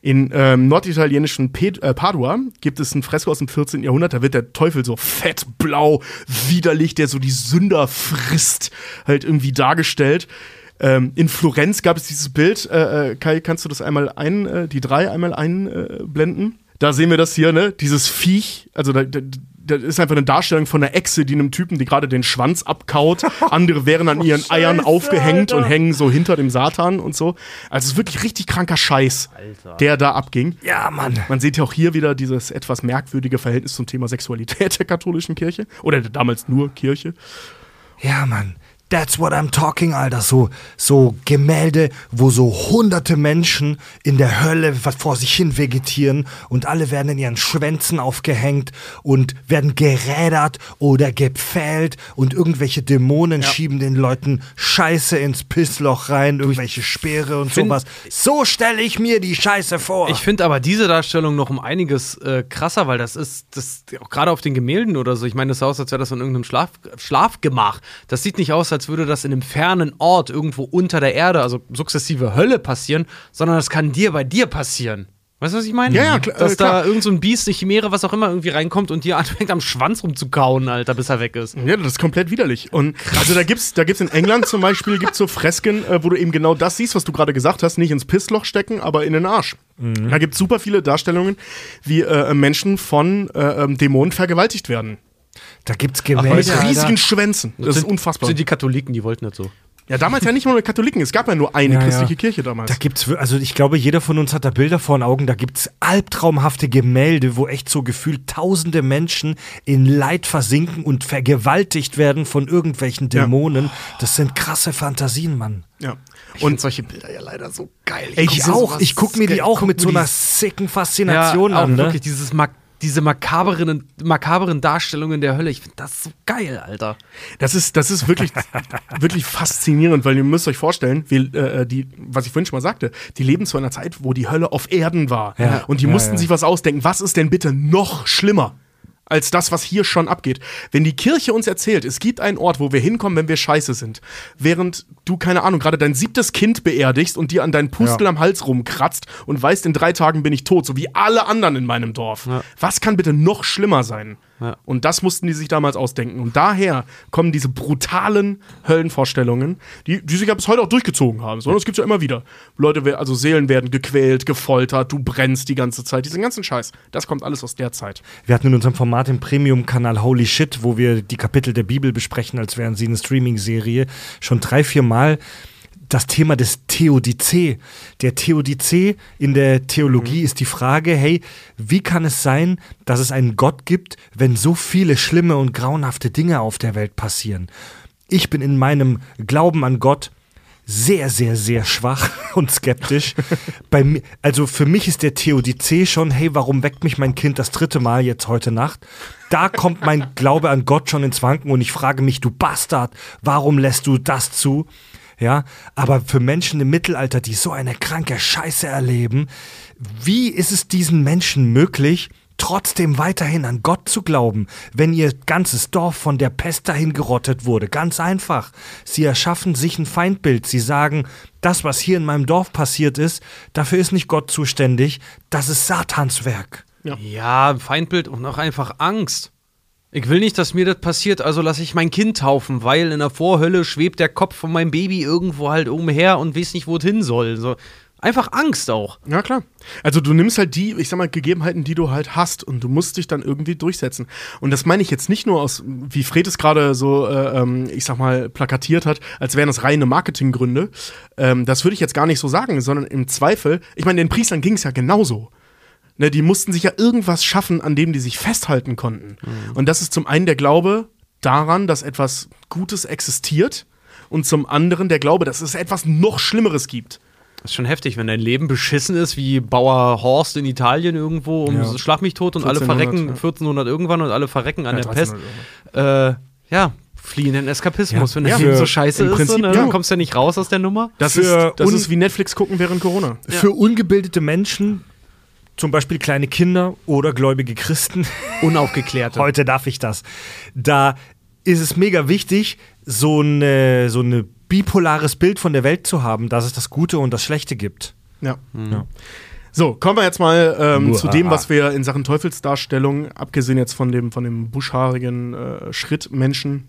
In ähm, norditalienischen Ped äh, Padua gibt es ein Fresko aus dem 14. Jahrhundert, da wird der Teufel so fett, blau, widerlich, der so die Sünder frisst, halt irgendwie dargestellt. Ähm, in Florenz gab es dieses Bild, äh, äh, Kai, kannst du das einmal ein, äh, die drei einmal einblenden? Da sehen wir das hier, ne? Dieses Viech, also da, da, da ist einfach eine Darstellung von einer Echse, die einem Typen, die gerade den Schwanz abkaut. Andere wären an ihren Eiern aufgehängt und hängen so hinter dem Satan und so. Also es ist wirklich richtig kranker Scheiß, der da abging. Ja, Mann. Man sieht ja auch hier wieder dieses etwas merkwürdige Verhältnis zum Thema Sexualität der katholischen Kirche. Oder der damals nur Kirche. Ja, Mann. That's what I'm talking, Alter. So, so Gemälde, wo so hunderte Menschen in der Hölle vor sich hin vegetieren und alle werden in ihren Schwänzen aufgehängt und werden gerädert oder gepfählt und irgendwelche Dämonen schieben den Leuten Scheiße ins Pissloch rein, irgendwelche Speere und find- sowas. So stelle ich mir die Scheiße vor. Ich finde aber diese Darstellung noch um einiges äh, krasser, weil das ist, das gerade auf den Gemälden oder so, ich meine, das sah aus, als wäre das in irgendeinem Schlaf, Schlafgemach. Das sieht nicht aus, als würde das in einem fernen Ort irgendwo unter der Erde, also sukzessive Hölle passieren, sondern das kann dir bei dir passieren. Weißt du, was ich meine? Ja, ja, klar, Dass äh, klar. da irgend so ein Biest, eine Chimäre, was auch immer, irgendwie reinkommt und dir anfängt am Schwanz rumzukauen, Alter, bis er weg ist. Ja, das ist komplett widerlich. Und also da gibt's, da gibt's in England zum Beispiel gibt's so Fresken, äh, wo du eben genau das siehst, was du gerade gesagt hast, nicht ins Pissloch stecken, aber in den Arsch. Da gibt's super viele Darstellungen, wie äh, Menschen von äh, ähm, Dämonen vergewaltigt werden. Da gibt's Mit Gemälde, riesigen Alter. Schwänzen. Das ist sind, unfassbar. Sind die Katholiken, die wollten das so. Ja, damals ja nicht nur Katholiken, es gab ja nur eine Ja, ja. christliche Kirche damals. Da gibt's, also ich glaube, jeder von uns hat da Bilder vor den Augen. Da gibt's albtraumhafte Gemälde, wo echt so gefühlt tausende Menschen in Leid versinken und vergewaltigt werden von irgendwelchen Dämonen. Das sind krasse Fantasien, Mann. ja. Und solche Bilder ja leider so geil. Ich diese- auch. Ich guck mir die auch mit so einer sicken Faszination ja, auch an. Ne? wirklich dieses Mak diese makaberen, makaberen Darstellungen der Hölle. Ich finde das so geil, Alter. Das ist, das ist wirklich, wirklich faszinierend, weil ihr müsst euch vorstellen, wir, äh, die, was ich vorhin schon mal sagte, die leben zu einer Zeit, wo die Hölle auf Erden war. Ja. Und die Ja, mussten ja. sich was ausdenken. Was ist denn bitte noch schlimmer? Als das, was hier schon abgeht. Wenn die Kirche uns erzählt, es gibt einen Ort, wo wir hinkommen, wenn wir scheiße sind, während du, keine Ahnung, gerade dein siebtes Kind beerdigst und dir an deinen Pustel am Hals rumkratzt und weißt, in drei Tagen bin ich tot, so wie alle anderen in meinem Dorf. Was kann bitte noch schlimmer sein? Ja. Und das mussten die sich damals ausdenken. Und daher kommen diese brutalen Höllenvorstellungen, die, die sich ja bis heute auch durchgezogen haben. So, das gibt's ja immer wieder. Leute, also Seelen werden gequält, gefoltert, du brennst die ganze Zeit. Diesen ganzen Scheiß. Das kommt alles aus der Zeit. Wir hatten in unserem Format im Premium-Kanal Holy Shit, wo wir die Kapitel der Bibel besprechen, als wären sie eine Streaming-Serie, schon drei, vier Mal das Thema des Theodizee. Der Theodizee in der Theologie ist die Frage, hey, wie kann es sein, dass es einen Gott gibt, wenn so viele schlimme und grauenhafte Dinge auf der Welt passieren? Ich bin in meinem Glauben an Gott sehr, sehr, sehr schwach und skeptisch. Bei mir, also für mich ist der Theodizee schon, hey, warum weckt mich mein Kind das dritte Mal jetzt heute Nacht? Da kommt mein Glaube an Gott schon ins Wanken und ich frage mich, du Bastard, warum lässt du das zu? Ja, aber für Menschen im Mittelalter, die so eine kranke Scheiße erleben, wie ist es diesen Menschen möglich, trotzdem weiterhin an Gott zu glauben, wenn ihr ganzes Dorf von der Pest dahin gerottet wurde? Ganz einfach. Sie erschaffen sich ein Feindbild. Sie sagen, das, was hier in meinem Dorf passiert ist, dafür ist nicht Gott zuständig, das ist Satans Werk. Ja, Feindbild und auch einfach Angst. Ich will nicht, dass mir das passiert, also lasse ich mein Kind taufen, weil in der Vorhölle schwebt der Kopf von meinem Baby irgendwo halt umher und weiß nicht, wo es hin soll. So, einfach Angst auch. Ja, klar. Also du nimmst halt die, ich sag mal, Gegebenheiten, die du halt hast und du musst dich dann irgendwie durchsetzen. Und das meine ich jetzt nicht nur aus, wie Fred es gerade so, äh, ähm, ich sag mal, plakatiert hat, als wären das reine Marketinggründe. Ähm, das würde ich jetzt gar nicht so sagen, sondern im Zweifel, ich meine, den Priestern ging es ja genauso. Ne, die mussten sich ja irgendwas schaffen, an dem die sich festhalten konnten. Und das ist zum einen der Glaube daran, dass etwas Gutes existiert und zum anderen der Glaube, dass es etwas noch Schlimmeres gibt. Das ist schon heftig, wenn dein Leben beschissen ist, wie Bauer Horst in Italien irgendwo um Ja. Schlag mich tot und alle 1400, verrecken, ja. 1400 irgendwann und alle verrecken an Ja, der Pest. 1300 Äh, ja, fliehen in Eskapismus. Ja. Wenn das Ja, Leben so scheiße im ist, so, Prinzip, ne, ja. dann kommst du ja nicht raus aus der Nummer. Das, Für ist, das ist wie Netflix gucken während Corona. Für ungebildete Menschen, zum Beispiel kleine Kinder oder gläubige Christen, Unaufgeklärt. heute darf ich das, da ist es mega wichtig, so ein so eine bipolares Bild von der Welt zu haben, dass es das Gute und das Schlechte gibt. Ja. Ja. So, kommen wir jetzt mal ähm, zu dem, was wir in Sachen Teufelsdarstellung, abgesehen jetzt von dem, von dem buschhaarigen äh, Schrittmenschen,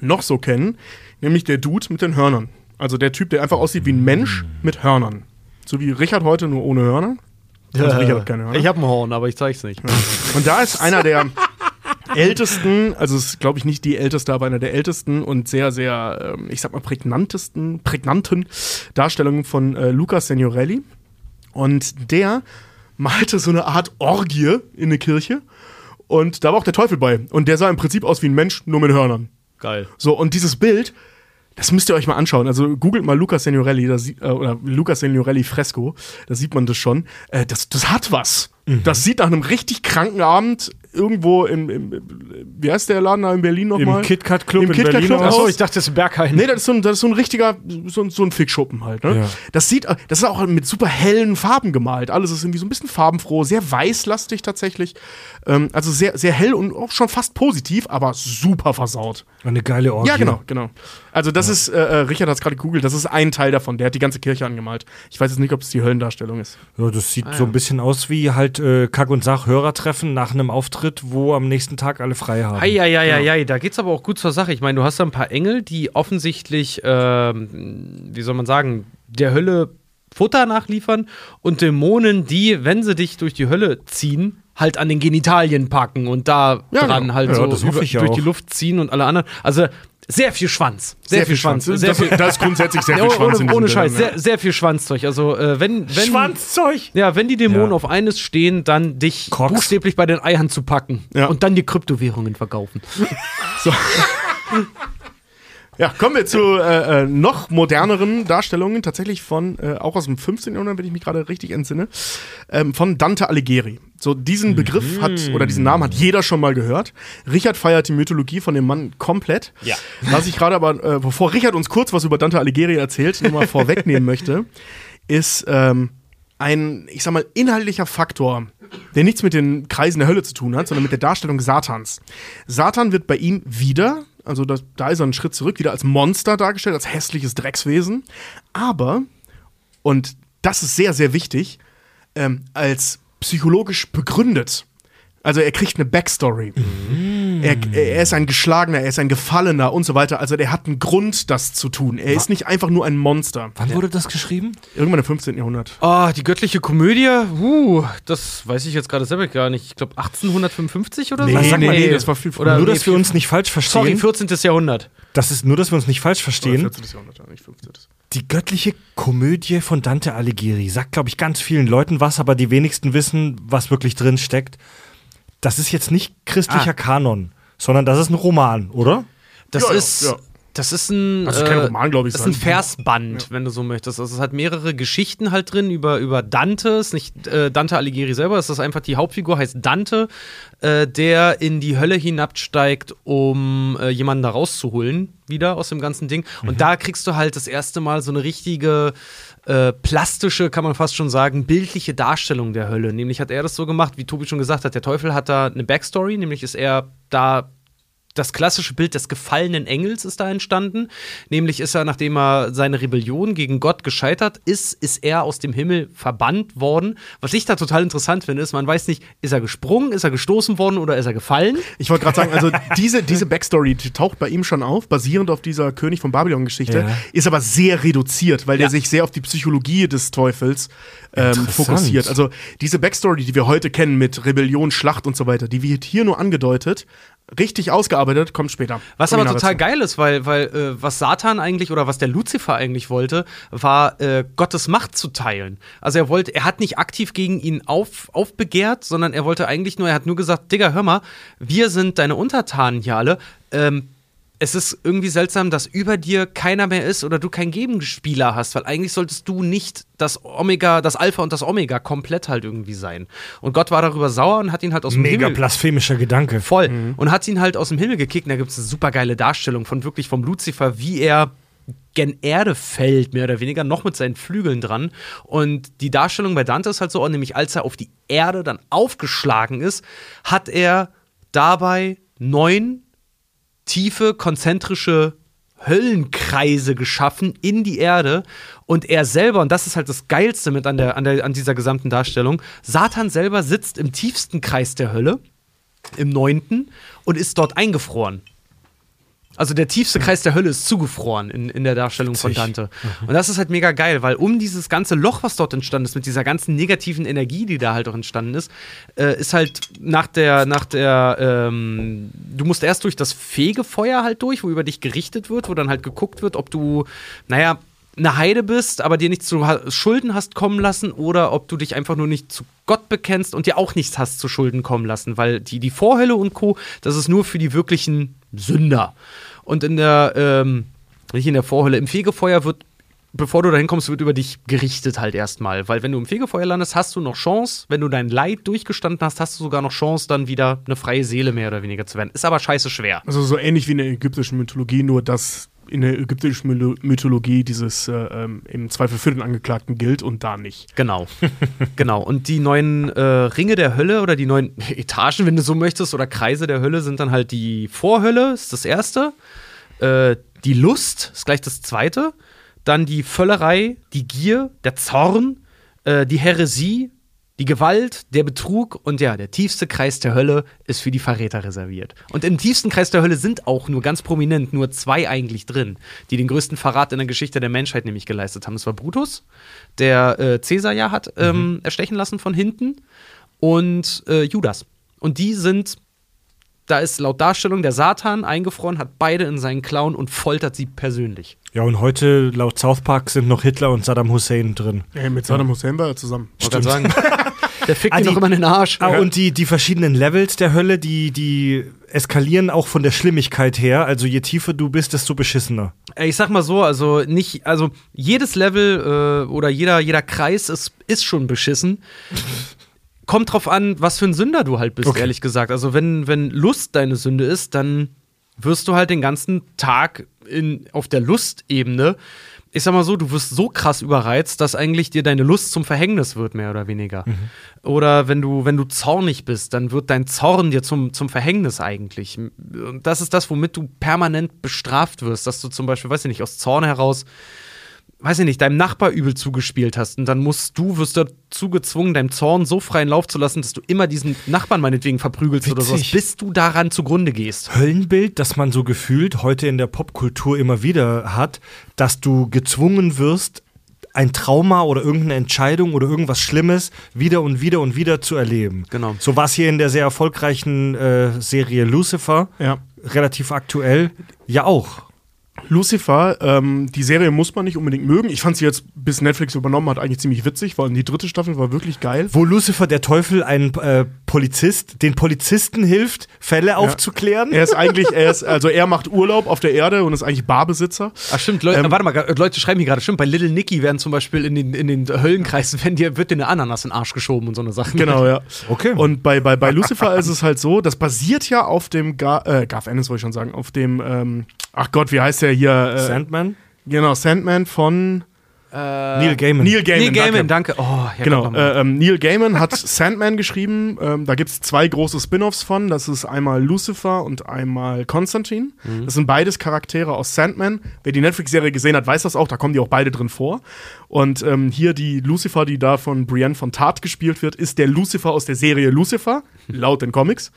noch so kennen, nämlich der Dude mit den Hörnern. Also der Typ, der einfach aussieht wie ein Mensch mit Hörnern. So wie Richard heute, nur ohne Hörner. Also Richard hat keine Hörner. Ich habe ein Horn, aber ich zeig's nicht. Und da ist einer der ältesten, also es ist, glaube ich, nicht die älteste, aber einer der ältesten und sehr, sehr, ähm, ich sag mal, prägnantesten, prägnanten Darstellungen von äh, Luca Signorelli. Und der malte so eine Art Orgie in eine Kirche. Und da war auch der Teufel bei. Und der sah im Prinzip aus wie ein Mensch, nur mit Hörnern. Geil. So, und dieses Bild, das müsst ihr euch mal anschauen. Also googelt mal Luca Signorelli da sie, äh, oder Luca Signorelli Fresco, da sieht man das schon. Äh, das, das hat was. Das sieht nach einem richtig kranken Abend irgendwo im, im wie heißt der Laden da in Berlin nochmal? Im KitKat Club Im in KitKat Berlin Club. Achso, ich dachte, das ist Berghain. Nee, das ist so ein, das ist so ein richtiger, so, ein- so ein Fickschuppen halt. Ne? Ja. Das sieht, das ist auch mit super hellen Farben gemalt. Alles ist irgendwie so ein bisschen farbenfroh, sehr weißlastig tatsächlich. Ähm, also sehr, sehr hell und auch schon fast positiv, aber super versaut. Eine geile Orgie. Ja, genau, genau. Also das ist, äh, äh, Richard hat es gerade gegoogelt, das ist ein Teil davon. Der hat die ganze Kirche angemalt. Ich weiß jetzt nicht, ob es die Höllendarstellung ist. Ja, das sieht so ein bisschen aus wie halt äh, Kack- und Sach-Hörertreffen nach einem Auftritt, wo am nächsten Tag alle frei haben. Eieieiei, da geht's aber auch gut zur Sache. Ich meine, du hast da ein paar Engel, die offensichtlich, ähm, wie soll man sagen, der Hölle Futter nachliefern und Dämonen, die, wenn sie dich durch die Hölle ziehen, halt an den Genitalien packen und da Ja, dran genau. halt Ja, so über, ja durch auch. die Luft ziehen und alle anderen. Also sehr viel Schwanz. Sehr, viel Schwanz. Sehr das, viel, da ist grundsätzlich sehr viel Schwanz in ohne, ohne Scheiß, sehr, sehr viel Schwanzzeug. Also, äh, wenn, wenn, Schwanzzeug! Ja, wenn die Dämonen Ja. auf eines stehen, dann dich Cox. buchstäblich bei den Eiern zu packen Ja. und dann die Kryptowährungen verkaufen. Ja, kommen wir zu äh, äh, noch moderneren Darstellungen, tatsächlich von, äh, auch aus dem 15. Jahrhundert, wenn ich mich gerade richtig entsinne, ähm, von Dante Alighieri. So, diesen Begriff hat, oder diesen Namen hat jeder schon mal gehört. Richard feiert die Mythologie von dem Mann komplett. Ja. Was ich gerade aber, äh, bevor Richard uns kurz was über Dante Alighieri erzählt, nur mal vorwegnehmen möchte, ist ähm, ein, ich sag mal, inhaltlicher Faktor, der nichts mit den Kreisen der Hölle zu tun hat, sondern mit der Darstellung Satans. Satan wird bei ihm wieder, also das, da ist er einen Schritt zurück, wieder als Monster dargestellt, als hässliches Dreckswesen, aber, und das ist sehr, sehr wichtig, ähm, als psychologisch begründet. Also er kriegt eine Backstory. Er, er ist ein Geschlagener, er ist ein Gefallener und so weiter. Also der hat einen Grund, das zu tun. Er ist nicht einfach nur ein Monster. Wann wurde das geschrieben? Irgendwann im 15. Jahrhundert. Oh, die göttliche Komödie, uh, das weiß ich jetzt gerade selber gar nicht. Ich glaube 1855 oder so. Nee, sag mal, nee, das war viel früher. Oder nur, nee, dass wir uns nicht falsch verstehen. Sorry, 14. Jahrhundert. das ist nur, dass wir uns nicht falsch verstehen. 14. Jahrhundert, ja, nicht 15. Die göttliche Komödie von Dante Alighieri sagt, glaube ich, ganz vielen Leuten was, aber die wenigsten wissen, was wirklich drin steckt. Das ist jetzt nicht christlicher Ah. Kanon, sondern das ist ein Roman, oder? Das Ja, ja, ist ja. Das ist ein, Also kein Roman, glaub ich, Das ist ein Versband, wenn du so möchtest. Also es hat mehrere Geschichten halt drin über, über Dante. Es ist nicht äh, Dante Alighieri selber, es ist einfach die Hauptfigur, heißt Dante, äh, der in die Hölle hinabsteigt, um äh, jemanden da rauszuholen, wieder aus dem ganzen Ding. Und da kriegst du halt das erste Mal so eine richtige äh, plastische, kann man fast schon sagen, bildliche Darstellung der Hölle. Nämlich hat er das so gemacht, wie Tobi schon gesagt hat, der Teufel hat da eine Backstory, nämlich ist er da das klassische Bild des gefallenen Engels ist da entstanden. Nämlich ist er, nachdem er seine Rebellion gegen Gott gescheitert ist, ist er aus dem Himmel verbannt worden. Was ich da total interessant finde, ist, man weiß nicht, ist er gesprungen, ist er gestoßen worden oder ist er gefallen? Ich wollte gerade sagen, also diese, diese Backstory, die taucht bei ihm schon auf, basierend auf dieser König von Babylon-Geschichte, Ja. ist aber sehr reduziert, weil Ja. der sich sehr auf die Psychologie des Teufels ähm, fokussiert. Also diese Backstory, die wir heute kennen mit Rebellion, Schlacht und so weiter, die wird hier nur angedeutet, richtig ausgearbeitet, kommt später. Was aber total zu. geil ist, weil, weil äh, was Satan eigentlich oder was der Luzifer eigentlich wollte, war äh, Gottes Macht zu teilen. Also er wollte, er hat nicht aktiv gegen ihn auf, aufbegehrt, sondern er wollte eigentlich nur, er hat nur gesagt, Digga, hör mal, wir sind deine Untertanen hier alle. Ähm, es ist irgendwie seltsam, dass über dir keiner mehr ist oder du keinen Gegenspieler hast, weil eigentlich solltest du nicht das Omega, das Alpha und das Omega komplett halt irgendwie sein. Und Gott war darüber sauer und hat ihn halt aus dem Mega Himmel blasphemischer Gedanke. Voll. Und hat ihn halt aus dem Himmel gekickt. Und da gibt es eine super geile Darstellung von wirklich vom Luzifer, wie er gen Erde fällt, mehr oder weniger, noch mit seinen Flügeln dran. Und die Darstellung bei Dante ist halt so, nämlich als er auf die Erde dann aufgeschlagen ist, hat er dabei neun tiefe, konzentrische Höllenkreise geschaffen in die Erde und er selber, und das ist halt das Geilste mit an, der, an, der, an dieser gesamten Darstellung, Satan selber sitzt im tiefsten Kreis der Hölle, im neunten, und ist dort eingefroren. Also der tiefste Kreis der Hölle ist zugefroren in, in der Darstellung von Witzig. Dante. Und das ist halt mega geil, weil um dieses ganze Loch, was dort entstanden ist, mit dieser ganzen negativen Energie, die da halt auch entstanden ist, äh, ist halt nach der, nach der, ähm, du musst erst durch das Fegefeuer halt durch, wo über dich gerichtet wird, wo dann halt geguckt wird, ob du, naja, eine Heide bist, aber dir nichts zu Schulden hast kommen lassen oder ob du dich einfach nur nicht zu Gott bekennst und dir auch nichts hast zu Schulden kommen lassen, weil die, die Vorhölle und Co., das ist nur für die wirklichen Sünder. Und in der, ähm, nicht in der Vorhölle, im Fegefeuer wird, bevor du dahin kommst, wird über dich gerichtet halt erstmal. Weil wenn du im Fegefeuer landest, hast du noch Chance, wenn du dein Leid durchgestanden hast, hast du sogar noch Chance, dann wieder eine freie Seele mehr oder weniger zu werden. Ist aber scheiße schwer. Also so ähnlich wie in der ägyptischen Mythologie, nur dass in der ägyptischen Mythologie dieses äh, ähm, im Zweifel für den Angeklagten gilt und da nicht. Genau. genau. Und die neuen äh, Ringe der Hölle oder die neuen Etagen, wenn du so möchtest, oder Kreise der Hölle sind dann halt die Vorhölle, ist das erste. Äh, die Lust ist gleich das zweite. Dann die Völlerei, die Gier, der Zorn, äh, die Häresie, die Gewalt, der Betrug und ja, der tiefste Kreis der Hölle ist für die Verräter reserviert. Und im tiefsten Kreis der Hölle sind auch nur ganz prominent nur zwei eigentlich drin, die den größten Verrat in der Geschichte der Menschheit nämlich geleistet haben. Das war Brutus, der äh, Cäsar ja hat ähm, erstechen lassen von hinten, und äh, Judas. Und die sind, da ist laut Darstellung der Satan eingefroren, hat beide in seinen Klauen und foltert sie persönlich. Ja, und heute, laut South Park, sind noch Hitler und Saddam Hussein drin. Ja, mit Saddam Hussein war er zusammen. Ich kann sagen, der fickt Ah, ihn die- doch immer in den Arsch. Ah, und die, die verschiedenen Levels der Hölle, die, die eskalieren auch von der Schlimmigkeit her. Also je tiefer du bist, desto beschissener. Ich sag mal so, also nicht, also jedes Level äh, oder jeder, jeder Kreis ist, ist schon beschissen. Kommt drauf an, was für ein Sünder du halt bist, Okay. ehrlich gesagt. Also wenn, wenn Lust deine Sünde ist, dann wirst du halt den ganzen Tag in, auf der Lustebene, ich sag mal so, du wirst so krass überreizt, dass eigentlich dir deine Lust zum Verhängnis wird, mehr oder weniger. Oder wenn du, wenn du zornig bist, dann wird dein Zorn dir zum, zum Verhängnis eigentlich. Und das ist das, womit du permanent bestraft wirst, dass du zum Beispiel, weiß ich nicht, aus Zorn heraus, weiß ich nicht, deinem Nachbar übel zugespielt hast und dann musst du, wirst dazu gezwungen, deinem Zorn so freien Lauf zu lassen, dass du immer diesen Nachbarn meinetwegen verprügelst oder sowas, Witzig. bis du daran zugrunde gehst. Höllenbild, das man so gefühlt heute in der Popkultur immer wieder hat, dass du gezwungen wirst, ein Trauma oder irgendeine Entscheidung oder irgendwas Schlimmes wieder und wieder und wieder zu erleben. Genau. So war es hier in der sehr erfolgreichen äh, Serie Lucifer, Ja. relativ aktuell, ja auch. Lucifer, ähm, die Serie muss man nicht unbedingt mögen. Ich fand sie jetzt, bis Netflix übernommen hat, eigentlich ziemlich witzig, vor allem die dritte Staffel war wirklich geil. Wo Lucifer, der Teufel, ein äh, Polizist, den Polizisten hilft, Fälle aufzuklären. Er ist eigentlich, er ist, also er macht Urlaub auf der Erde und ist eigentlich Barbesitzer. Ach stimmt, Leute, warte mal, Leute schreiben hier gerade, stimmt, bei Little Nicky werden zum Beispiel in den, in den Höllenkreisen, wenn dir, wird dir eine Ananas in den Arsch geschoben und so eine Sache. Genau, ja. Okay. Und bei, bei, bei Lucifer ist es halt so, das basiert ja auf dem Gar, äh, Garth Ennis, wollte ich schon sagen, auf dem, ähm, ach Gott, wie heißt der hier? Äh, Sandman? genau, Sandman von Neil Gaiman. Neil Gaiman. Neil Gaiman, danke. danke. Oh, ja, Genau, äh, ähm, Neil Gaiman hat Sandman geschrieben. Ähm, da gibt es zwei große Spin-offs von. Das ist einmal Lucifer und einmal Konstantin. Mhm. Das sind beides Charaktere aus Sandman. Wer die Netflix-Serie gesehen hat, weiß das auch. Da kommen die auch beide drin vor. Und ähm, hier die Lucifer, die da von Brienne von Tart gespielt wird, ist der Lucifer aus der Serie Lucifer, laut den Comics.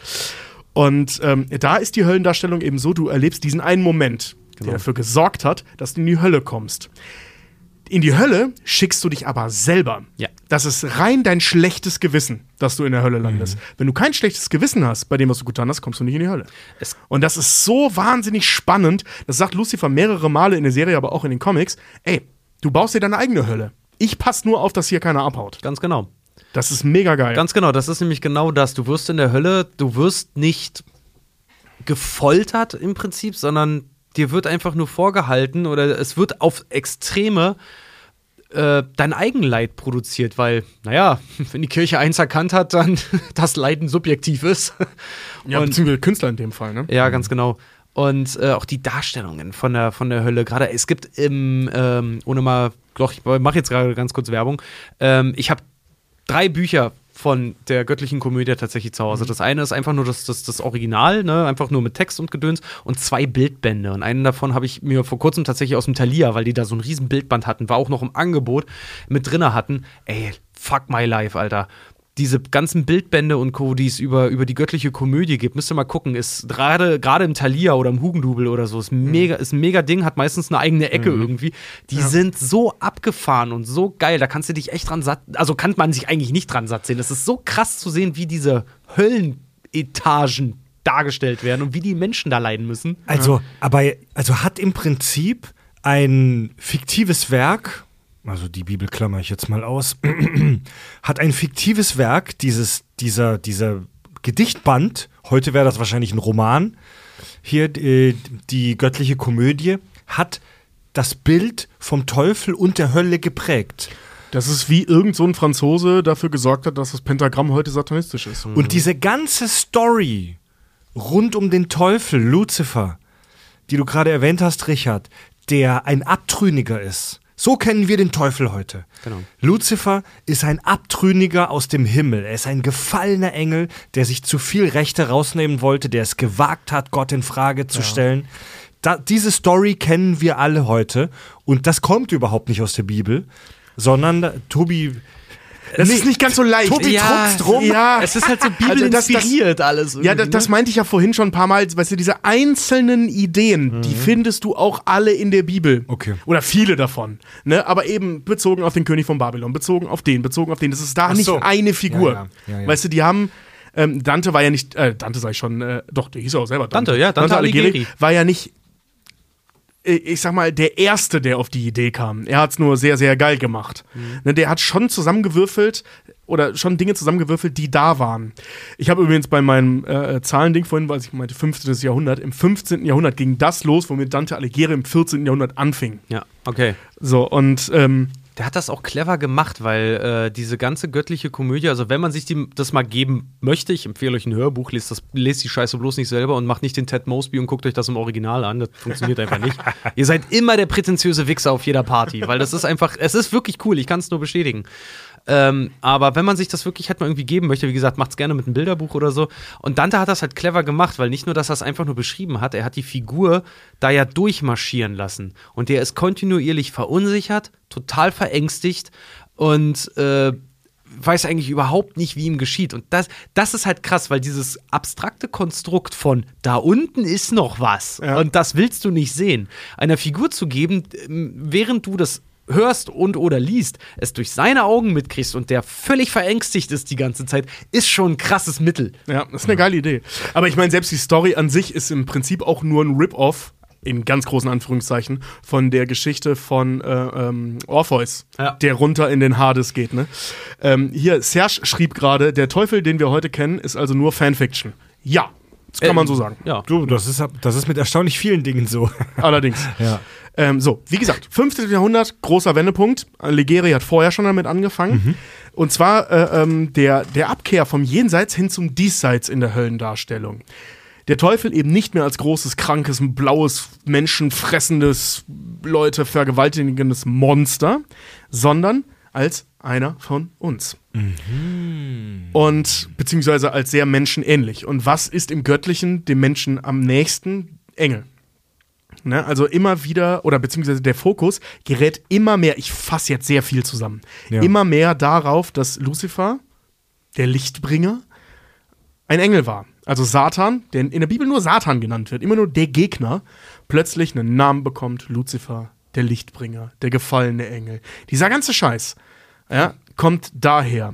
Und ähm, da ist die Höllendarstellung eben so, du erlebst diesen einen Moment, Genau. der dafür gesorgt hat, dass du in die Hölle kommst. In die Hölle schickst du dich aber selber. Ja. Das ist rein dein schlechtes Gewissen, dass du in der Hölle landest. Wenn du kein schlechtes Gewissen hast bei dem, was du getan hast, kommst du nicht in die Hölle. Es- Und das ist so wahnsinnig spannend. Das sagt Lucifer mehrere Male in der Serie, aber auch in den Comics. Ey, du baust dir deine eigene Hölle. Ich passe nur auf, dass hier keiner abhaut. Ganz genau. Das ist mega geil. Ganz genau, das ist nämlich genau das. Du wirst in der Hölle, du wirst nicht gefoltert im Prinzip, sondern dir wird einfach nur vorgehalten oder es wird auf Extreme äh, dein Eigenleid produziert, weil, naja, wenn die Kirche eins erkannt hat, dann das Leiden subjektiv ist. ja, Und- beziehungsweise Künstler in dem Fall, ne? Ja, ganz genau. Und äh, auch die Darstellungen von der, von der Hölle. Gerade es gibt im, ähm, ohne mal, doch, ich mache jetzt gerade ganz kurz Werbung. Ähm, ich habe drei Bücher von der göttlichen Komödie tatsächlich zu Hause. Das eine ist einfach nur das, das, das Original, ne? einfach nur mit Text und Gedöns und zwei Bildbände. Und einen davon habe ich mir vor kurzem tatsächlich aus dem Thalia, weil die da so ein riesen Bildband hatten, war auch noch im Angebot, mit drinne hatten. Ey, fuck my life, Alter diese ganzen Bildbände und Co., die es über, über die göttliche Komödie gibt, müsst ihr mal gucken, ist gerade gerade im Thalia oder im Hugendubel oder so, ist mega, ist ein mega Ding, hat meistens eine eigene Ecke irgendwie. Die sind so abgefahren und so geil, da kannst du dich echt dran satt, also kann man sich eigentlich nicht dran satt sehen. Es ist so krass zu sehen, wie diese Höllenetagen dargestellt werden und wie die Menschen da leiden müssen. Also, aber also hat im Prinzip ein fiktives Werk, also die Bibel klammer ich jetzt mal aus, hat ein fiktives Werk, dieses, dieser, dieser Gedichtband, heute wäre das wahrscheinlich ein Roman, hier äh, die göttliche Komödie, hat das Bild vom Teufel und der Hölle geprägt. Das ist wie irgend so ein Franzose dafür gesorgt hat, dass das Pentagramm heute satanistisch ist. Und diese ganze Story rund um den Teufel, Lucifer, die du gerade erwähnt hast, Richard, der ein Abtrünniger ist. So kennen wir den Teufel heute. Genau. Lucifer ist ein Abtrünniger aus dem Himmel. Er ist ein gefallener Engel, der sich zu viel Rechte rausnehmen wollte, der es gewagt hat, Gott in Frage zu stellen. Da, diese Story kennen wir alle heute und das kommt überhaupt nicht aus der Bibel, sondern Tobi. Das Nee, ist nicht ganz so leicht. Tobi druckst drum. Ja, Es ist halt so Also das- das- bibelinspiriert alles. Ja, das, irgendwie, das ne? meinte ich ja vorhin schon ein paar Mal. Weißt du, diese einzelnen Ideen, die findest du auch alle in der Bibel. Okay. Oder viele davon. Ne? Aber eben bezogen auf den König von Babylon, bezogen auf den, bezogen auf den. Das ist da Ach nicht so. eine Figur. Ja, ja. Ja, ja. Weißt du, die haben. Ähm, Dante war ja nicht, äh, Dante sag ich schon, äh, doch, der hieß auch selber Dante. Dante, ja, Dante Alighieri. War ja nicht, ich sag mal, der Erste, der auf die Idee kam. Er hat's nur sehr, sehr geil gemacht. Ne, der hat schon zusammengewürfelt oder schon Dinge zusammengewürfelt, die da waren. Ich habe übrigens bei meinem äh, Zahlending vorhin, weil ich meinte 15. Jahrhundert, im 15. Jahrhundert ging das los, womit Dante Alighieri im 14. Jahrhundert anfing. Ja, okay. So, und ähm, Der hat das auch clever gemacht, weil äh, diese ganze göttliche Komödie, also wenn man sich die, das mal geben möchte, ich empfehle euch ein Hörbuch, lest, das, lest die Scheiße bloß nicht selber und macht nicht den Ted Mosby und guckt euch das im Original an. Das funktioniert einfach nicht. Ihr seid immer der prätentiöse Wichser auf jeder Party, weil das ist einfach, es ist wirklich cool, ich kann es nur bestätigen. Ähm, aber wenn man sich das wirklich halt mal irgendwie geben möchte, wie gesagt, macht's gerne mit einem Bilderbuch oder so. Und Dante hat das halt clever gemacht, weil nicht nur, dass er es einfach nur beschrieben hat, er hat die Figur da ja durchmarschieren lassen. Und der ist kontinuierlich verunsichert, total verängstigt und äh, weiß eigentlich überhaupt nicht, wie ihm geschieht. Und das, das ist halt krass, weil dieses abstrakte Konstrukt von da unten ist noch was Ja. und das willst du nicht sehen, einer Figur zu geben, ähm, während du das hörst und oder liest, es durch seine Augen mitkriegst und der völlig verängstigt ist die ganze Zeit, ist schon ein krasses Mittel. ja, das ist eine geile Idee. Aber ich meine, selbst die Story an sich ist im Prinzip auch nur ein Rip-Off in ganz großen Anführungszeichen, von der Geschichte von äh, ähm, Orpheus, Ja. der runter in den Hades geht. Ne? Ähm, hier, Serge schrieb gerade, der Teufel, den wir heute kennen, ist also nur Fanfiction. Ja, das kann Ähm, man so sagen. Ja. Du, das ist, das ist mit erstaunlich vielen Dingen so. Allerdings. ja. Ähm, so, wie gesagt, 15. Jahrhundert, großer Wendepunkt. Ligeri hat vorher schon damit angefangen. Und zwar äh, ähm, der, der Abkehr vom Jenseits hin zum Diesseits in der Höllendarstellung. Der Teufel eben nicht mehr als großes, krankes, blaues, menschenfressendes, Leute vergewaltigendes Monster, sondern als einer von uns. Und beziehungsweise als sehr menschenähnlich. Und was ist im Göttlichen dem Menschen am nächsten? Engel. Ne? Also immer wieder, oder beziehungsweise der Fokus gerät immer mehr, ich fasse jetzt sehr viel zusammen, Ja. immer mehr darauf, dass Lucifer, der Lichtbringer, ein Engel war. Also Satan, der in der Bibel nur Satan genannt wird, immer nur der Gegner, plötzlich einen Namen bekommt, Lucifer, der Lichtbringer, der gefallene Engel. Dieser ganze Scheiß, ja, kommt daher.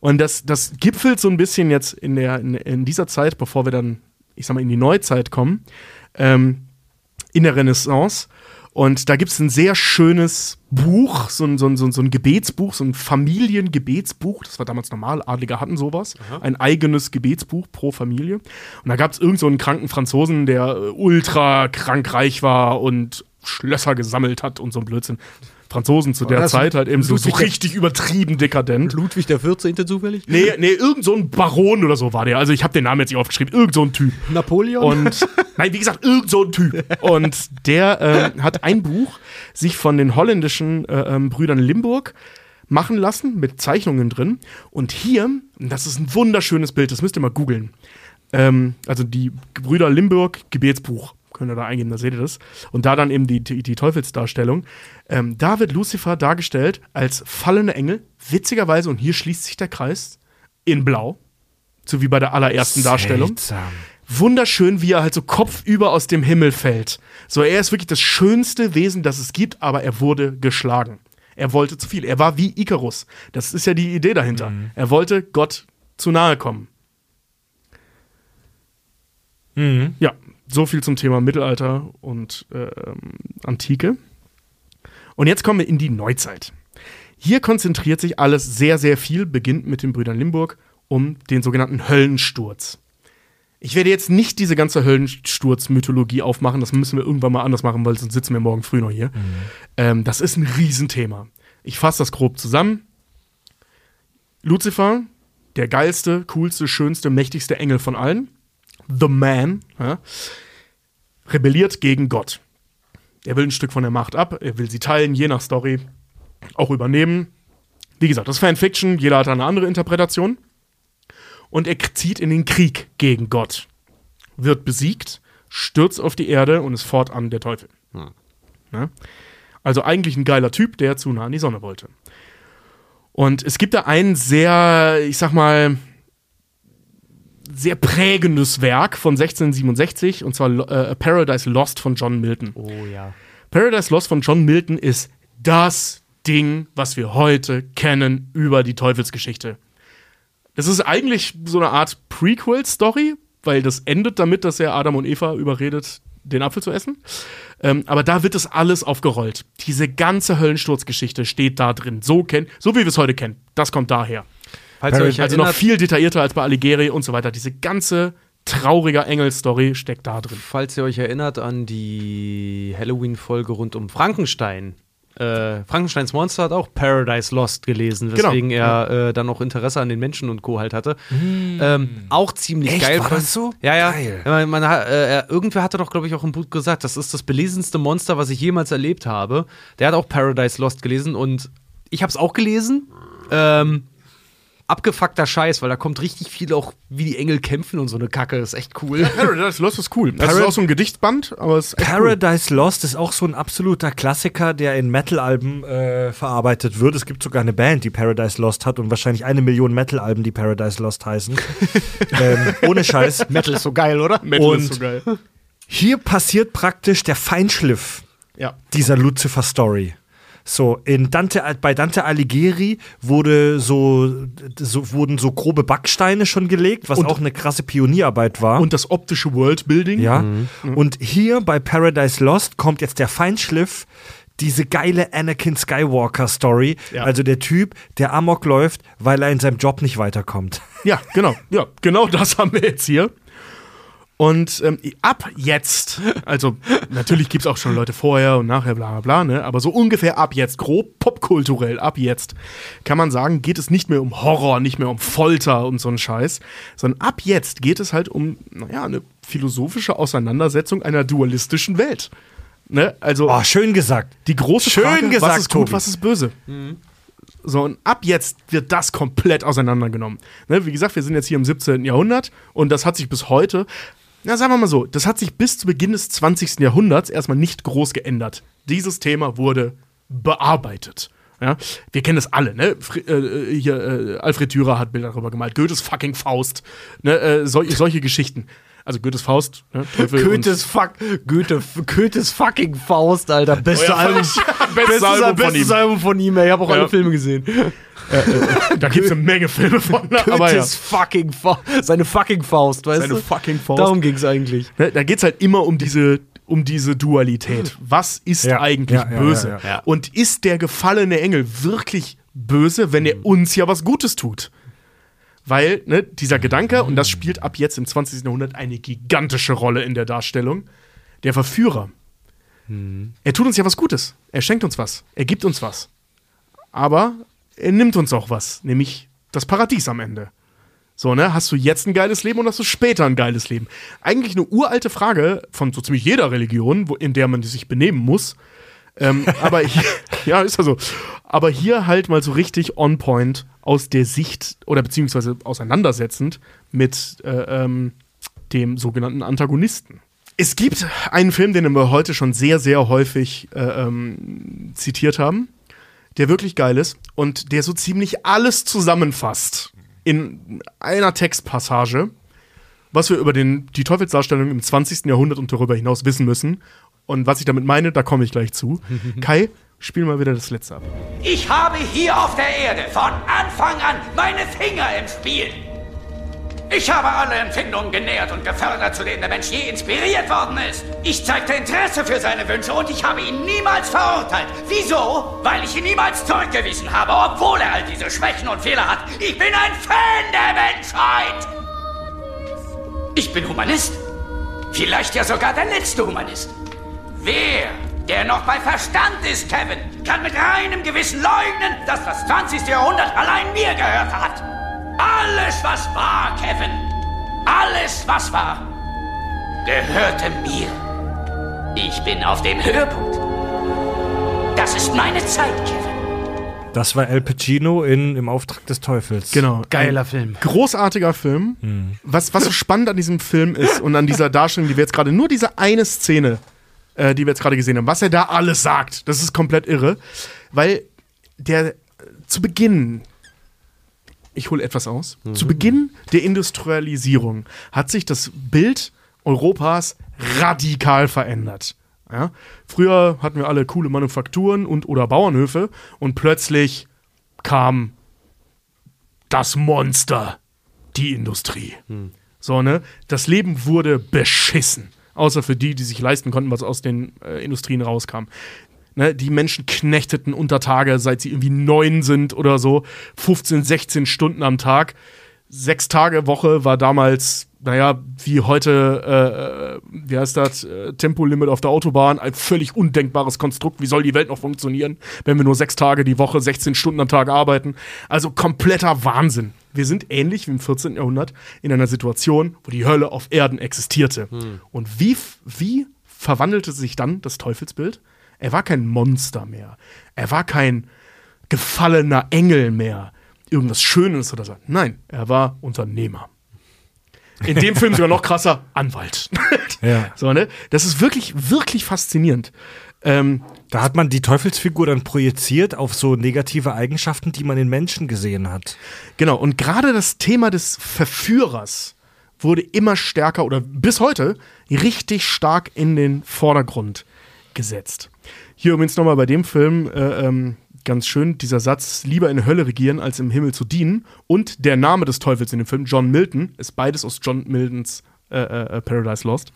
Und das, das gipfelt so ein bisschen jetzt in, der, in, in dieser Zeit, bevor wir dann, ich sag mal, in die Neuzeit kommen, ähm, in der Renaissance. Und da gibt es ein sehr schönes Buch, so ein, so, ein, so ein Gebetsbuch, so ein Familiengebetsbuch. Das war damals normal, Adlige hatten sowas. Ein eigenes Gebetsbuch pro Familie. Und da gab es irgend so einen kranken Franzosen, der ultra krankreich war und Schlösser gesammelt hat und so ein Blödsinn. Franzosen zu der Zeit halt eben so, so richtig übertrieben dekadent. Ludwig der 14. zufällig? Nee, nee, irgend so ein Baron oder so war der. Also ich habe den Namen jetzt nicht aufgeschrieben. Irgend so ein Typ. Napoleon? Und nein, wie gesagt, irgend so ein Typ. Und der ähm, hat ein Buch sich von den holländischen äh, ähm, Brüdern Limburg machen lassen mit Zeichnungen drin. Und hier, das ist ein wunderschönes Bild, das müsst ihr mal googeln. Ähm, also die Brüder Limburg Gebetsbuch. Könnt ihr da eingeben, da seht ihr das. Und da dann eben die, die, die Teufelsdarstellung. Ähm, da wird Lucifer dargestellt als fallender Engel. Witzigerweise, und hier schließt sich der Kreis, in Blau. So wie bei der allerersten Darstellung Seltsam. wunderschön, wie er halt so kopfüber aus dem Himmel fällt. So, er ist wirklich das schönste Wesen, das es gibt, aber er wurde geschlagen. Er wollte zu viel. Er war wie Ikarus. Das ist ja die Idee dahinter. Er wollte Gott zu nahe kommen. Ja, so viel zum Thema Mittelalter und ähm, Antike. Und jetzt kommen wir in die Neuzeit. Hier konzentriert sich alles sehr, sehr viel, beginnt mit den Brüdern Limburg, um den sogenannten Höllensturz. Ich werde jetzt nicht diese ganze Höllensturz-Mythologie aufmachen, das müssen wir irgendwann mal anders machen, weil sonst sitzen wir morgen früh noch hier. Ähm, das ist ein Riesenthema. Ich fasse das grob zusammen. Lucifer, der geilste, coolste, schönste, mächtigste Engel von allen, The Man, ja, rebelliert gegen Gott. Er will ein Stück von der Macht ab, er will sie teilen, je nach Story auch übernehmen. Wie gesagt, das ist Fanfiction, jeder hat da eine andere Interpretation und er zieht in den Krieg gegen Gott. Wird besiegt, stürzt auf die Erde und ist fortan der Teufel. Ne? Also eigentlich ein geiler Typ, der zu nah an die Sonne wollte. Und es gibt da ein sehr, ich sag mal, sehr prägendes Werk von 1667, und zwar äh, Paradise Lost von John Milton. Oh ja. Paradise Lost von John Milton ist das Ding, was wir heute kennen über die Teufelsgeschichte. Das ist eigentlich so eine Art Prequel-Story, weil das endet damit, dass er Adam und Eva überredet, den Apfel zu essen. Ähm, aber da wird es alles aufgerollt. Diese ganze Höllensturzgeschichte steht da drin. So, kenn, so wie wir es heute kennen. Das kommt daher. Falls ihr euch Also noch viel detaillierter als bei Alighieri und so weiter. Diese ganze traurige Engel-Story steckt da drin. falls ihr euch erinnert an die Halloween-Folge rund um Frankenstein. Äh, Frankensteins Monster hat auch Paradise Lost gelesen, Genau. weswegen er äh, dann auch Interesse an den Menschen und Co. halt hatte. Ähm, auch ziemlich Echt? geil. War das so? Ja, ja. Geil. Man, man, hat- äh, er- irgendwer hatte doch, glaube ich, auch im Buch gesagt, das ist das belesenste Monster, was ich jemals erlebt habe. Der hat auch Paradise Lost gelesen und ich habe es auch gelesen. Ähm, abgefuckter Scheiß, weil da kommt richtig viel auch, wie die Engel kämpfen und so eine Kacke. ist echt cool. Paradise Lost ist cool. Das ist Parad- auch so ein Gedichtband, aber es ist echt cool. Paradise Lost ist auch so ein absoluter Klassiker, der in Metal-Alben äh, verarbeitet wird. Es gibt sogar eine Band, die Paradise Lost hat und wahrscheinlich eine Million Metal-Alben, die Paradise Lost heißen. ähm, ohne Scheiß. Metal ist so geil, oder? Metal Und- ist so geil. Hier passiert praktisch der Feinschliff Ja. dieser Lucifer-Story. So, in Dante, bei Dante Alighieri wurde so, so, wurden so grobe Backsteine schon gelegt, was Und- auch eine krasse Pionierarbeit war. Und das optische Worldbuilding. ja. Mhm. Und hier bei Paradise Lost kommt jetzt der Feinschliff, diese geile Anakin Skywalker Story. Ja. Also der Typ, der Amok läuft, weil er in seinem Job nicht weiterkommt. Ja, genau. Ja, genau das haben wir jetzt hier. Und ähm, ab jetzt, also natürlich gibt es auch schon Leute vorher und nachher, bla bla bla, ne? aber so ungefähr ab jetzt, grob popkulturell, ab jetzt, kann man sagen, geht es nicht mehr um Horror, nicht mehr um Folter und so einen Scheiß, sondern ab jetzt geht es halt um, naja, eine philosophische Auseinandersetzung einer dualistischen Welt. Ne? Also Oh, schön gesagt. die große Schön Frage, was gesagt, ist gut, Tobi. was ist böse? So, und ab jetzt wird das komplett auseinandergenommen. Ne, wie gesagt, wir sind jetzt hier im 17. Jahrhundert und das hat sich bis heute, na sagen wir mal so, das hat sich bis zu Beginn des 20. Jahrhunderts erstmal nicht groß geändert. Dieses Thema wurde bearbeitet. Ja, wir kennen das alle, ne? Fri äh, hier, äh, Alfred Dürer hat Bilder darüber gemalt. Goethes fucking Faust. Ne? Äh, sol solche Geschichten. Also Goethes Faust, ne? Teufel Goethes, fuck, Goethe, Goethes fucking Faust, Alter. Beste Album. Bestes Album von bestes ihm. Album von ihm, ey. Ich habe auch Ja. alle Filme gesehen. Da gibt es eine Menge Filme von. ne? Aber ja. Goethes fucking Faust. Seine fucking Faust, weißt Seine du? fucking Faust. Darum ging's eigentlich. Ne, da geht es halt immer um diese, um diese Dualität. Was ist Ja, eigentlich ja, böse? ja, ja. Und ist der gefallene Engel wirklich böse, wenn er uns ja was Gutes tut? Weil ne, dieser Gedanke, und das spielt ab jetzt im 20. Jahrhundert eine gigantische Rolle in der Darstellung, der Verführer. Er tut uns ja was Gutes. Er schenkt uns was. Er gibt uns was. Aber er nimmt uns auch was, nämlich das Paradies am Ende. So, ne? Hast du jetzt ein geiles Leben und hast du später ein geiles Leben? Eigentlich eine uralte Frage von so ziemlich jeder Religion, wo, in der man sich benehmen muss. Ähm, aber hier, ja, ist ja so. Aber hier halt mal so richtig on point aus der Sicht oder beziehungsweise auseinandersetzend mit äh, ähm, dem sogenannten Antagonisten. Es gibt einen Film, den wir heute schon sehr, sehr häufig äh, ähm, zitiert haben, der wirklich geil ist und der so ziemlich alles zusammenfasst in einer Textpassage, was wir über den, die Teufelsdarstellung im 20. Jahrhundert und darüber hinaus wissen müssen. Und was ich damit meine, da komme ich gleich zu. Kai, spiel mal wieder das letzte ab. Ich habe hier auf der Erde von Anfang an meine Finger im Spiel. Ich habe alle Empfindungen genährt und gefördert, zu denen der Mensch je inspiriert worden ist. Ich zeigte Interesse für seine Wünsche und ich habe ihn niemals verurteilt. Wieso? Weil ich ihn niemals zurückgewiesen habe, obwohl er all diese Schwächen und Fehler hat. Ich bin ein Fan der Menschheit. Ich bin Humanist. Vielleicht ja sogar der letzte Humanist. Wer, der noch bei Verstand ist, Kevin, kann mit reinem Gewissen leugnen, dass das 20. Jahrhundert allein mir gehört hat? Alles, was war, Kevin, alles, was war, gehörte mir. Ich bin auf dem Höhepunkt. Das ist meine Zeit, Kevin. Das war Al Pacino in Im Auftrag des Teufels. Genau. Geiler Ein Film. Großartiger Film. Was, was so spannend an diesem Film ist und an dieser Darstellung, die wir jetzt gerade, nur diese eine Szene, äh, die wir jetzt gerade gesehen haben, was er da alles sagt, das ist komplett irre. Weil der äh, zu Beginn, ich hole etwas aus, zu Beginn der Industrialisierung hat sich das Bild Europas radikal verändert. Ja? Früher hatten wir alle coole Manufakturen und oder Bauernhöfe und plötzlich kam das Monster, die Industrie. So, ne? Das Leben wurde beschissen. Außer für die, die sich leisten konnten, was aus den äh, Industrien rauskam. Ne? Die Menschen knechteten unter Tage, seit sie irgendwie neun sind oder so. 15, 16 Stunden am Tag. Sechs Tage Woche war damals, naja, wie heute, äh, äh, wie heißt das, äh, Tempolimit auf der Autobahn, ein völlig undenkbares Konstrukt. Wie soll die Welt noch funktionieren, wenn wir nur sechs Tage die Woche, 16 Stunden am Tag arbeiten? Also kompletter Wahnsinn. Wir sind ähnlich wie im 14. Jahrhundert in einer Situation, wo die Hölle auf Erden existierte. Und wie, wie verwandelte sich dann das Teufelsbild? Er war kein Monster mehr. Er war kein gefallener Engel mehr. Irgendwas Schönes oder so. Nein, er war Unternehmer. In dem Film sogar noch krasser, Anwalt. Ja. So, ne? Das ist wirklich, wirklich faszinierend. Ähm, Da hat man die Teufelsfigur dann projiziert auf so negative Eigenschaften, die man in Menschen gesehen hat. Genau, und gerade das Thema des Verführers wurde immer stärker oder bis heute richtig stark in den Vordergrund gesetzt. Hier übrigens nochmal bei dem Film äh, ähm, ganz schön dieser Satz, lieber in der Hölle regieren, als im Himmel zu dienen. Und der Name des Teufels in dem Film, John Milton, ist beides aus John Miltons äh, äh, Paradise Lost.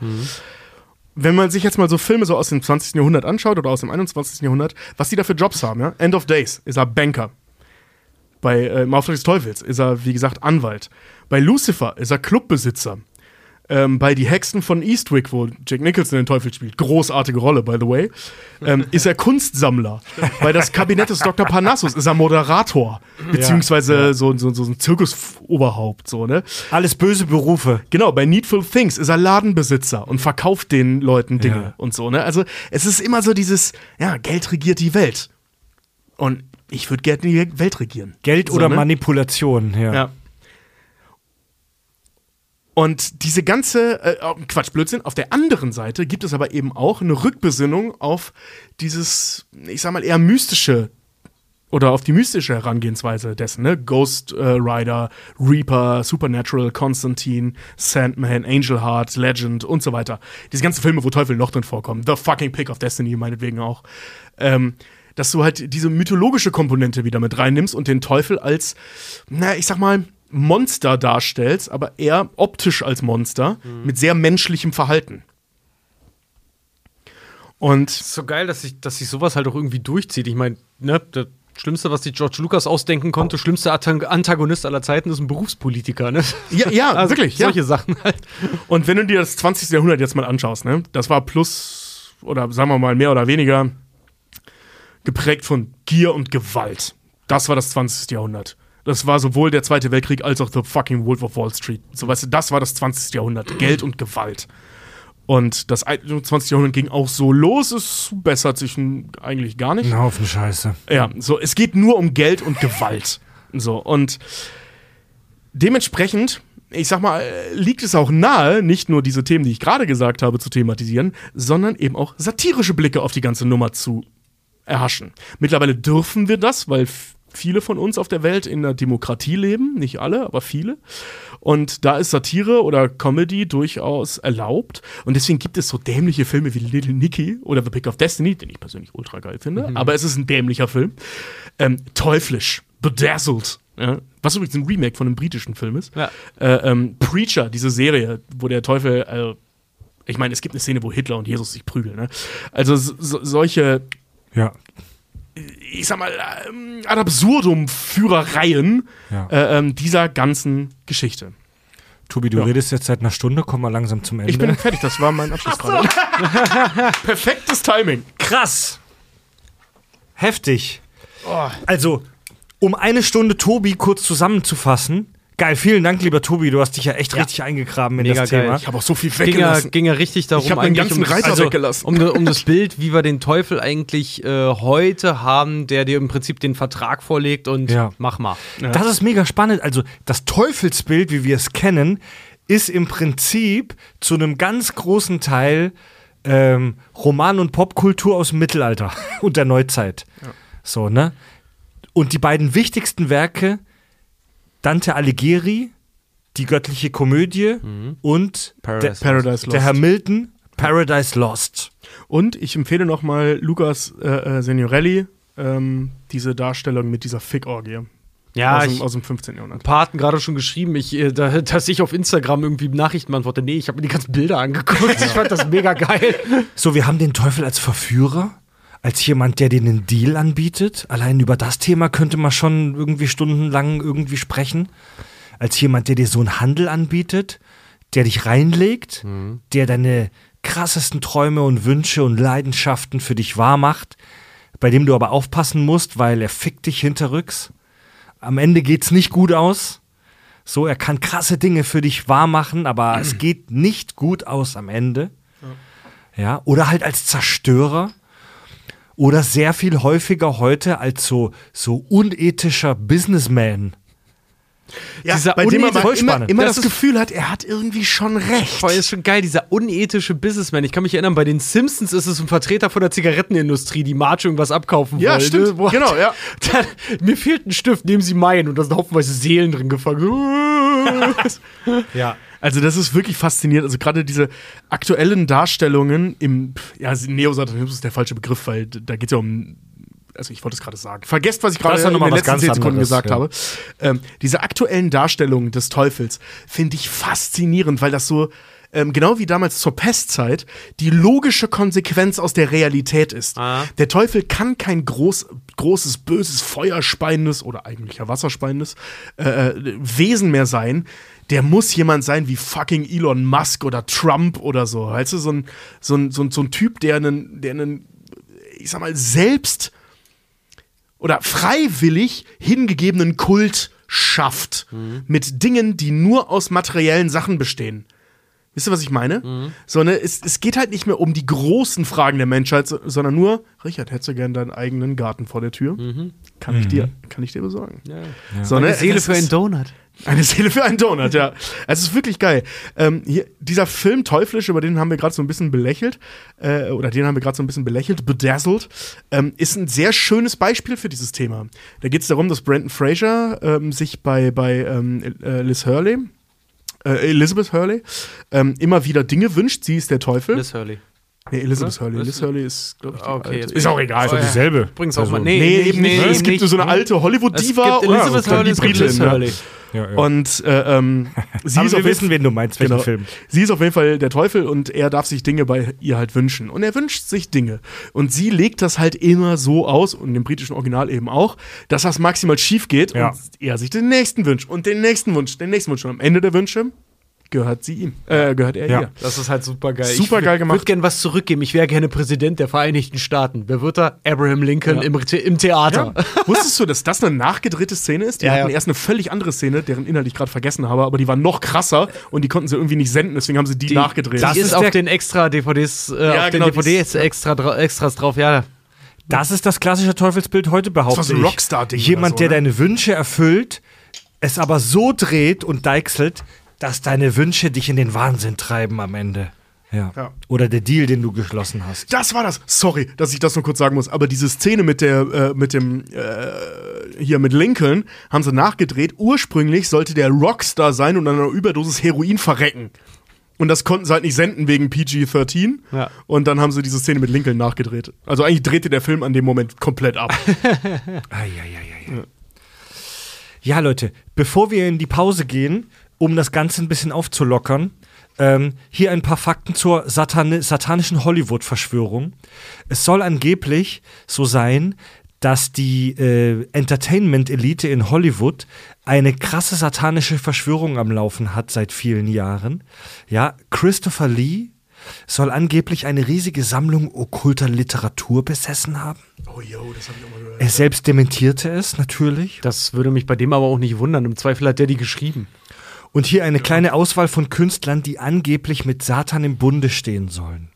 Wenn man sich jetzt mal so Filme so aus dem 20. Jahrhundert anschaut oder aus dem 21. Jahrhundert, was die da für Jobs haben, ja? End of Days ist er Banker. Bei äh, im Auftrag des Teufels ist er, wie gesagt, Anwalt. Bei Lucifer ist er Clubbesitzer. Ähm, bei Die Hexen von Eastwick, wo Jack Nicholson den Teufel spielt, großartige Rolle, by the way, ähm, ist er Kunstsammler. bei das Kabinett des Dr. Parnassus ist er Moderator, beziehungsweise So, so, so ein Zirkusoberhaupt, so, ne? Alles böse Berufe. Genau, bei Needful Things ist er Ladenbesitzer und verkauft den Leuten Dinge Ja. und so, ne? Also, es ist immer so dieses, ja, Geld regiert die Welt. Und ich würde gerne die Welt regieren. Geld So, oder ne? Manipulation, ja. Ja. Und diese ganze, äh, oh, Quatsch, Blödsinn, auf der anderen Seite gibt es aber eben auch eine Rückbesinnung auf dieses, ich sag mal, eher mystische oder auf die mystische Herangehensweise dessen, ne? Ghost äh, Rider, Reaper, Supernatural, Constantine, Sandman, Angel Heart, Legend und so weiter. Diese ganzen Filme, wo Teufel noch drin vorkommen. The fucking Pick of Destiny, meinetwegen auch. Ähm, dass du halt diese mythologische Komponente wieder mit reinnimmst und den Teufel als, na, ich sag mal, Monster darstellst, aber eher optisch als Monster, mit sehr menschlichem Verhalten. Und ist so geil, dass sich dass sich sowas halt auch irgendwie durchzieht. Ich meine, ne, das Schlimmste, was sich George Lucas ausdenken konnte, schlimmste Antagonist aller Zeiten ist ein Berufspolitiker, ne? Ja, ja, Also wirklich, ja. Solche Sachen halt. Und wenn du dir das 20. Jahrhundert jetzt mal anschaust, ne, das war plus, oder sagen wir mal mehr oder weniger, geprägt von Gier und Gewalt. Das war das 20. Jahrhundert. Das war sowohl der Zweite Weltkrieg als auch The fucking Wolf of Wall Street. So, weißt du, das war das 20. Jahrhundert. Geld und Gewalt. Und das 21. Jahrhundert ging auch so los, es bessert sich eigentlich gar nicht. Ein Haufen Scheiße. Ja, so, es geht nur um Geld und Gewalt. So, und dementsprechend, ich sag mal, liegt es auch nahe, nicht nur diese Themen, die ich gerade gesagt habe, zu thematisieren, sondern eben auch satirische Blicke auf die ganze Nummer zu erhaschen. Mittlerweile dürfen wir das, weil viele von uns auf der Welt in einer Demokratie leben, nicht alle, aber viele. Und da ist Satire oder Comedy durchaus erlaubt. Und deswegen gibt es so dämliche Filme wie Little Nicky oder The Pick of Destiny, den ich persönlich ultra geil finde. Aber es ist ein dämlicher Film. Ähm, Teuflisch, Bedazzled. Ja, was übrigens ein Remake von einem britischen Film ist. Ja. Äh, ähm, Preacher, diese Serie, wo der Teufel, äh, ich meine, es gibt eine Szene, wo Hitler und Jesus sich prügeln. Ne? Also so, so, solche Ja. Ich sag mal, ähm, ad absurdum Führereien Ja. äh, ähm, dieser ganzen Geschichte. Tobi, du Ja. redest jetzt seit einer Stunde, komm mal langsam zum Ende. Ich bin fertig, das war mein Abschluss gerade. Perfektes Timing. krass. Heftig. Oh. Also, um eine Stunde Tobi kurz zusammenzufassen. Geil, vielen Dank, lieber Tobi. Du hast dich ja echt richtig eingegraben in Mega das geil. Thema. Ich habe auch so viel Ging ja, weggelassen. ging ja richtig darum, Ich eigentlich ganzen um, Reiter also, weggelassen. Um, um das Bild, wie wir den Teufel eigentlich äh, heute haben, der dir im Prinzip den Vertrag vorlegt und Ja. mach mal. Das ist mega spannend. Also, das Teufelsbild, wie wir es kennen, ist im Prinzip zu einem ganz großen Teil ähm, Roman- und Popkultur aus dem Mittelalter und der Neuzeit. So, ne? Und die beiden wichtigsten Werke, Dante Alighieri, die göttliche Komödie und Paradise der, Paradise Lost. der Herr Milton, Paradise Lost. Und ich empfehle noch mal Lukas äh, äh, Signorelli, ähm, diese Darstellung mit dieser Fick-Orgie Ja, aus, ich dem, aus dem 15. Jahrhundert. Paten gerade schon geschrieben, ich, äh, da, dass ich auf Instagram irgendwie Nachrichten beantworte. Nee, ich habe mir die ganzen Bilder angeguckt. Ich fand das mega geil. So, wir haben den Teufel als Verführer, als jemand, der dir einen Deal anbietet. Allein über das Thema könnte man schon irgendwie stundenlang irgendwie sprechen. Als jemand, der dir so einen Handel anbietet, der dich reinlegt, der deine krassesten Träume und Wünsche und Leidenschaften für dich wahr macht, bei dem du aber aufpassen musst, weil er fickt dich hinterrücks. Am Ende geht's nicht gut aus. So, er kann krasse Dinge für dich wahr machen, aber es geht nicht gut aus am Ende. Ja, oder halt als Zerstörer. Oder sehr viel häufiger heute als so, so unethischer Businessman. Ja, Dieser bei dem man immer, immer Das das, Gefühl hat, er hat irgendwie schon recht. Voll ist schon geil, dieser unethische Businessman. Ich kann mich erinnern, bei den Simpsons ist es ein Vertreter von der Zigarettenindustrie, die Marge irgendwas abkaufen Ja, wollte. stimmt. Wo- Genau, ja. Dann, mir fehlt ein Stift, nehmen Sie meinen. Und da sind haufenweise Seelen drin gefangen. Ja. Also das ist wirklich faszinierend. Also gerade diese aktuellen Darstellungen im, ja, Neosatanismus ist der falsche Begriff, weil da geht es ja um, also ich wollte es gerade sagen. Vergesst, was ich gerade in den letzten 10 Sekunden anderes, gesagt ja. habe. Ähm, diese aktuellen Darstellungen des Teufels finde ich faszinierend, weil das so, ähm, genau wie damals zur Pestzeit, die logische Konsequenz aus der Realität ist. Ah. Der Teufel kann kein groß, großes, böses, feuerspeiendes oder eigentlich ja wasserspeiendes äh, äh, Wesen mehr sein. Der muss jemand sein wie fucking Elon Musk oder Trump oder so. Weißt du, so ein, so ein, so ein, so ein Typ, der einen, der einen, ich sag mal, selbst oder freiwillig hingegebenen Kult schafft mit Dingen, die nur aus materiellen Sachen bestehen. Wisst ihr, was ich meine? So, ne, es, es geht halt nicht mehr um die großen Fragen der Menschheit, so, sondern nur, Richard, hättest du gern deinen eigenen Garten vor der Tür? Kann ich dir, kann ich dir besorgen. So, ne, Eine Seele für einen ist- Donut. eine Seele für einen Donut, ja. Es ist wirklich geil. Ähm, hier, dieser Film Teuflisch, über den haben wir gerade so ein bisschen belächelt, äh, oder den haben wir gerade so ein bisschen belächelt, bedazzled, ähm, ist ein sehr schönes Beispiel für dieses Thema. Da geht es darum, dass Brandon Fraser ähm, sich bei, bei ähm, äh, Liz Hurley, äh, Elizabeth Hurley, ähm, immer wieder Dinge wünscht. Sie ist der Teufel. Liz Hurley. nee, Elizabeth? Hurley. Liz- Hurley ist, glaube ich, die Okay, alte. ist auch egal. Oh, ja. Dieselbe. Bring's auch Also- mal. Nee, eben nicht. nee, es gibt so eine alte Hollywood-Diva und Elizabeth Hurley, Britin. Liz ne? Hurley. Ja, ja. Und äh, ähm, sie Aber ist wir wissen, wen du meinst, welchen Genau. Film. Sie ist auf jeden Fall der Teufel und er darf sich Dinge bei ihr halt wünschen. Und er wünscht sich Dinge. Und sie legt das halt immer so aus, und im britischen Original eben auch, dass das maximal schief geht Ja. und er sich den nächsten Wunsch und den nächsten Wunsch, den nächsten Wunsch. Und am Ende der Wünsche gehört sie ihm. Äh, gehört er Ja. ihr. Das ist halt super geil. Super geil Ich gemacht. würde gerne was zurückgeben. Ich wäre gerne Präsident der Vereinigten Staaten. Wer wird da? Abraham Lincoln Ja. im, The- im Theater. Wusstest du, dass das eine nachgedrehte Szene ist? Die Ja, hatten ja. erst eine völlig andere Szene, deren Inhalt ich gerade vergessen habe, aber die war noch krasser und die konnten sie irgendwie nicht senden, deswegen haben sie die, nachgedreht. Die Das ist, ist auf den extra DVDs, äh, Ja, auf genau, den DVDs extra dra extras drauf. Ja, Das ist das klassische Teufelsbild heute, behaupte Das war so ein ich. Rockstar-Ding Jemand, so, der ne? deine Wünsche erfüllt, es aber so dreht und deichselt, dass deine Wünsche dich in den Wahnsinn treiben am Ende. Ja. Ja. Oder der Deal, den du geschlossen hast. Das war das. Sorry, dass ich das nur kurz sagen muss. Aber diese Szene mit der, äh, mit dem, äh, hier mit Lincoln haben sie nachgedreht. Ursprünglich sollte der Rockstar sein und an einer Überdosis Heroin verrecken. Und das konnten sie halt nicht senden wegen PG-13. Ja. Und dann haben sie diese Szene mit Lincoln nachgedreht. Also eigentlich drehte der Film an dem Moment komplett ab. Eieieiei. Ja, Leute, bevor wir in die Pause gehen, um das Ganze ein bisschen aufzulockern, ähm, hier ein paar Fakten zur Satani satanischen Hollywood-Verschwörung. Es soll angeblich so sein, dass die äh, Entertainment-Elite in Hollywood eine krasse satanische Verschwörung am Laufen hat seit vielen Jahren. Ja, Christopher Lee soll angeblich eine riesige Sammlung okkulter Literatur besessen haben. oh, yo, das hab ich auch mal gehört. Er selbst dementierte es natürlich. das würde mich bei dem aber auch nicht wundern. Im Zweifel hat der die geschrieben. Und hier eine kleine Auswahl von Künstlern, die angeblich mit Satan im Bunde stehen sollen.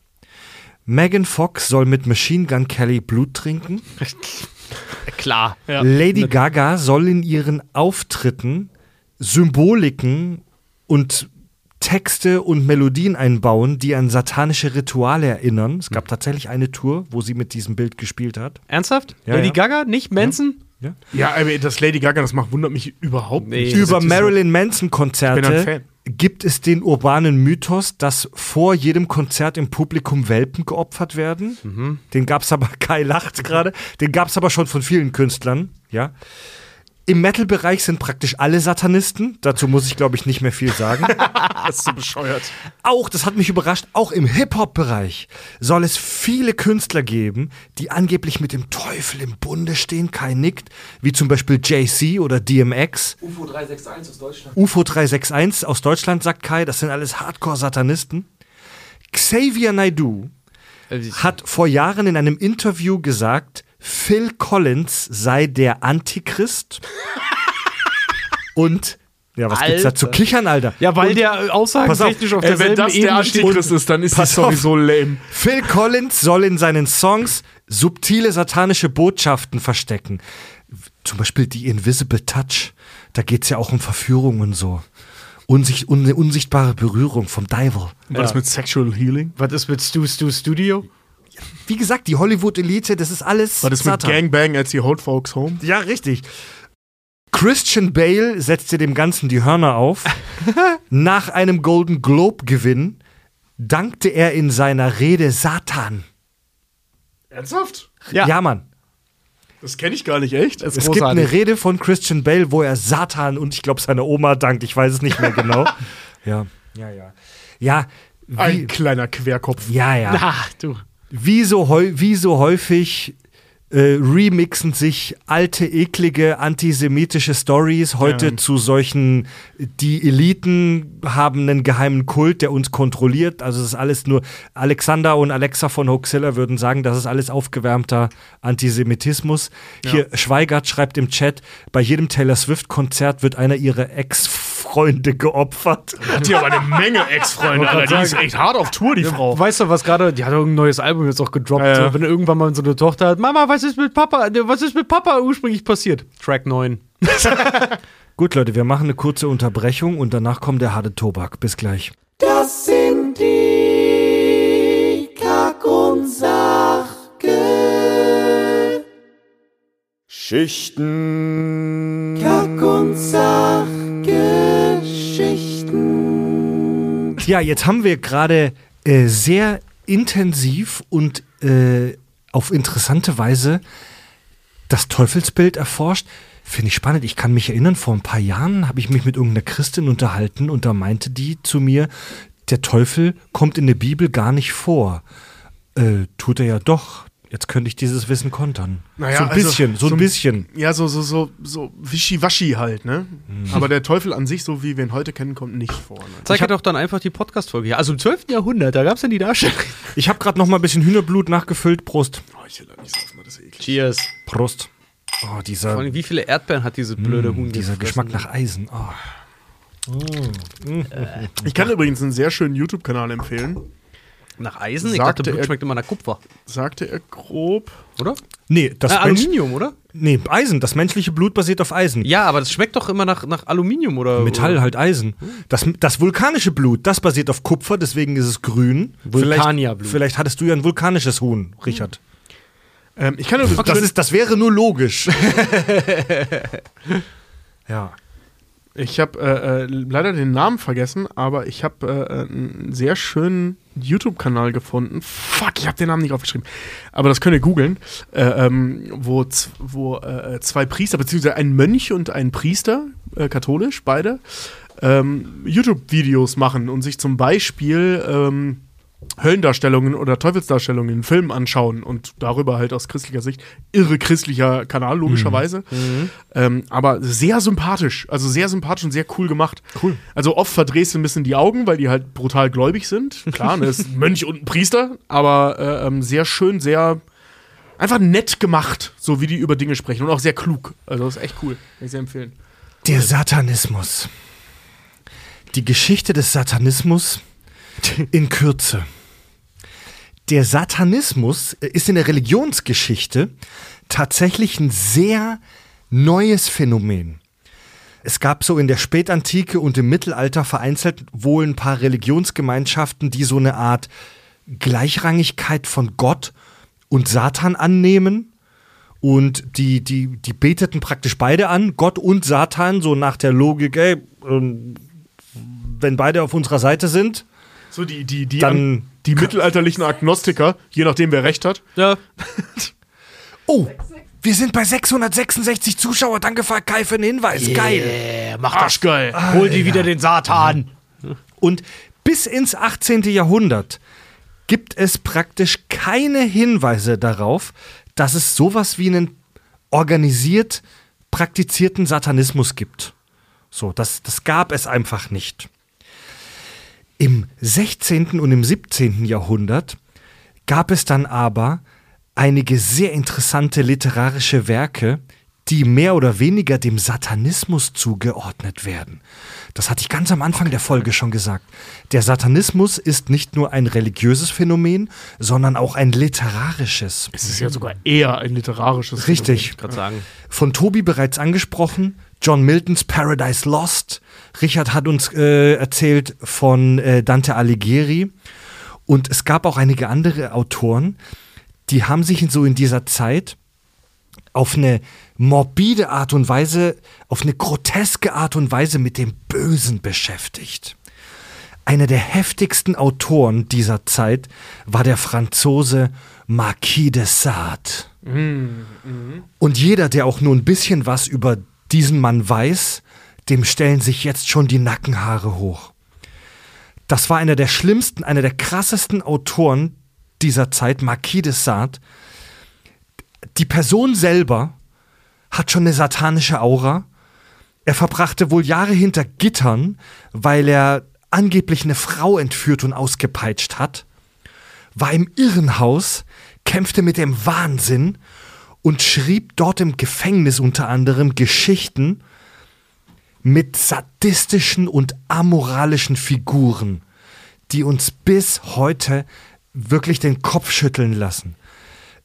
Megan Fox soll mit Machine Gun Kelly Blut trinken. Klar. Ja. Lady Gaga soll in ihren Auftritten Symboliken und Texte und Melodien einbauen, die an satanische Rituale erinnern. Es gab tatsächlich eine Tour, wo sie mit diesem Bild gespielt hat. Ernsthaft? Ja, Lady ja. Gaga? Nicht Manson? Ja, aber dass Lady Gaga das macht, wundert mich überhaupt Nee. nicht. Das Über Marilyn Ich Manson-Konzerte bin ein Fan. gibt es den urbanen Mythos, dass vor jedem Konzert im Publikum Welpen geopfert werden. Mhm. Den gab es aber, Kai lacht gerade, den gab es aber schon von vielen Künstlern. Ja. Im Metal-Bereich sind praktisch alle Satanisten. Dazu muss ich, glaube ich, nicht mehr viel sagen. Das ist so bescheuert. auch, das hat mich überrascht, auch im Hip-Hop-Bereich soll es viele Künstler geben, die angeblich mit dem Teufel im Bunde stehen. Kai nickt, wie zum Beispiel JC oder DMX. UFO 361 aus Deutschland. UFO 361 aus Deutschland, sagt Kai, das sind alles Hardcore-Satanisten. Xavier Naidoo hat vor Jahren in einem Interview gesagt, Phil Collins sei der Antichrist. Und, ja, was gibt's da zu Alter. kichern, Alter? Ja, weil Und der aussagentechnisch auf Ey, wenn derselben das der Ebene. Antichrist ist, dann ist die Pass Story auf. so lame. Phil Collins soll in seinen Songs subtile satanische Botschaften verstecken. Zum Beispiel die Invisible Touch. Da geht's ja auch um Verführung und so. Unsicht, un, unsichtbare Berührung vom Devil. Was mit Sexual Healing? Was ist mit Stu Stu Studio? Wie gesagt, die Hollywood-Elite, das ist alles ist mit Satan. Gangbang als die Old Folks Home? Ja, richtig. Christian Bale setzte dem Ganzen die Hörner auf. Nach einem Golden Globe-Gewinn dankte er in seiner Rede Satan. Ernsthaft? Ja, Mann. Das kenne ich gar nicht, echt? Es gibt eine Rede von Christian Bale, wo er Satan und ich glaube seine Oma dankt. Ich weiß es nicht mehr genau. ja, ja, ja. Ja, wie, Ein kleiner Querkopf. ja, ja. Ach, du. Wie so, wie so häufig äh, remixen sich alte, eklige, antisemitische Stories heute Ja. zu solchen, die Eliten haben einen geheimen Kult, der uns kontrolliert. Also es ist alles nur, Alexander und Alexa von Hoaxilla würden sagen, das ist alles aufgewärmter Antisemitismus. Hier, Schweigert schreibt im Chat, bei jedem Taylor Swift-Konzert wird einer ihrer Ex-Freunde geopfert. Hat die aber eine Menge Ex-Freunde, Alter. Die ist echt hart auf Tour, die Frau. Weißt du, was gerade, die hat doch ein neues Album jetzt auch gedroppt. Ja, ja. Wenn irgendwann mal so eine Tochter hat, Mama, was ist mit Papa, ne, was ist mit Papa ursprünglich passiert? Track 9. Gut, Leute, wir machen eine kurze Unterbrechung und danach kommt der harte Tobak. Bis gleich. Das sind die Kack- und Sachgeschichten. Schichten. Kack- und Sachgeschichten. Ja, jetzt haben wir gerade äh, sehr intensiv und äh, auf interessante Weise das Teufelsbild erforscht. Finde ich spannend. Ich kann mich erinnern, vor ein paar Jahren habe ich mich mit irgendeiner Christin unterhalten und da meinte die zu mir, der Teufel kommt in der Bibel gar nicht vor. Äh, tut er ja doch. Jetzt könnte ich dieses Wissen kontern. Naja, so ein also, bisschen, so ein so ein- bisschen. Ja, so, so, so, so wischiwaschi halt, ne? Aber der Teufel an sich, so wie wir ihn heute kennen, kommt nicht vor. Ne? Zeig dir doch dann einfach die Podcast-Folge hier. Also im 12. Jahrhundert, da gab es dann die Darstellung. Ich habe gerade noch mal ein bisschen Hühnerblut nachgefüllt. Prost. Oh, ich will da nicht saufen, das ist eklig. Cheers. Prost. Oh, dieser, Vor allem, wie viele Erdbeeren hat dieses blöde Huhn dieser gefressen? Geschmack nach Eisen. Oh. Ich kann übrigens einen sehr schönen YouTube-Kanal empfehlen. Nach Eisen? Ich Sagte dachte, Blut er- schmeckt immer nach Kupfer, Sagte er grob. oder? Nee, das Äh, Mensch- Aluminium, oder? Nee, Eisen. Das menschliche Blut basiert auf Eisen. Ja, aber das schmeckt doch immer nach, nach Aluminium, oder? Metall oder? halt Eisen. Das, das vulkanische Blut, das basiert auf Kupfer, deswegen ist es grün. Vulkanierblut. Vielleicht, vielleicht hattest du ja ein vulkanisches Huhn, Richard. Ähm, ich kann übrigens. Das, ist, das wäre nur logisch. ja. Ich habe äh, äh, leider den Namen vergessen, aber ich habe äh, einen sehr schönen YouTube-Kanal gefunden. Fuck, ich habe den Namen nicht aufgeschrieben. Aber das könnt ihr googeln, äh, ähm, wo, wo äh, zwei Priester, beziehungsweise ein Mönch und ein Priester, äh, katholisch, beide, ähm, YouTube-Videos machen und sich zum Beispiel ähm, Höllendarstellungen oder Teufelsdarstellungen in Filmen anschauen und darüber halt aus christlicher Sicht irre christlicher Kanal, logischerweise. Ähm, aber sehr sympathisch, also sehr sympathisch und sehr cool gemacht. Cool. Also oft verdrehst du ein bisschen die Augen, weil die halt brutal gläubig sind. Klar, ne, ist ein Mönch und ein Priester, aber äh, ähm, sehr schön, sehr einfach nett gemacht, so wie die über Dinge sprechen und auch sehr klug. Also das ist echt cool. Kann ich sehr empfehlen. Der Satanismus. Die Geschichte des Satanismus in Kürze. Der Satanismus ist in der Religionsgeschichte tatsächlich ein sehr neues Phänomen. Es gab so in der Spätantike und im Mittelalter vereinzelt wohl ein paar Religionsgemeinschaften, die so eine Art Gleichrangigkeit von Gott und Satan annehmen. Und die, die, die beteten praktisch beide an, Gott und Satan, so nach der Logik, ey, ähm, wenn beide auf unserer Seite sind, So die, die, die, Dann- an, die mittelalterlichen Agnostiker, je nachdem wer recht hat. Ja. Oh, wir sind bei 666 Zuschauer. Danke, Kai, für den Hinweis. Geil. Äh, mach Arsch geil. Hol dir wieder den Satan. Und bis ins 18. Jahrhundert gibt es praktisch keine Hinweise darauf, dass es sowas wie einen organisiert praktizierten Satanismus gibt. So, das, das gab es einfach nicht. Im 16. und im 17. Jahrhundert gab es dann aber einige sehr interessante literarische Werke, die mehr oder weniger dem Satanismus zugeordnet werden. Das hatte ich ganz am Anfang der Folge schon gesagt. Der Satanismus ist nicht nur ein religiöses Phänomen, sondern auch ein literarisches. Es ist ja sogar eher ein literarisches. Richtig. Gerade sagen. Von Tobi bereits angesprochen, John Miltons Paradise Lost. Richard hat uns äh, erzählt von äh, Dante Alighieri. Und es gab auch einige andere Autoren, die haben sich in so in dieser Zeit auf eine morbide Art und Weise, auf eine groteske Art und Weise mit dem Bösen beschäftigt. Einer der heftigsten Autoren dieser Zeit war der Franzose Marquis de Sade. Und jeder, der auch nur ein bisschen was über diesen Mann weiß, dem stellen sich jetzt schon die Nackenhaare hoch. Das war einer der schlimmsten, einer der krassesten Autoren dieser Zeit, Marquis de Sade. Die Person selber hat schon eine satanische Aura. Er verbrachte wohl Jahre hinter Gittern, weil er angeblich eine Frau entführt und ausgepeitscht hat, war im Irrenhaus, kämpfte mit dem Wahnsinn und schrieb dort im Gefängnis unter anderem Geschichten mit sadistischen und amoralischen Figuren, die uns bis heute wirklich den Kopf schütteln lassen.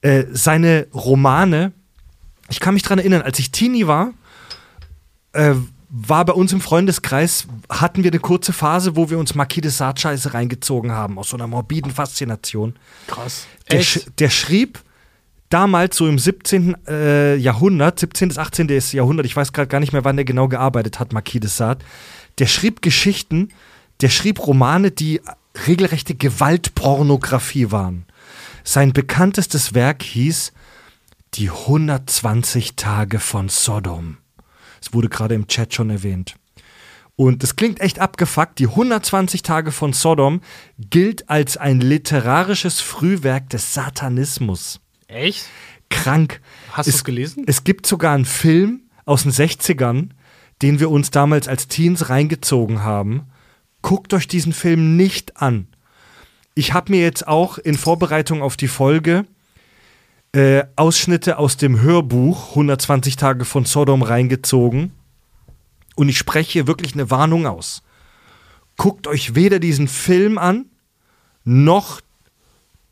Äh, seine Romane, ich kann mich daran erinnern, als ich Teenie war, äh, war bei uns im Freundeskreis, hatten wir eine kurze Phase, wo wir uns Marquis de Sade Scheiße reingezogen haben, aus so einer morbiden Faszination. Krass. Der, sch der schrieb damals so im 17. Äh, Jahrhundert, 17. bis 18. Jahrhundert, ich weiß gerade gar nicht mehr, wann der genau gearbeitet hat, Marquis de Sade, der schrieb Geschichten, der schrieb Romane, die regelrechte Gewaltpornografie waren. Sein bekanntestes Werk hieß Die 120 Tage von Sodom. Es wurde gerade im Chat schon erwähnt. Und es klingt echt abgefuckt. Die 120 Tage von Sodom gilt als ein literarisches Frühwerk des Satanismus. Echt? Krank. Hast du Es- es gelesen? Es gibt sogar einen Film aus den 60ern, den wir uns damals als Teens reingezogen haben. Guckt euch diesen Film nicht an. Ich habe mir jetzt auch in Vorbereitung auf die Folge äh, Ausschnitte aus dem Hörbuch 120 Tage von Sodom reingezogen. Und ich spreche hier wirklich eine Warnung aus. Guckt euch weder diesen Film an, noch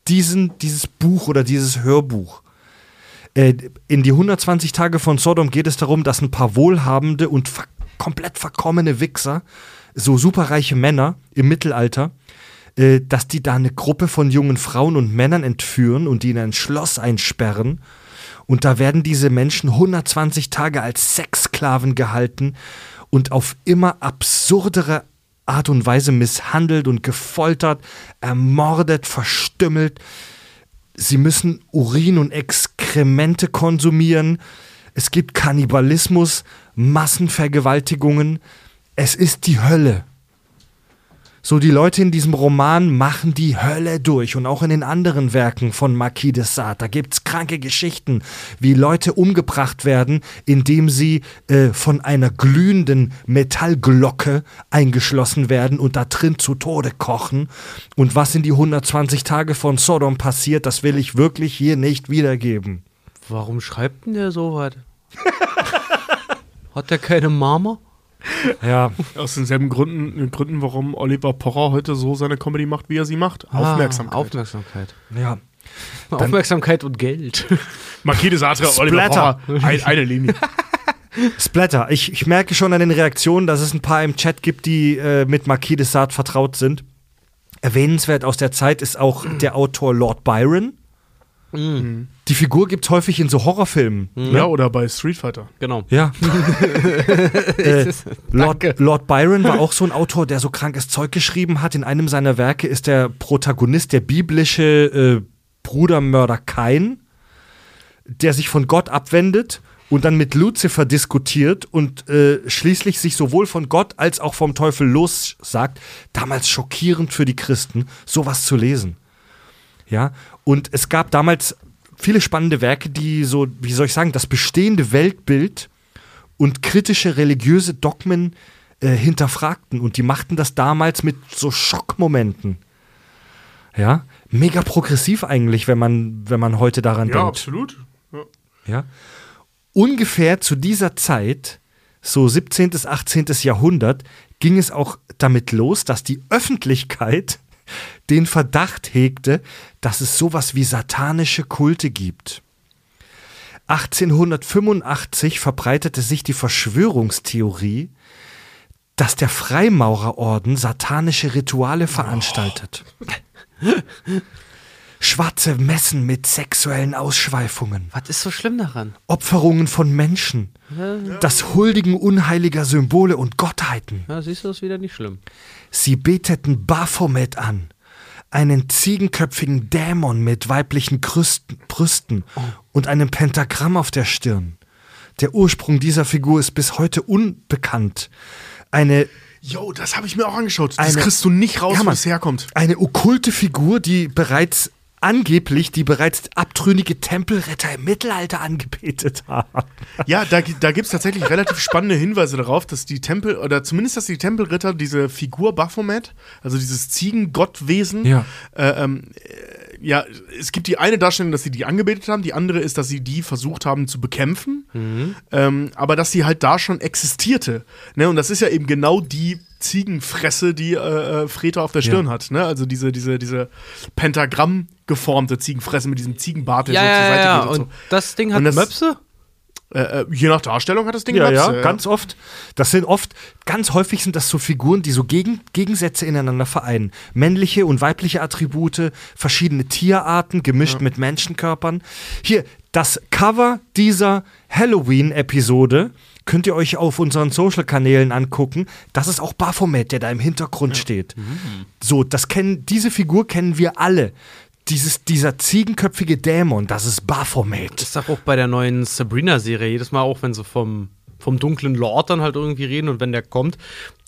diesen, dieses Buch oder dieses Hörbuch. Äh, in die 120 Tage von Sodom geht es darum, dass ein paar wohlhabende und ver komplett verkommene Wichser, so superreiche Männer im Mittelalter, äh, dass die da eine Gruppe von jungen Frauen und Männern entführen und die in ein Schloss einsperren. Und da werden diese Menschen 120 Tage als Sexsklaven gehalten und auf immer absurdere Art und Weise misshandelt und gefoltert, ermordet, verstümmelt. Sie müssen Urin und Exkremente konsumieren. Es gibt Kannibalismus, Massenvergewaltigungen. Es ist die Hölle. So, die Leute in diesem Roman machen die Hölle durch und auch in den anderen Werken von Marquis de Sade. Da gibt's kranke Geschichten, wie Leute umgebracht werden, indem sie äh, von einer glühenden Metallglocke eingeschlossen werden und da drin zu Tode kochen. Und was in die 120 Tage von Sodom passiert, das will ich wirklich hier nicht wiedergeben. Warum schreibt denn der so was? Hat der keine Mama? Ja, Aus denselben Gründen, Gründen, warum Oliver Pocher heute so seine Comedy macht, wie er sie macht. Aufmerksamkeit. Ah, Aufmerksamkeit. ja. Aufmerksamkeit und Geld. Marquis de Sade, Oliver. Pocher. Ein, eine Linie. Splatter. Ich, ich merke schon an den Reaktionen, dass es ein paar im Chat gibt, die äh, mit Marquis de Sade vertraut sind. Erwähnenswert aus der Zeit ist auch der Autor Lord Byron. Die Figur gibt es häufig in so Horrorfilmen. Ja, oder bei Street Fighter. Genau. Ja. äh, Lord. Lord Byron war auch so ein Autor, der so krankes Zeug geschrieben hat. In einem seiner Werke ist der Protagonist der biblische äh, Brudermörder Kain, der sich von Gott abwendet und dann mit Luzifer diskutiert und äh, schließlich sich sowohl von Gott als auch vom Teufel lossagt. Damals schockierend für die Christen, sowas zu lesen. Ja, und es gab damals viele spannende Werke, die so, wie soll ich sagen, das bestehende Weltbild und kritische religiöse Dogmen äh, hinterfragten. Und die machten das damals mit so Schockmomenten. Ja, mega progressiv eigentlich, wenn man, wenn man heute daran Ja, denkt. absolut. Ja. Ja. Ungefähr zu dieser Zeit, so 17. bis 18. Jahrhundert, ging es auch damit los, dass die Öffentlichkeit den Verdacht hegte, dass es sowas wie satanische Kulte gibt. 1885 verbreitete sich die Verschwörungstheorie, dass der Freimaurerorden satanische Rituale veranstaltet. Schwarze Messen mit sexuellen Ausschweifungen. Was ist so schlimm daran? Opferungen von Menschen. Das Huldigen unheiliger Symbole und Gottheiten. Ja, siehst du, das ist wieder nicht schlimm. Sie beteten Baphomet an. Einen ziegenköpfigen Dämon mit weiblichen Krüsten, Brüsten und einem Pentagramm auf der Stirn. Der Ursprung dieser Figur ist bis heute unbekannt. Eine Jo, das habe ich mir auch angeschaut. Das Eine- kriegst du nicht raus, Ja, wo es herkommt. Eine okkulte Figur, die bereits angeblich die bereits abtrünnige Tempelretter im Mittelalter angebetet haben. Ja, da, da gibt es tatsächlich relativ spannende Hinweise darauf, dass die Tempel, oder zumindest, dass die Tempelritter diese Figur Baphomet, also dieses Ziegengottwesen, Ja. äh, ähm, äh, ja, es gibt die eine Darstellung, dass sie die angebetet haben, die andere ist, dass sie die versucht haben zu bekämpfen, ähm, aber dass sie halt da schon existierte. Ne? Und das ist ja eben genau die Ziegenfresse, die äh, äh, Freta auf der Stirn hat. Ne? Also diese, diese, diese Pentagramm geformte Ziegenfresse mit diesem Ziegenbart, der Ja, so zur ja, Seite ja, geht und, und das Ding hat das- Möpse? so. Äh, äh, je nach Darstellung hat das Ding Ja, Möpse, ja, ganz oft. Das sind oft, ganz häufig sind das so Figuren, die so Gegen, Gegensätze ineinander vereinen. Männliche und weibliche Attribute, verschiedene Tierarten, gemischt mit Menschenkörpern. Hier, das Cover dieser Halloween-Episode könnt ihr euch auf unseren Social-Kanälen angucken. Das ist auch Baphomet, der da im Hintergrund steht. So, das kennen, diese Figur kennen wir alle. Dieses, dieser ziegenköpfige Dämon, das ist Baphomet. Das ist doch auch bei der neuen Sabrina-Serie. Jedes Mal auch, wenn sie vom, vom dunklen Lord dann halt irgendwie reden und wenn der kommt,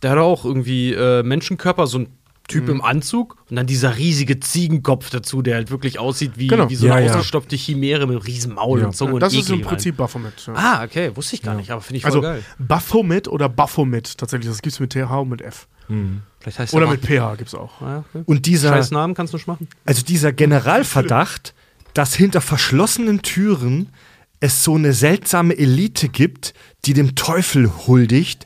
der hat auch irgendwie äh, Menschenkörper, so ein Typ im Anzug und dann dieser riesige Ziegenkopf dazu, der halt wirklich aussieht wie, Genau. wie so Ja, eine ja. ausgestopfte Chimäre mit einem riesen Maul Ja. und Zunge und Das ist im eklig Prinzip Baphomet. Ja. Ah, okay, wusste ich gar nicht, aber finde ich voll also geil. Baphomet oder Baphomet tatsächlich. Das gibt es mit TH und mit F. Heißt Oder der mit PH gibt es auch. Ja, okay. Und dieser, Scheiß Namen kannst du nicht machen. Also dieser Generalverdacht, dass hinter verschlossenen Türen es so eine seltsame Elite gibt, die dem Teufel huldigt.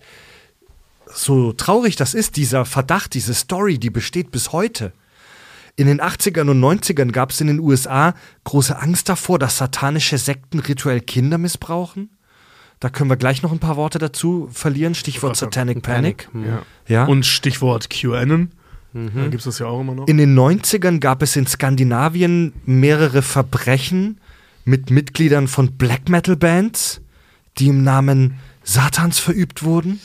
So traurig das ist, dieser Verdacht, diese Story, die besteht bis heute. In den 80ern und 90ern gab es in den USA große Angst davor, dass satanische Sekten rituell Kinder missbrauchen. Da können wir gleich noch ein paar Worte dazu verlieren. Stichwort Satanic Panic. Ja. Ja. Und Stichwort QAnon. Da gibt es das ja auch immer noch. In den 90ern gab es in Skandinavien mehrere Verbrechen mit Mitgliedern von Black Metal Bands, die im Namen Satans verübt wurden.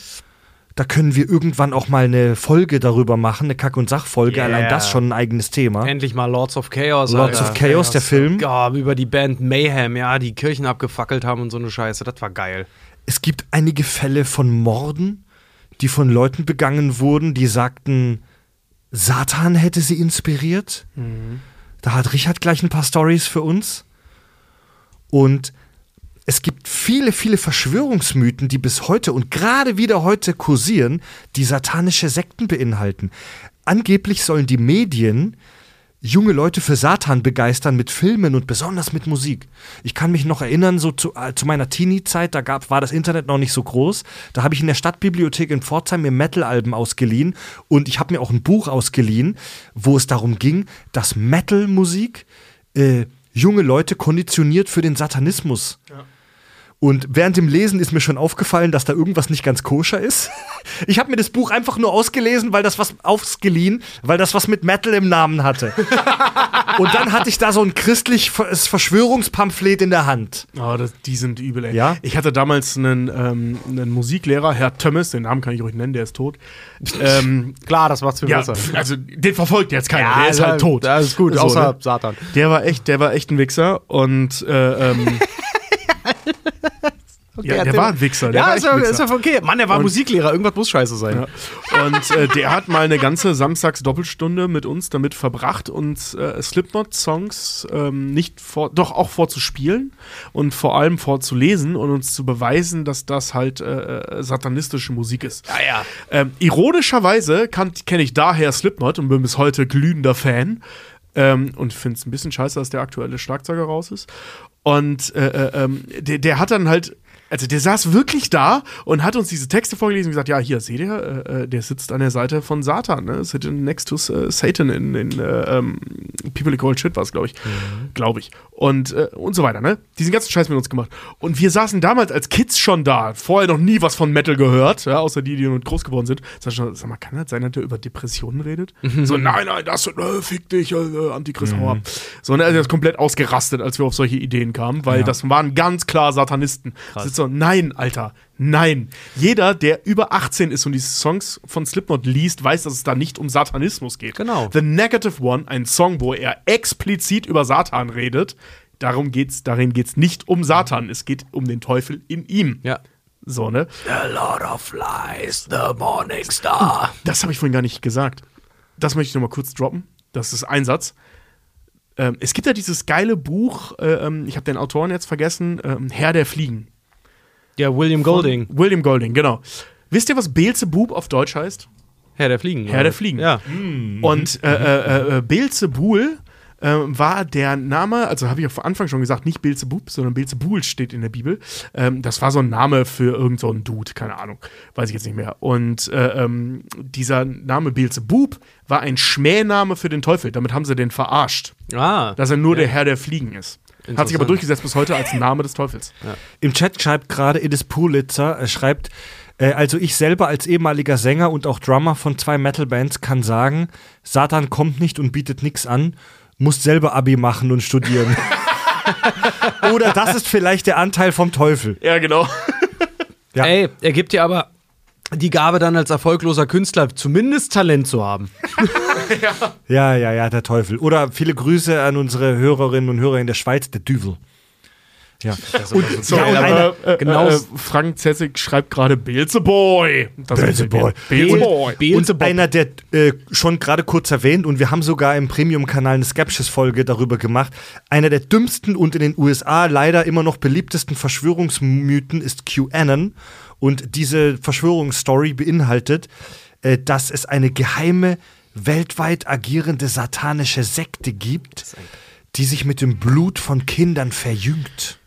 Da können wir irgendwann auch mal eine Folge darüber machen, eine Kack- und Sachfolge. Yeah. Allein das schon ein eigenes Thema. Endlich mal Lords of Chaos. Lords Alter. of Chaos, der Film. Ja, über die Band Mayhem, ja, die Kirchen abgefackelt haben und so eine Scheiße. Das war geil. Es gibt einige Fälle von Morden, die von Leuten begangen wurden, die sagten, Satan hätte sie inspiriert. Da hat Richard gleich ein paar Stories für uns. Und es gibt viele, viele Verschwörungsmythen, die bis heute und gerade wieder heute kursieren, die satanische Sekten beinhalten. Angeblich sollen die Medien junge Leute für Satan begeistern mit Filmen und besonders mit Musik. Ich kann mich noch erinnern, so zu, äh, zu meiner Teenie-Zeit, da gab, war das Internet noch nicht so groß. Da habe ich in der Stadtbibliothek in Pforzheim mir Metal-Alben ausgeliehen und ich habe mir auch ein Buch ausgeliehen, wo es darum ging, dass Metal-Musik äh, junge Leute konditioniert für den Satanismus. Und während dem Lesen ist mir schon aufgefallen, dass da irgendwas nicht ganz koscher ist. Ich habe mir das Buch einfach nur ausgelesen, weil das was ausgeliehen, weil das was mit Metal im Namen hatte. Und dann hatte ich da so ein christliches Verschwörungspamphlet in der Hand. Oh, das, die sind übel, ey. Ja? Ich hatte damals einen, ähm, einen Musiklehrer, Herr Thomas, den Namen kann ich ruhig nennen, der ist tot. ähm, Klar, das macht's für ja, pf, also den verfolgt jetzt keiner, der ist halt tot. Das ist gut, So, außer ne? Satan. Der war echt, der war echt ein Wichser und äh, ähm, ja, der war ein Wichser. Der Ja, war ist ja, Wichser. ist ja okay. Mann, der war Und- Musiklehrer. Irgendwas muss scheiße sein. Ja. Und äh, der hat mal eine ganze Samstags-Doppelstunde mit uns damit verbracht, uns äh, Slipknot-Songs ähm, nicht vor, doch auch vorzuspielen und vor allem vorzulesen und uns zu beweisen, dass das halt äh, äh, satanistische Musik ist. Ja, ja. Ähm, ironischerweise kenne ich daher Slipknot und bin bis heute glühender Fan. Ähm, und finde es ein bisschen scheiße, dass der aktuelle Schlagzeuger raus ist. Und äh, äh, ähm, der, der hat dann halt, also der saß wirklich da und hat uns diese Texte vorgelesen und gesagt, ja, hier, seht ihr, äh, äh, der sitzt an der Seite von Satan, ne? Sitting next to äh, Satan in, in äh, ähm, People Call Shit war es, glaube ich. Glaube ich. und, äh, und so weiter, ne? Diesen ganzen Scheiß mit uns gemacht. Und wir saßen damals als Kids schon da, vorher noch nie was von Metal gehört, ja, außer die, die nun groß geworden sind. Sag, schon, sag mal, kann das sein, dass der über Depressionen redet? so, nein, nein, das, äh, fick dich, äh, Antichrist, ab. So, ne, also das ist komplett ausgerastet, als wir auf solche Ideen kamen, weil das waren ganz klar Satanisten. Das ist so, nein, Alter, nein. Jeder, der über 18 ist und die Songs von Slipknot liest, weiß, dass es da nicht um Satanismus geht. Genau. The Negative One, ein Song, wo er explizit über Satan redet. Darum geht's, darin geht's nicht um Satan, es geht um den Teufel in ihm. Ja. So, ne? A lot of lies, the morning star. Das habe ich vorhin gar nicht gesagt. Das möchte ich noch mal kurz droppen. Das ist ein Satz. Ähm, es gibt ja dieses geile Buch, äh, ähm, ich habe den Autoren jetzt vergessen, ähm, Herr der Fliegen. Ja, William Golding. William Golding, genau. Wisst ihr, was Beelzebub auf Deutsch heißt? Herr der Fliegen. Herr der Fliegen. Ja. Und äh, äh, äh, Beelzebul äh, war der Name, also habe ich auch vor Anfang schon gesagt, nicht Beelzebub, sondern Beelzebul steht in der Bibel. Ähm, das war so ein Name für irgendeinen so einen Dude, keine Ahnung, weiß ich jetzt nicht mehr. Und äh, ähm, dieser Name Beelzebub war ein Schmähname für den Teufel. Damit haben sie den verarscht, Ah. dass er nur der Herr der Fliegen ist. Hat sich aber durchgesetzt bis heute als Name des Teufels. Im Chat schreibt gerade Edis Pulitzer, er schreibt, äh, also ich selber als ehemaliger Sänger und auch Drummer von zwei Metal-Bands kann sagen, Satan kommt nicht und bietet nichts an, muss selber Abi machen und studieren. Oder das ist vielleicht der Anteil vom Teufel. Ja, genau. Ja. Ey, er gibt dir aber die Gabe dann als erfolgloser Künstler zumindest Talent zu haben. Ja, ja, ja, der Teufel. Oder viele Grüße an unsere Hörerinnen und Hörer in der Schweiz, der Düvel. Ja. Und, sorry, und aber äh, genau- äh, Frank Zessig schreibt gerade Beelzeboy. Beelzeboy. Beelzeboy. Und einer, der äh, schon gerade kurz erwähnt, und wir haben sogar im Premium-Kanal eine Skepsis-Folge darüber gemacht, einer der dümmsten und in den USA leider immer noch beliebtesten Verschwörungsmythen ist QAnon. Und diese Verschwörungsstory beinhaltet, äh, dass es eine geheime, weltweit agierende satanische Sekte gibt, die sich mit dem Blut von Kindern verjüngt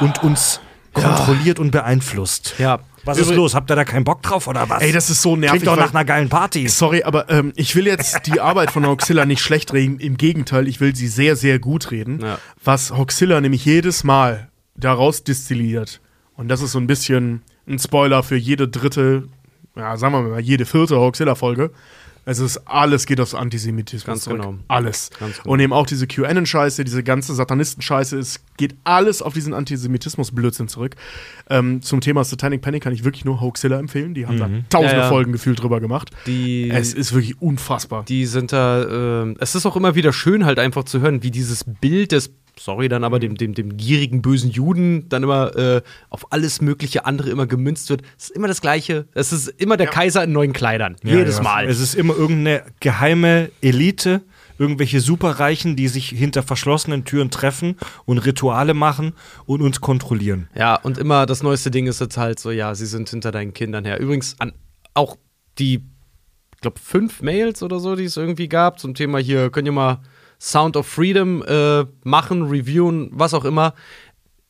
und uns kontrolliert und beeinflusst. Ja. Was ist los? Habt ihr da keinen Bock drauf oder was? Ey, das ist so nervig. Klingt doch nach einer geilen Party. Sorry, aber ähm, ich will jetzt die Arbeit von Hoxilla nicht schlecht reden. Im Gegenteil, ich will sie sehr, sehr gut reden. Ja. Was Hoxilla nämlich jedes Mal daraus destilliert. Und das ist so ein bisschen ein Spoiler für jede dritte, ja, sagen wir mal, jede vierte Hoxilla-Folge. Es ist alles geht aufs Antisemitismus Ganz zurück. genau. Alles. Ganz genau. Und eben auch diese QAnon-Scheiße, diese ganze Satanisten-Scheiße, es geht alles auf diesen Antisemitismus-Blödsinn zurück. Ähm, zum Thema Satanic Panic kann ich wirklich nur Hoaxilla empfehlen. Die haben da tausende Ja, ja. Folgen gefühlt drüber gemacht. Die, Es ist wirklich unfassbar. die sind da, ähm, es ist auch immer wieder schön, halt einfach zu hören, wie dieses Bild des, sorry, dann aber dem, dem, dem gierigen, bösen Juden dann immer äh, auf alles mögliche andere immer gemünzt wird. Es ist immer das Gleiche. Es ist immer der Kaiser in neuen Kleidern. Jedes ja. Mal. Es ist immer irgendeine geheime Elite, irgendwelche Superreichen, die sich hinter verschlossenen Türen treffen und Rituale machen und uns kontrollieren. Ja, und immer das neueste Ding ist jetzt halt so, ja, sie sind hinter deinen Kindern her. Übrigens, an, auch die, ich glaube, fünf Mails oder so, die es irgendwie gab zum Thema hier, könnt ihr mal Sound of Freedom äh, machen, reviewen, was auch immer.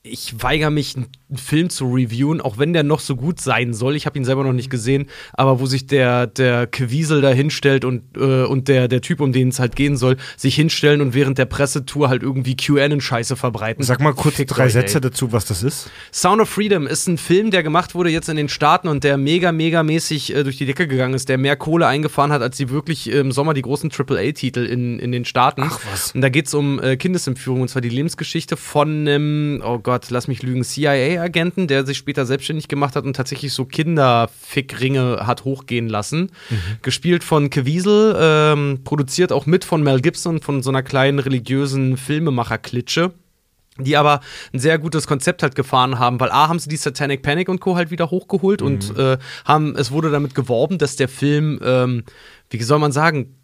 Ich weigere mich, einen Film zu reviewen, auch wenn der noch so gut sein soll. Ich habe ihn selber noch nicht gesehen, aber wo sich der, der Kwiesel da hinstellt und, äh, und der, der Typ, um den es halt gehen soll, sich hinstellen und während der Pressetour halt irgendwie QAnon-Scheiße verbreiten. Sag mal kurz Fickt drei euch, Sätze ey. dazu, was das ist. Sound of Freedom ist ein Film, der gemacht wurde jetzt in den Staaten und der mega, mega mäßig äh, durch die Decke gegangen ist, der mehr Kohle eingefahren hat, als die wirklich im Sommer die großen AAA-Titel in, in den Staaten. Ach, was. Und da geht es um äh, Kindesentführung und zwar die Lebensgeschichte von einem, oh Gott, lass mich lügen, CIA-Agenten, der sich später selbstständig gemacht hat und tatsächlich so Kinderfickringe hat hochgehen lassen. Gespielt von Caviezel, ähm, produziert auch mit von Mel Gibson, von so einer kleinen religiösen Filmemacher-Klitsche die aber ein sehr gutes Konzept halt gefahren haben, weil A haben sie die Satanic Panic und Co. halt wieder hochgeholt und äh, haben, es wurde damit geworben, dass der Film, ähm, wie soll man sagen,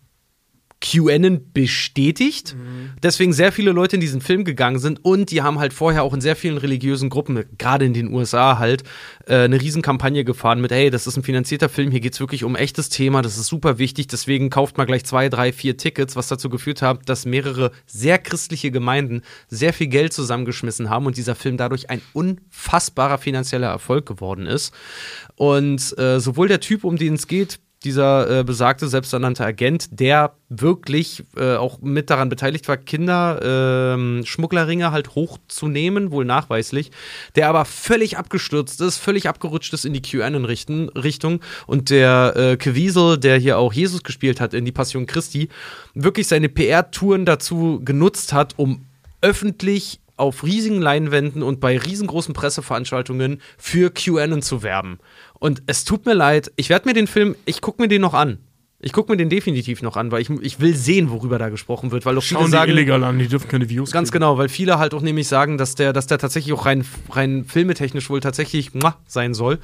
QAnon bestätigt. Deswegen sehr viele Leute in diesen Film gegangen sind und die haben halt vorher auch in sehr vielen religiösen Gruppen, gerade in den USA halt, äh, eine Riesenkampagne gefahren mit, hey, das ist ein finanzierter Film, hier geht es wirklich um echtes Thema, das ist super wichtig, deswegen kauft mal gleich zwei, drei, vier Tickets, was dazu geführt hat, dass mehrere sehr christliche Gemeinden sehr viel Geld zusammengeschmissen haben und dieser Film dadurch ein unfassbarer finanzieller Erfolg geworden ist. Und äh, sowohl der Typ, um den es geht, dieser äh, besagte selbsternannte Agent, der wirklich äh, auch mit daran beteiligt war, Kinder, ähm, Schmugglerringe halt hochzunehmen, wohl nachweislich, der aber völlig abgestürzt ist, völlig abgerutscht ist in die QAnon-Richtung und der äh, Kewiesel, der hier auch Jesus gespielt hat in die Passion Christi, wirklich seine PR-Touren dazu genutzt hat, um öffentlich auf riesigen Leinwänden und bei riesengroßen Presseveranstaltungen für QAnon zu werben. Und es tut mir leid, ich werde mir den Film, ich gucke mir den noch an. Ich gucke mir den definitiv noch an, weil ich, ich will sehen, worüber da gesprochen wird, weil auch viele Schauen die sagen, illegal an, die dürfen keine Views Ganz kriegen. genau, weil viele halt auch nämlich sagen, dass der, dass der tatsächlich auch rein, rein filmetechnisch wohl tatsächlich muah, sein soll.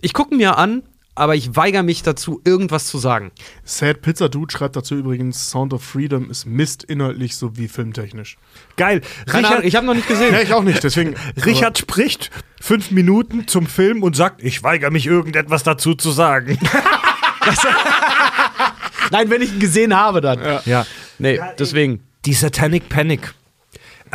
Ich gucke mir an, aber ich weigere mich dazu, irgendwas zu sagen. Sad Pizza Dude schreibt dazu übrigens, Sound of Freedom ist Mist inhaltlich sowie filmtechnisch. Geil. Keine Ahnung, ich habe noch nicht gesehen. Ja, ich auch nicht, deswegen. Richard spricht fünf Minuten zum Film und sagt, ich weigere mich, irgendetwas dazu zu sagen. Nein, wenn ich ihn gesehen habe, dann. ja. Nee, deswegen. Die Satanic Panic.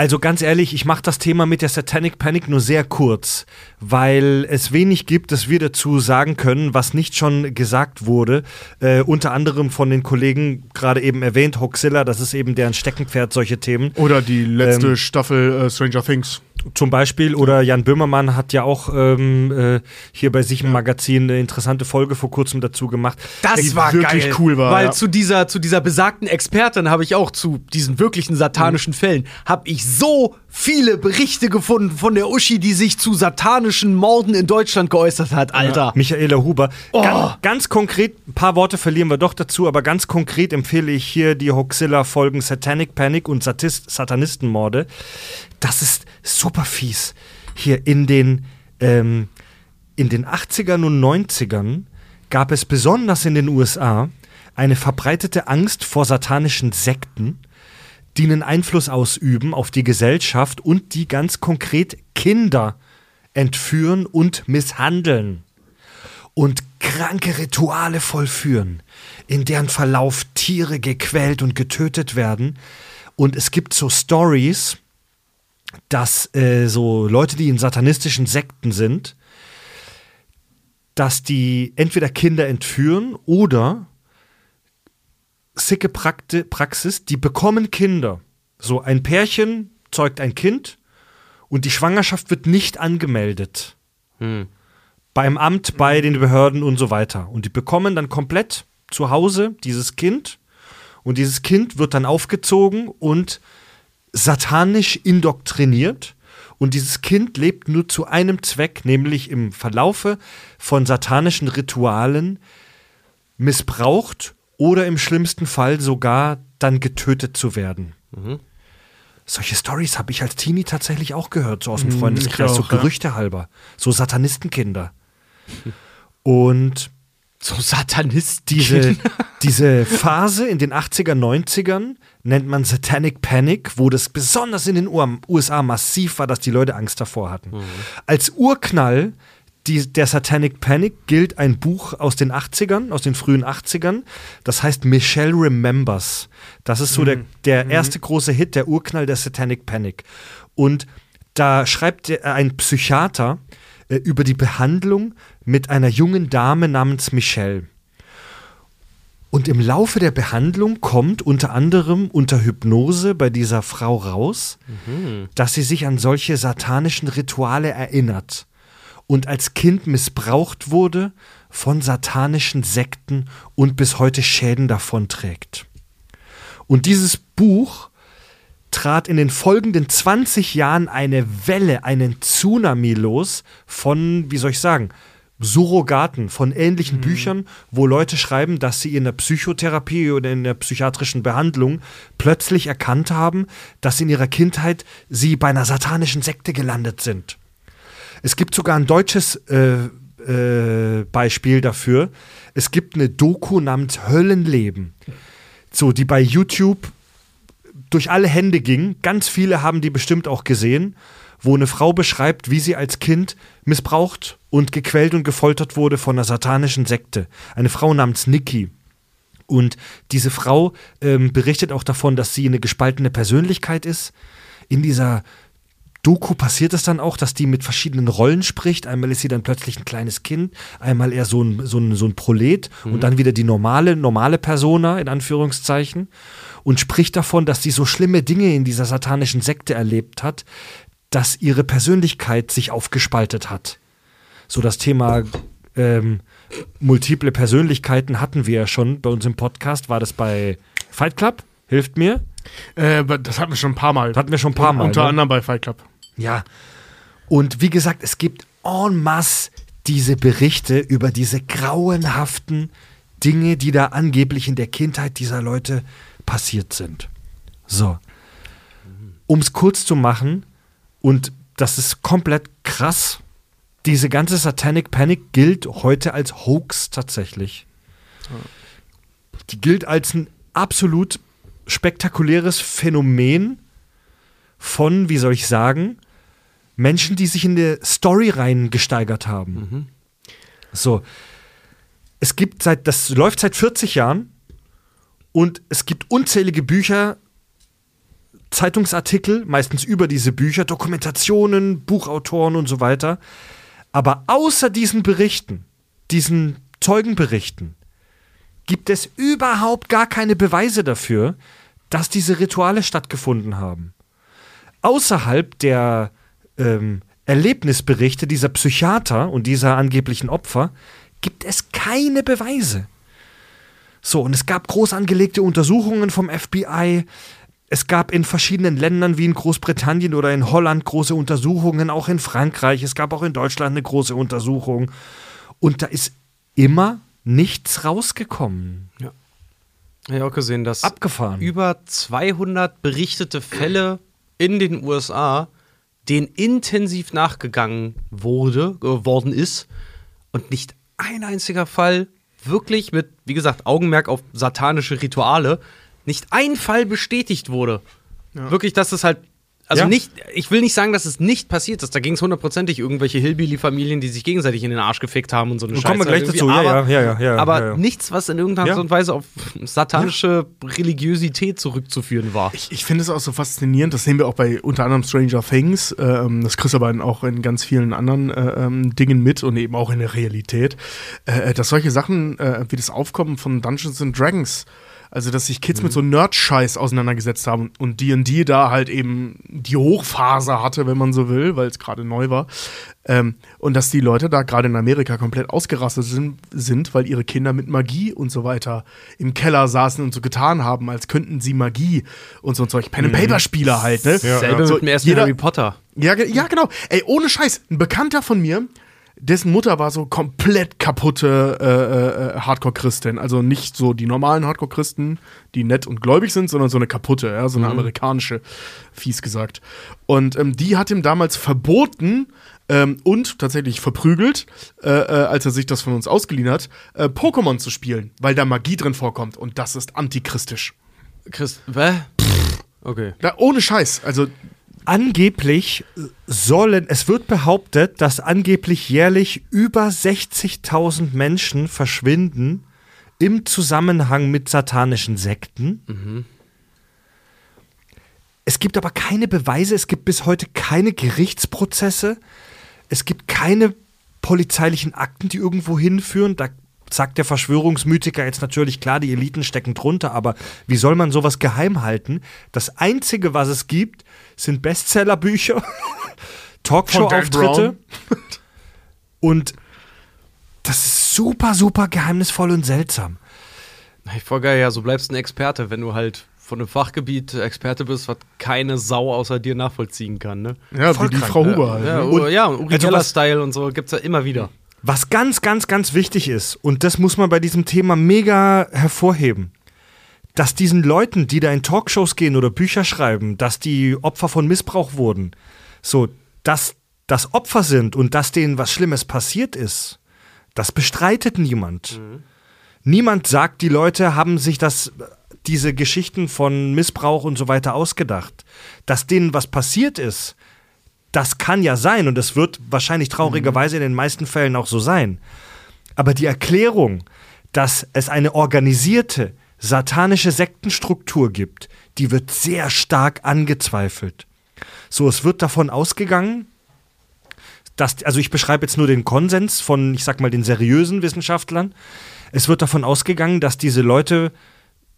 Also ganz ehrlich, ich mache das Thema mit der Satanic Panic nur sehr kurz, weil es wenig gibt, das wir dazu sagen können, was nicht schon gesagt wurde. Äh, unter anderem von den Kollegen gerade eben erwähnt, Hoxilla, das ist eben deren Steckenpferd, solche Themen. Oder die letzte Ähm, Staffel äh, Stranger Things. Zum Beispiel, oder Jan Böhmermann hat ja auch ähm, äh, hier bei sich im Magazin eine interessante Folge vor kurzem dazu gemacht. Das Die war wirklich geil, cool war, Weil ja. zu dieser zu dieser besagten Expertin habe ich auch zu diesen wirklichen satanischen Fällen habe ich so viele Berichte gefunden von der Uschi, die sich zu satanischen Morden in Deutschland geäußert hat, Alter. Michaela Huber. Ganz, ganz konkret, ein paar Worte verlieren wir doch dazu, aber ganz konkret empfehle ich hier die Hoxilla-Folgen Satanic Panic und Satist Satanistenmorde. Das ist super fies. Hier in den, ähm, in den 80ern und 90ern gab es besonders in den USA eine verbreitete Angst vor satanischen Sekten, die einen Einfluss ausüben auf die Gesellschaft und die ganz konkret Kinder entführen und misshandeln und kranke Rituale vollführen, in deren Verlauf Tiere gequält und getötet werden. Und es gibt so Stories, dass äh, so Leute, die in satanistischen Sekten sind, dass die entweder Kinder entführen oder sicke Prakti Praxis, die bekommen Kinder. So ein Pärchen zeugt ein Kind und die Schwangerschaft wird nicht angemeldet. Beim Amt, bei den Behörden und so weiter. Und die bekommen dann komplett zu Hause dieses Kind und dieses Kind wird dann aufgezogen und satanisch indoktriniert. Und dieses Kind lebt nur zu einem Zweck, nämlich im Verlaufe von satanischen Ritualen missbraucht oder im schlimmsten Fall sogar dann getötet zu werden. Solche Stories habe ich als Teenie tatsächlich auch gehört, so aus dem Freundeskreis, ich so auch, ja. Gerüchte halber. So Satanistenkinder. Und So Satanisten. diese, diese Phase in den 80er, 90ern nennt man Satanic Panic, wo das besonders in den USA massiv war, dass die Leute Angst davor hatten. Als Urknall die, der Satanic Panic gilt ein Buch aus den 80ern, aus den frühen 80ern. Das heißt Michelle Remembers. Das ist so der, der erste große Hit, der Urknall der Satanic Panic. Und da schreibt ein Psychiater äh, über die Behandlung mit einer jungen Dame namens Michelle. Und im Laufe der Behandlung kommt unter anderem unter Hypnose bei dieser Frau raus, dass sie sich an solche satanischen Rituale erinnert und als Kind missbraucht wurde von satanischen Sekten und bis heute Schäden davonträgt. Und dieses Buch trat in den folgenden 20 Jahren eine Welle, einen Tsunami los von, wie soll ich sagen, Surrogaten, von ähnlichen Büchern, wo Leute schreiben, dass sie in der Psychotherapie oder in der psychiatrischen Behandlung plötzlich erkannt haben, dass in ihrer Kindheit sie bei einer satanischen Sekte gelandet sind. Es gibt sogar ein deutsches äh, äh, Beispiel dafür. Es gibt eine Doku namens Höllenleben, so die bei YouTube durch alle Hände ging. Ganz viele haben die bestimmt auch gesehen, wo eine Frau beschreibt, wie sie als Kind missbraucht und gequält und gefoltert wurde von einer satanischen Sekte. Eine Frau namens Nikki. Und diese Frau ähm, berichtet auch davon, dass sie eine gespaltene Persönlichkeit ist. In dieser Doku passiert es dann auch, dass die mit verschiedenen Rollen spricht. Einmal ist sie dann plötzlich ein kleines Kind, einmal eher so ein, so ein, so ein Prolet und dann wieder die normale, normale Persona, in Anführungszeichen. Und spricht davon, dass sie so schlimme Dinge in dieser satanischen Sekte erlebt hat, dass ihre Persönlichkeit sich aufgespaltet hat. So das Thema ähm, multiple Persönlichkeiten hatten wir ja schon bei uns im Podcast. War das bei Fight Club? Hilft mir. Äh, das hatten wir schon ein paar Mal. Hatten wir schon ein paar Mal. Unter ne? anderem bei Fight Club. Ja. Und wie gesagt, es gibt en masse diese Berichte über diese grauenhaften Dinge, die da angeblich in der Kindheit dieser Leute passiert sind. So. Um es kurz zu machen, und das ist komplett krass, diese ganze Satanic Panic gilt heute als Hoax tatsächlich. Die gilt als ein absolut spektakuläres Phänomen von, wie soll ich sagen, Menschen, die sich in der Story rein gesteigert haben. So. Es gibt seit, das läuft seit 40 Jahren und es gibt unzählige Bücher, Zeitungsartikel, meistens über diese Bücher, Dokumentationen, Buchautoren und so weiter. Aber außer diesen Berichten, diesen Zeugenberichten, gibt es überhaupt gar keine Beweise dafür, dass diese Rituale stattgefunden haben. Außerhalb der ähm, Erlebnisberichte dieser Psychiater und dieser angeblichen Opfer gibt es keine Beweise. So, und es gab groß angelegte Untersuchungen vom FBI. Es gab in verschiedenen Ländern wie in Großbritannien oder in Holland große Untersuchungen, auch in Frankreich. Es gab auch in Deutschland eine große Untersuchung. Und da ist immer nichts rausgekommen. Ja. Ich habe auch gesehen, dass Abgefahren. über 200 berichtete Fälle in den USA, denen intensiv nachgegangen wurde, äh, worden ist und nicht ein einziger Fall wirklich mit, wie gesagt, Augenmerk auf satanische Rituale, nicht ein Fall bestätigt wurde. Wirklich, dass es halt also Ja. nicht, ich will nicht sagen, dass es nicht passiert ist. Da ging es hundertprozentig irgendwelche Hillbilly-Familien, die sich gegenseitig in den Arsch gefickt haben und so eine Und Scheiße. kommen wir gleich irgendwie. dazu. Ja, aber, ja, ja, ja, ja, aber ja, ja. nichts, was in irgendeiner Ja. Art und Weise auf satanische Religiosität zurückzuführen war. Ich, ich finde es auch so faszinierend, das sehen wir auch bei unter anderem Stranger Things, ähm, das kriegst du aber auch in ganz vielen anderen äh, ähm, Dingen mit und eben auch in der Realität, äh, dass solche Sachen äh, wie das Aufkommen von Dungeons and Dragons, also dass sich Kids mit so Nerd-Scheiß auseinandergesetzt haben und D&D da halt eben die Hochphase hatte, wenn man so will, weil es gerade neu war. Ähm, und dass die Leute da gerade in Amerika komplett ausgerastet sind, sind, weil ihre Kinder mit Magie und so weiter im Keller saßen und so getan haben, als könnten sie Magie und so ein Zeug. Pen-and-Paper-Spieler halt, ne? Selbe So, mit dem ersten jeder- Harry Potter. ja, ja, genau. Ey, ohne Scheiß. Ein Bekannter von mir, dessen Mutter war so komplett kaputte äh, äh, Hardcore-Christin. Also nicht so die normalen Hardcore-Christen, die nett und gläubig sind, sondern so eine kaputte, ja, so eine amerikanische, fies gesagt. Und ähm, die hat ihm damals verboten ähm, und tatsächlich verprügelt, äh, äh, als er sich das von uns ausgeliehen hat, äh, Pokémon zu spielen, weil da Magie drin vorkommt. Und das ist antichristisch. Christ, hä? Okay. Da, ohne Scheiß. Also Angeblich sollen, es wird behauptet, dass angeblich jährlich über 60.000 Menschen verschwinden im Zusammenhang mit satanischen Sekten. Es gibt aber keine Beweise, es gibt bis heute keine Gerichtsprozesse, es gibt keine polizeilichen Akten, die irgendwo hinführen. Da sagt der Verschwörungsmythiker jetzt natürlich klar, die Eliten stecken drunter, aber wie soll man sowas geheim halten? Das Einzige, was es gibt, sind Bestsellerbücher, Talkshow-Auftritte und das ist super, super geheimnisvoll und seltsam. Voll geil, ja, so bleibst du ein Experte, wenn du halt von einem Fachgebiet Experte bist, was keine Sau außer dir nachvollziehen kann, ne? ja, Voll wie die krank, Frau ne? Huber halt. Ja, ne? und, ja, Uri also Geller was- Style und so gibt's ja immer wieder. Was ganz, ganz, ganz wichtig ist, und das muss man bei diesem Thema mega hervorheben, dass diesen Leuten, die da in Talkshows gehen oder Bücher schreiben, dass die Opfer von Missbrauch wurden, so, dass das Opfer sind und dass denen was Schlimmes passiert ist, das bestreitet niemand. Niemand sagt, die Leute haben sich das, diese Geschichten von Missbrauch und so weiter ausgedacht. Dass denen was passiert ist, das kann ja sein und es wird wahrscheinlich traurigerweise in den meisten Fällen auch so sein. Aber die Erklärung, dass es eine organisierte satanische Sektenstruktur gibt, die wird sehr stark angezweifelt. So, es wird davon ausgegangen, dass, also ich beschreibe jetzt nur den Konsens von, ich sag mal, den seriösen Wissenschaftlern. Es wird davon ausgegangen, dass diese Leute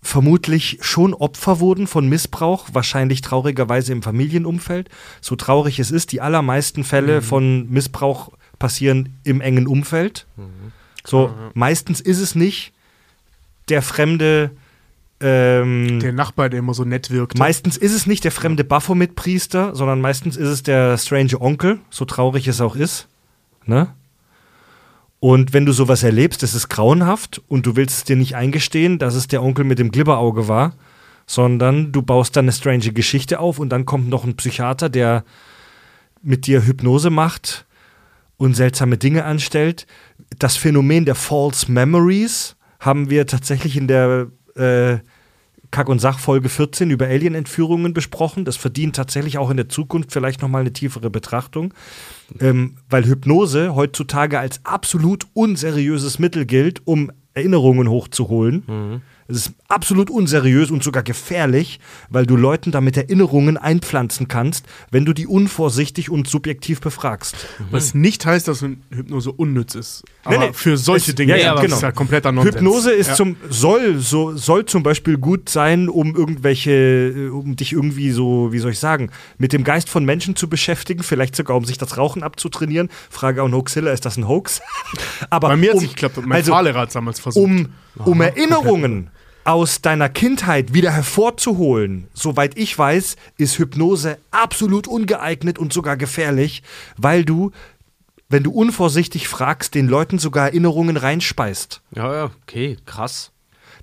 vermutlich schon Opfer wurden von Missbrauch, wahrscheinlich traurigerweise im Familienumfeld. So traurig es ist, die allermeisten Fälle von Missbrauch passieren im engen Umfeld. So, meistens ist es nicht der fremde ähm, Der Nachbar, der immer so nett wirkt. Meistens ist es nicht der fremde Baphomet-Priester, sondern meistens ist es der strange Onkel, so traurig es auch ist. Ne? Und wenn du sowas erlebst, das ist grauenhaft und du willst es dir nicht eingestehen, dass es der Onkel mit dem Glibberauge war, sondern du baust dann eine strange Geschichte auf und dann kommt noch ein Psychiater, der mit dir Hypnose macht und seltsame Dinge anstellt. Das Phänomen der False Memories haben wir tatsächlich in der äh, Kack- und Sach-Folge 14 über Alien-Entführungen besprochen. Das verdient tatsächlich auch in der Zukunft vielleicht nochmal eine tiefere Betrachtung. Ähm, weil Hypnose heutzutage als absolut unseriöses Mittel gilt, um Erinnerungen hochzuholen. Es ist absolut unseriös und sogar gefährlich, weil du Leuten damit Erinnerungen einpflanzen kannst, wenn du die unvorsichtig und subjektiv befragst. Was nicht heißt, dass Hypnose unnütz ist. Aber Nee, nee. für solche Es- Dinge ja, ja, aber genau. ist ja kompletter Nonsens. Hypnose ist ja. zum soll so soll zum Beispiel gut sein, um irgendwelche, äh, um dich irgendwie so, wie soll ich sagen, mit dem Geist von Menschen zu beschäftigen, vielleicht sogar um sich das Rauchen abzutrainieren. Frage an Hoaxilla, ist das ein Hoax? Aber Bei mir hat um, es nicht geklappt. Mein also, Fahrlehrer hat es damals versucht. um, um Erinnerungen aus deiner Kindheit wieder hervorzuholen, soweit ich weiß, ist Hypnose absolut ungeeignet und sogar gefährlich, weil du, wenn du unvorsichtig fragst, den Leuten sogar Erinnerungen reinspeist. Ja, ja, okay, krass.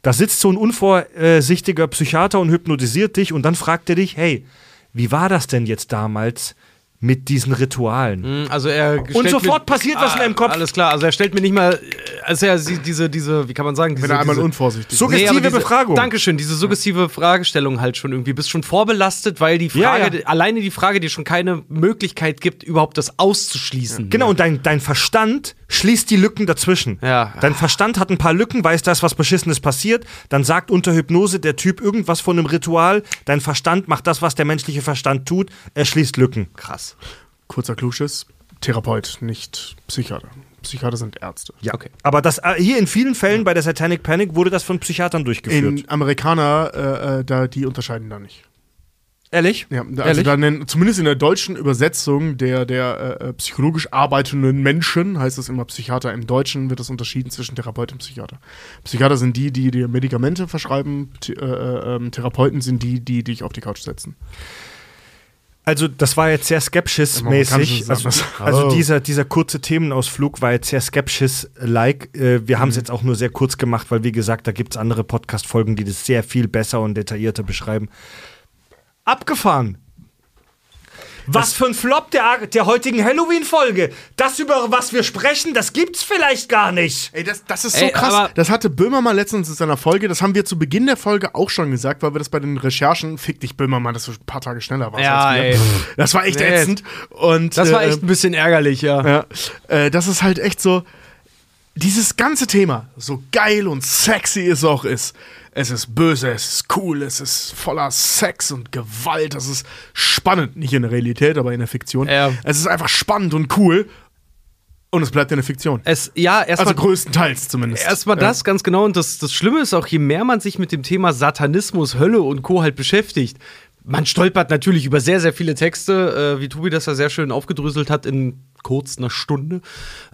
Da sitzt so ein unvorsichtiger Psychiater und hypnotisiert dich und dann fragt er dich, hey, wie war das denn jetzt damals mit diesen Ritualen? Hm, Also er Und sofort mir, passiert was in deinem Kopf. Alles klar, also er stellt mir nicht mal, also er sieht diese, diese, wie kann man sagen, diese, wenn er einmal diese, unvorsichtig. Suggestive aber diese, Befragung. Dankeschön, diese suggestive Fragestellung halt schon irgendwie. Bist schon vorbelastet, weil die Frage, Ja, ja. alleine die Frage dir schon keine Möglichkeit gibt, überhaupt das auszuschließen. Genau, und dein, dein Verstand schließt die Lücken dazwischen. Ja. Dein Verstand hat ein paar Lücken, weiß, da ist was Beschissenes passiert. Dann sagt unter Hypnose der Typ irgendwas von einem Ritual. Dein Verstand macht das, was der menschliche Verstand tut. Er schließt Lücken. Krass. Kurzer Klugschiss. Therapeut, nicht Psychiater. Psychiater sind Ärzte. Ja. Aber das, äh, hier in vielen Fällen bei der Satanic Panic wurde das von Psychiatern durchgeführt. In Amerikaner, äh, äh, da, die unterscheiden da nicht. Ehrlich? Ja, also Ehrlich? da nennen, zumindest in der deutschen Übersetzung der, der äh, äh, psychologisch arbeitenden Menschen, heißt es immer Psychiater, im Deutschen wird das unterschieden zwischen Therapeut und Psychiater. Psychiater sind die, die dir Medikamente verschreiben, Th äh, äh, ähm, Therapeuten sind die, die dich auf die Couch setzen. Also, das war jetzt sehr Skepsis-mäßig. Also, das- also Oh. dieser, dieser kurze Themenausflug war jetzt sehr Skepsis-like. Äh, wir haben es jetzt auch nur sehr kurz gemacht, weil, wie gesagt, da gibt es andere Podcast-Folgen, die das sehr viel besser und detaillierter beschreiben. Abgefahren! Was für ein Flop der, der heutigen Halloween-Folge. Das, über was wir sprechen, das gibt's vielleicht gar nicht. Ey, das, das ist so Ey, krass. Das hatte Böhmermann letztens in seiner Folge, das haben wir zu Beginn der Folge auch schon gesagt, weil wir das bei den Recherchen, fick dich Böhmermann, dass du ein paar Tage schneller warst Ja, als wir. ey. Das war echt Nee. ätzend. Und, Das war äh, echt ein bisschen ärgerlich, ja. Ja, äh, das ist halt echt so, dieses ganze Thema, so geil und sexy es auch ist, es ist böse, es ist cool, es ist voller Sex und Gewalt, es ist spannend, nicht in der Realität, aber in der Fiktion. Ja. Es ist einfach spannend und cool und es bleibt in der Fiktion. Es, ja, erstmal. Also größtenteils zumindest. Erstmal das, ganz genau. Und das, das Schlimme ist auch, je mehr man sich mit dem Thema Satanismus, Hölle und Co. halt beschäftigt, man stolpert natürlich über sehr, sehr viele Texte, äh, wie Tobi das ja sehr schön aufgedröselt hat in kurz einer Stunde,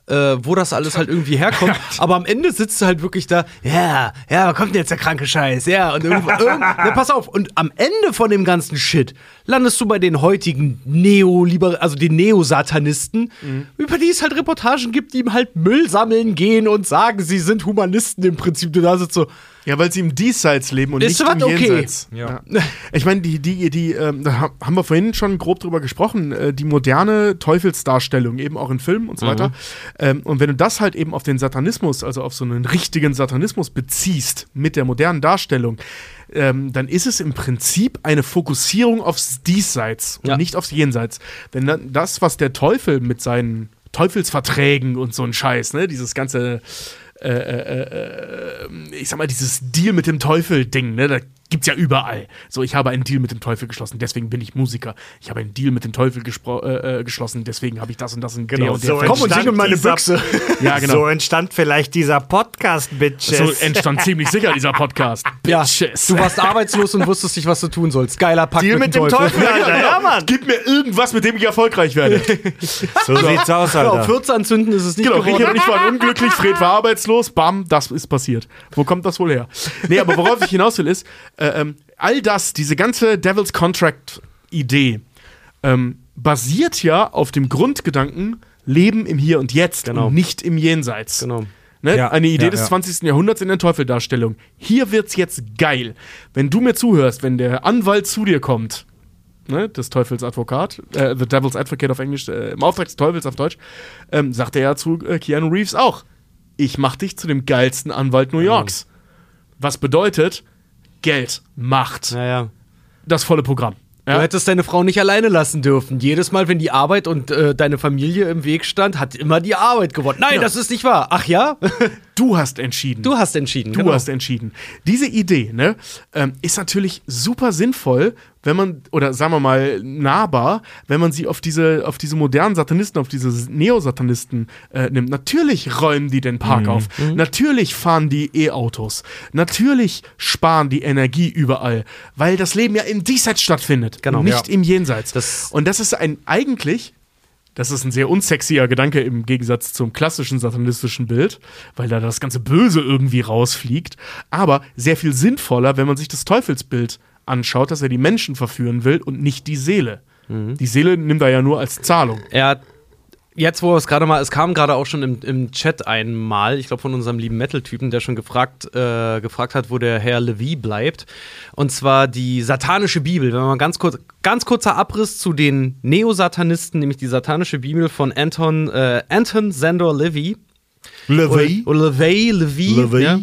äh, wo das alles halt irgendwie herkommt. Aber am Ende sitzt du halt wirklich da, ja, ja, wo kommt denn jetzt der kranke Scheiß? Ja, und irgendwo, irgend, ne, pass auf. Und am Ende von dem ganzen Shit landest du bei den heutigen Neo-Liber, also den Neo-Satanisten, über die es halt Reportagen gibt, die ihm halt Müll sammeln gehen und sagen, sie sind Humanisten im Prinzip. Du da sitzt so, Ja, weil sie im Diesseits leben und Ist nicht im was okay? Jenseits. Ja. Ich meine, die, die, die, ähm, da ha- haben wir vorhin schon grob drüber gesprochen, äh, die moderne Teufelsdarstellung, eben auch in Filmen und so weiter. Ähm, und wenn du das halt eben auf den Satanismus, also auf so einen richtigen Satanismus beziehst, mit der modernen Darstellung, ähm, dann ist es im Prinzip eine Fokussierung aufs Diesseits und Ja. nicht aufs Jenseits. Denn dann- das, was der Teufel mit seinen Teufelsverträgen und so ein Scheiß, ne, dieses ganze äh, äh, äh, ich sag mal, dieses Deal mit dem Teufel-Ding, ne? Da gibt's ja überall. So, ich habe einen Deal mit dem Teufel geschlossen, deswegen bin ich Musiker. Ich habe einen Deal mit dem Teufel gespro- äh, äh, geschlossen, deswegen habe ich das und das und der und der so Komm und entstand sing in meine Büchse. ja, genau. So entstand vielleicht dieser Podcast, Bitches. So entstand ziemlich sicher dieser Podcast. Ja, Bitches. du warst arbeitslos und wusstest nicht, was du tun sollst. Geiler Pakt Deal mit dem Teufel, Alter. Ja, Mann. Gib mir irgendwas, mit dem ich erfolgreich werde. So sieht's aus, Genau, Alter. 14 anzünden ist es nicht Genau, geworden. Richard ich waren unglücklich, Fred war arbeitslos, bam, das ist passiert. Wo kommt das wohl her? Nee, aber worauf ich hinaus will, ist, ähm, all das, diese ganze Devil's Contract-Idee, ähm, basiert ja auf dem Grundgedanken, Leben im Hier und Jetzt Genau. und nicht im Jenseits. Genau. Ne? Ja, Eine Idee ja, des ja. 20. Jahrhunderts in der Teufeldarstellung. Hier wird's jetzt geil. Wenn du mir zuhörst, wenn der Anwalt zu dir kommt, ne, des Teufels Advokat, äh, The Devil's Advocate auf Englisch, äh, im Auftrag des Teufels auf Deutsch, ähm, sagt er ja zu äh, Keanu Reeves auch, ich mach dich zu dem geilsten Anwalt New Yorks. Was bedeutet, Geld, Macht, Naja. das volle Programm. Du Ja? hättest deine Frau nicht alleine lassen dürfen. Jedes Mal, wenn die Arbeit und äh, deine Familie im Weg stand, hat immer die Arbeit gewonnen. Nein, das ist nicht wahr. Ach ja? Du hast entschieden. Du hast entschieden. Du genau. hast entschieden. Diese Idee ne, ähm, ist natürlich super sinnvoll, wenn man, oder sagen wir mal, nahbar, wenn man sie auf diese, auf diese modernen Satanisten, auf diese Neosatanisten äh, nimmt. Natürlich räumen die den Park auf. Natürlich fahren die E-Autos. Natürlich sparen die Energie überall, weil das Leben ja im Diesseits stattfindet. Genau. nicht Ja. im Jenseits. Das- und das ist ein eigentlich das ist ein sehr unsexier Gedanke im Gegensatz zum klassischen satanistischen Bild, weil da das ganze Böse irgendwie rausfliegt. Aber sehr viel sinnvoller, wenn man sich das Teufelsbild anschaut, dass er die Menschen verführen will und nicht die Seele. Die Seele nimmt er ja nur als Zahlung. Er hat jetzt, wo es gerade mal, es kam gerade auch schon im, im Chat einmal, ich glaube von unserem lieben Metal-Typen, der schon gefragt, äh, gefragt hat, wo der Herr Levi bleibt. Und zwar die satanische Bibel. Wenn man mal ganz kurz, ganz kurzer Abriss zu den Neosatanisten, nämlich die satanische Bibel von Anton, äh, Anton Zandor Levy. Levy. Oder, oder Levey, Levy. Levy. Ja.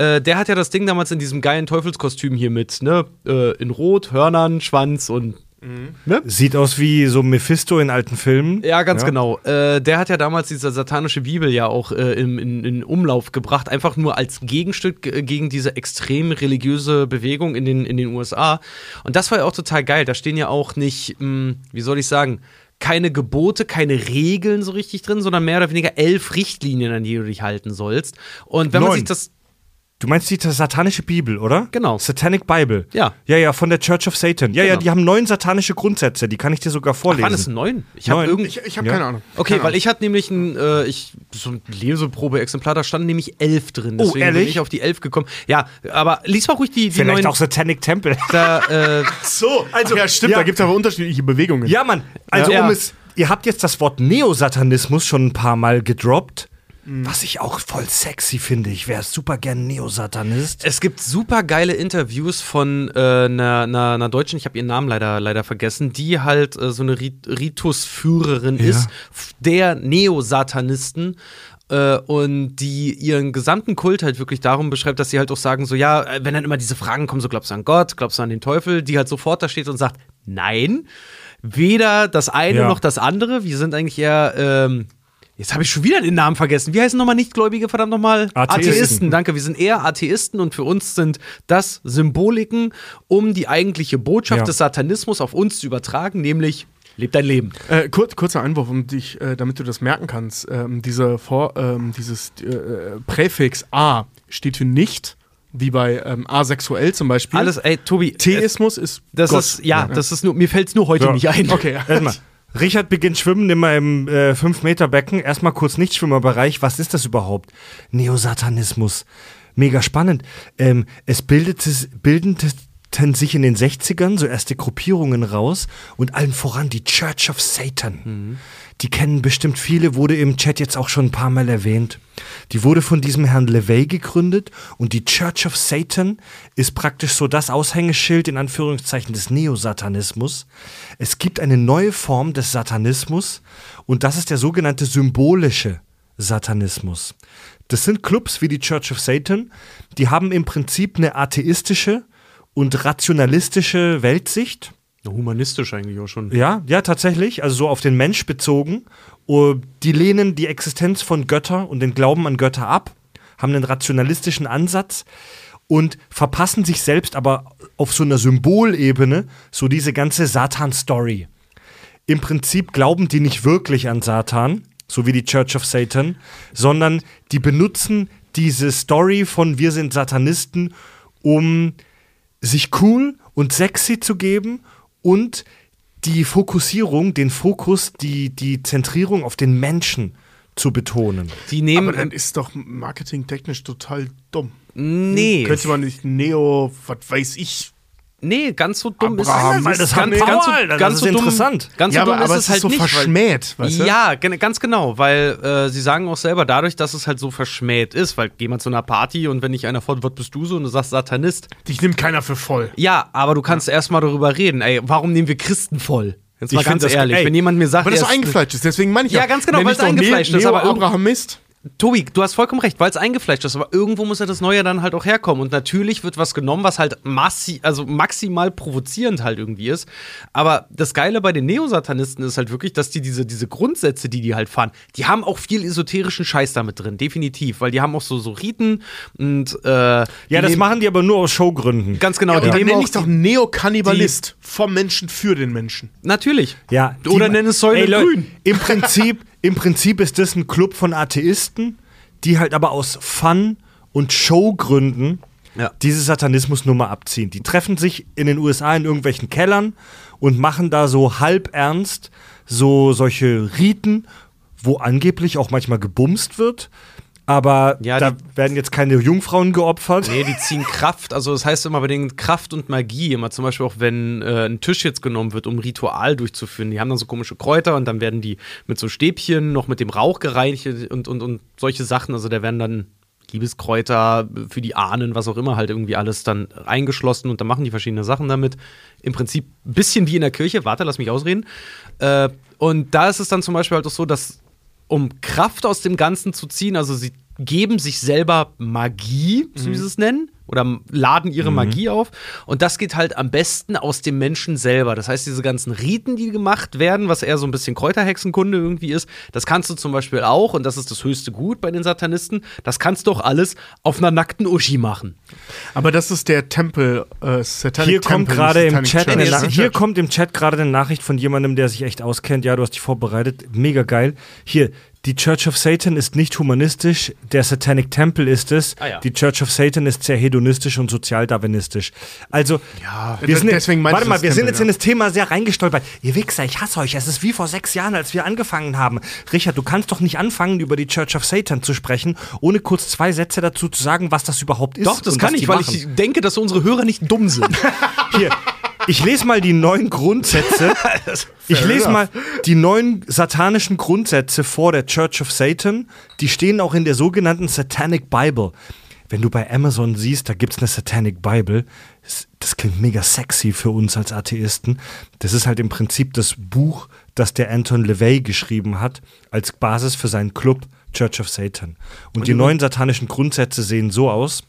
Äh, der hat ja das Ding damals in diesem geilen Teufelskostüm hier mit, ne? Äh, in Rot, Hörnern, Schwanz und. Sieht aus wie so Mephisto in alten Filmen. Ja, ganz genau. Äh, der hat ja damals diese satanische Bibel ja auch äh, in, in, in Umlauf gebracht, einfach nur als Gegenstück äh, gegen diese extrem religiöse Bewegung in den, in den USA. Und das war ja auch total geil. Da stehen ja auch nicht, mh, wie soll ich sagen, keine Gebote, keine Regeln so richtig drin, sondern mehr oder weniger elf Richtlinien, an die du dich halten sollst. Und wenn man Neun. sich das Du meinst die satanische Bibel, oder? Genau. Satanic Bible. Ja. Ja, ja, von der Church of Satan. Ja, ja, Genau. die haben neun satanische Grundsätze, die kann ich dir sogar vorlesen. Waren es neun? Ich habe Neun. irgendwie. Ich, ich habe Ja. keine Ahnung. Okay, keine weil ich hatte nämlich ein, äh, ich, so ein Leseprobe-Exemplar, da standen nämlich elf drin. Oh, Deswegen bin ehrlich? ich auf die elf gekommen. Ja, aber lies mal ruhig die, die Vielleicht neuen. auch Satanic Temple. da, äh, So, also ja, stimmt, ja. da gibt es aber unterschiedliche Bewegungen. ja, Mann. Also, Ja. um es. Ihr habt jetzt das Wort Neosatanismus schon ein paar Mal gedroppt. Was ich auch voll sexy finde. Ich wäre super gern Neosatanist. es gibt super geile Interviews von äh, einer, einer, einer Deutschen, ich habe ihren Namen leider, leider vergessen, die halt äh, so eine Rit Ritusführerin ist, f- der Neosatanisten. Äh, und die ihren gesamten Kult halt wirklich darum beschreibt, dass sie halt auch sagen, so ja, äh, wenn dann immer diese Fragen kommen, so glaubst du an Gott, glaubst du an den Teufel, die halt sofort da steht und sagt, nein, weder das eine Ja. noch das andere. Wir sind eigentlich eher, ähm, jetzt habe ich schon wieder den Namen vergessen. Wie heißen nochmal Nichtgläubige, verdammt nochmal? Atheisten. Danke, wir sind eher Atheisten und für uns sind das Symboliken, um die eigentliche Botschaft Ja. des Satanismus auf uns zu übertragen, nämlich leb dein Leben. Äh, kur kurzer Einwurf, um dich, äh, damit du das merken kannst. Ähm, diese Vor ähm, dieses äh, Präfix A steht für nicht, wie bei ähm, asexuell zum Beispiel. Alles, ey, Tobi, Theismus ist das Gott. ist, ja, das ist nur, mir fällt es nur heute Ja. nicht ein. Okay, ja. Richard beginnt schwimmen, nimm mal im 5-Meter-Becken. Erstmal kurz Nichtschwimmerbereich. Was ist das überhaupt? Neosatanismus. Mega spannend. Ähm, es bildete, bildeten sich in den 60ern so erste Gruppierungen raus und allen voran die Church of Satan. Die kennen bestimmt viele, wurde im Chat jetzt auch schon ein paar Mal erwähnt. Die wurde von diesem Herrn LeVay gegründet und die Church of Satan ist praktisch so das Aushängeschild in Anführungszeichen des Neosatanismus. Es gibt eine neue Form des Satanismus und das ist der sogenannte symbolische Satanismus. Das sind Clubs wie die Church of Satan, die haben im Prinzip eine atheistische und rationalistische Weltsicht. Humanistisch eigentlich auch schon. Ja, ja, tatsächlich. Also so auf den Mensch bezogen. Uh, Die lehnen die Existenz von Götter und den Glauben an Götter ab, haben einen rationalistischen Ansatz und verpassen sich selbst aber auf so einer Symbolebene so diese ganze Satan-Story. Im Prinzip glauben die nicht wirklich an Satan, so wie die Church of Satan, sondern die benutzen diese Story von wir sind Satanisten, um sich cool und sexy zu geben und die Fokussierung, den Fokus, die, die Zentrierung auf den Menschen zu betonen. Die nehmen. Aber dann ist doch marketingtechnisch total dumm. nee. Könnte man nicht Neo, was weiß ich. Nee, ganz so dumm Abraham, ist weil das ganz, ganz, so, Alter, ganz das so ist dumm, interessant. Ganz ja, so dumm aber, aber ist es es halt ist so nicht. weil- verschmäht, weißt du? Ja, ganz genau, weil äh, sie sagen auch selber, dadurch, dass es halt so verschmäht ist, weil geh mal zu einer Party und wenn dich einer fragt, was bist du so und du sagst Satanist. Dich nimmt keiner für voll. Ja, aber du kannst erst mal darüber reden, ey, warum nehmen wir Christen voll? Jetzt mal Ich ganz das- ehrlich, ey, wenn jemand mir sagt, Weil das so ist- eingefleischt ist, deswegen meine ich Ja, ganz genau, weil es eingefleischt Neo, ist, aber Abraham Mist. Tobi, du hast vollkommen recht, weil es eingefleischt ist, aber irgendwo muss ja das Neue dann halt auch herkommen. Und natürlich wird was genommen, was halt massi also maximal provozierend halt irgendwie ist. Aber das Geile bei den Neosatanisten ist halt wirklich, dass die diese, diese Grundsätze, die die halt fahren, die haben auch viel esoterischen Scheiß damit drin, definitiv. Weil die haben auch so, so Riten und äh, Ja, das machen die aber nur aus Showgründen. Ganz genau, Ja, die dann nehmen nenne auch ich doch Neokannibalist. Vom Menschen für den Menschen. Natürlich. Ja, Oder die- nenn es Säule Ey, grün. Im Prinzip, Im Prinzip ist das ein Club von Atheisten, die halt aber aus Fun und Showgründen Ja. diese Satanismusnummer abziehen. Die treffen sich in den USA in irgendwelchen Kellern und machen da so halb ernst so solche Riten, wo angeblich auch manchmal gebumst wird. Aber Ja, da werden jetzt keine Jungfrauen geopfert. Nee, die ziehen Kraft. Also das heißt immer bei denen Kraft und Magie. Immer zum Beispiel auch, wenn äh, ein Tisch jetzt genommen wird, um ein Ritual durchzuführen. Die haben dann so komische Kräuter und dann werden die mit so Stäbchen noch mit dem Rauch gereinigt und, und, und solche Sachen. Also da werden dann Liebeskräuter für die Ahnen, was auch immer, halt irgendwie alles dann eingeschlossen und dann machen die verschiedene Sachen damit. Im Prinzip ein bisschen wie in der Kirche. Warte, lass mich ausreden. Äh, und da ist es dann zum Beispiel halt auch so, dass um Kraft aus dem Ganzen zu ziehen, also sie geben sich selber Magie, so wie sie es nennen, oder laden ihre Magie auf. Und das geht halt am besten aus dem Menschen selber. Das heißt, diese ganzen Riten, die gemacht werden, was eher so ein bisschen Kräuterhexenkunde irgendwie ist, das kannst du zum Beispiel auch, und das ist das höchste Gut bei den Satanisten, das kannst du auch alles auf einer nackten Uschi machen. Aber das ist der Tempel, äh, Satanic Hier kommt gerade im Chat Church. eine Na hier kommt im Chat gerade eine Nachricht von jemandem, der sich echt auskennt. Ja, du hast dich vorbereitet. Mega geil. Hier, die Church of Satan ist nicht humanistisch, der Satanic Temple ist es. Ah, ja. Die Church of Satan ist sehr hedonistisch und sozialdarwinistisch. Also, Ja, wir sind deswegen jetzt, warte mal, wir sind Tempel, jetzt ja. in das Thema sehr reingestolpert. Ihr Wichser, ich hasse euch. Es ist wie vor sechs Jahren, als wir angefangen haben. Richard, du kannst doch nicht anfangen, über die Church of Satan zu sprechen, ohne kurz zwei Sätze dazu zu sagen, was das überhaupt ist. Doch, das und kann was ich, weil machen. ich denke, dass unsere Hörer nicht dumm sind. Hier, ich lese mal die neun Grundsätze. Ich lese mal die neun satanischen Grundsätze vor der Church of Satan. Die stehen auch in der sogenannten Satanic Bible. Wenn du bei Amazon siehst, da gibt es eine Satanic Bible. Das- klingt mega sexy für uns als Atheisten. Das ist halt im Prinzip das Buch, das der Anton LaVey geschrieben hat, als Basis für seinen Club Church of Satan. Und die neun satanischen Grundsätze sehen so aus.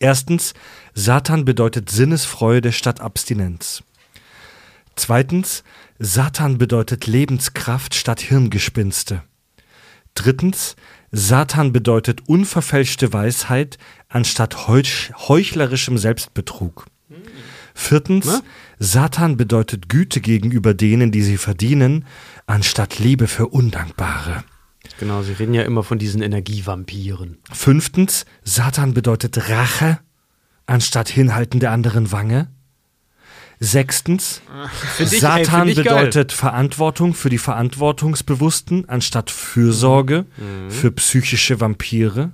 Erstens, Satan bedeutet Sinnesfreude statt Abstinenz. Zweitens, Satan bedeutet Lebenskraft statt Hirngespinste. Drittens, Satan bedeutet unverfälschte Weisheit anstatt heuch heuchlerischem Selbstbetrug. Viertens, Satan bedeutet Güte gegenüber denen, die sie verdienen, anstatt Liebe für Undankbare. genau, sie reden ja immer von diesen Energievampiren. Fünftens, Satan bedeutet Rache anstatt Hinhalten der anderen Wange. Sechstens, Find ich- ey, Satan find ich geil. bedeutet Verantwortung für die Verantwortungsbewussten anstatt Fürsorge für psychische Vampire.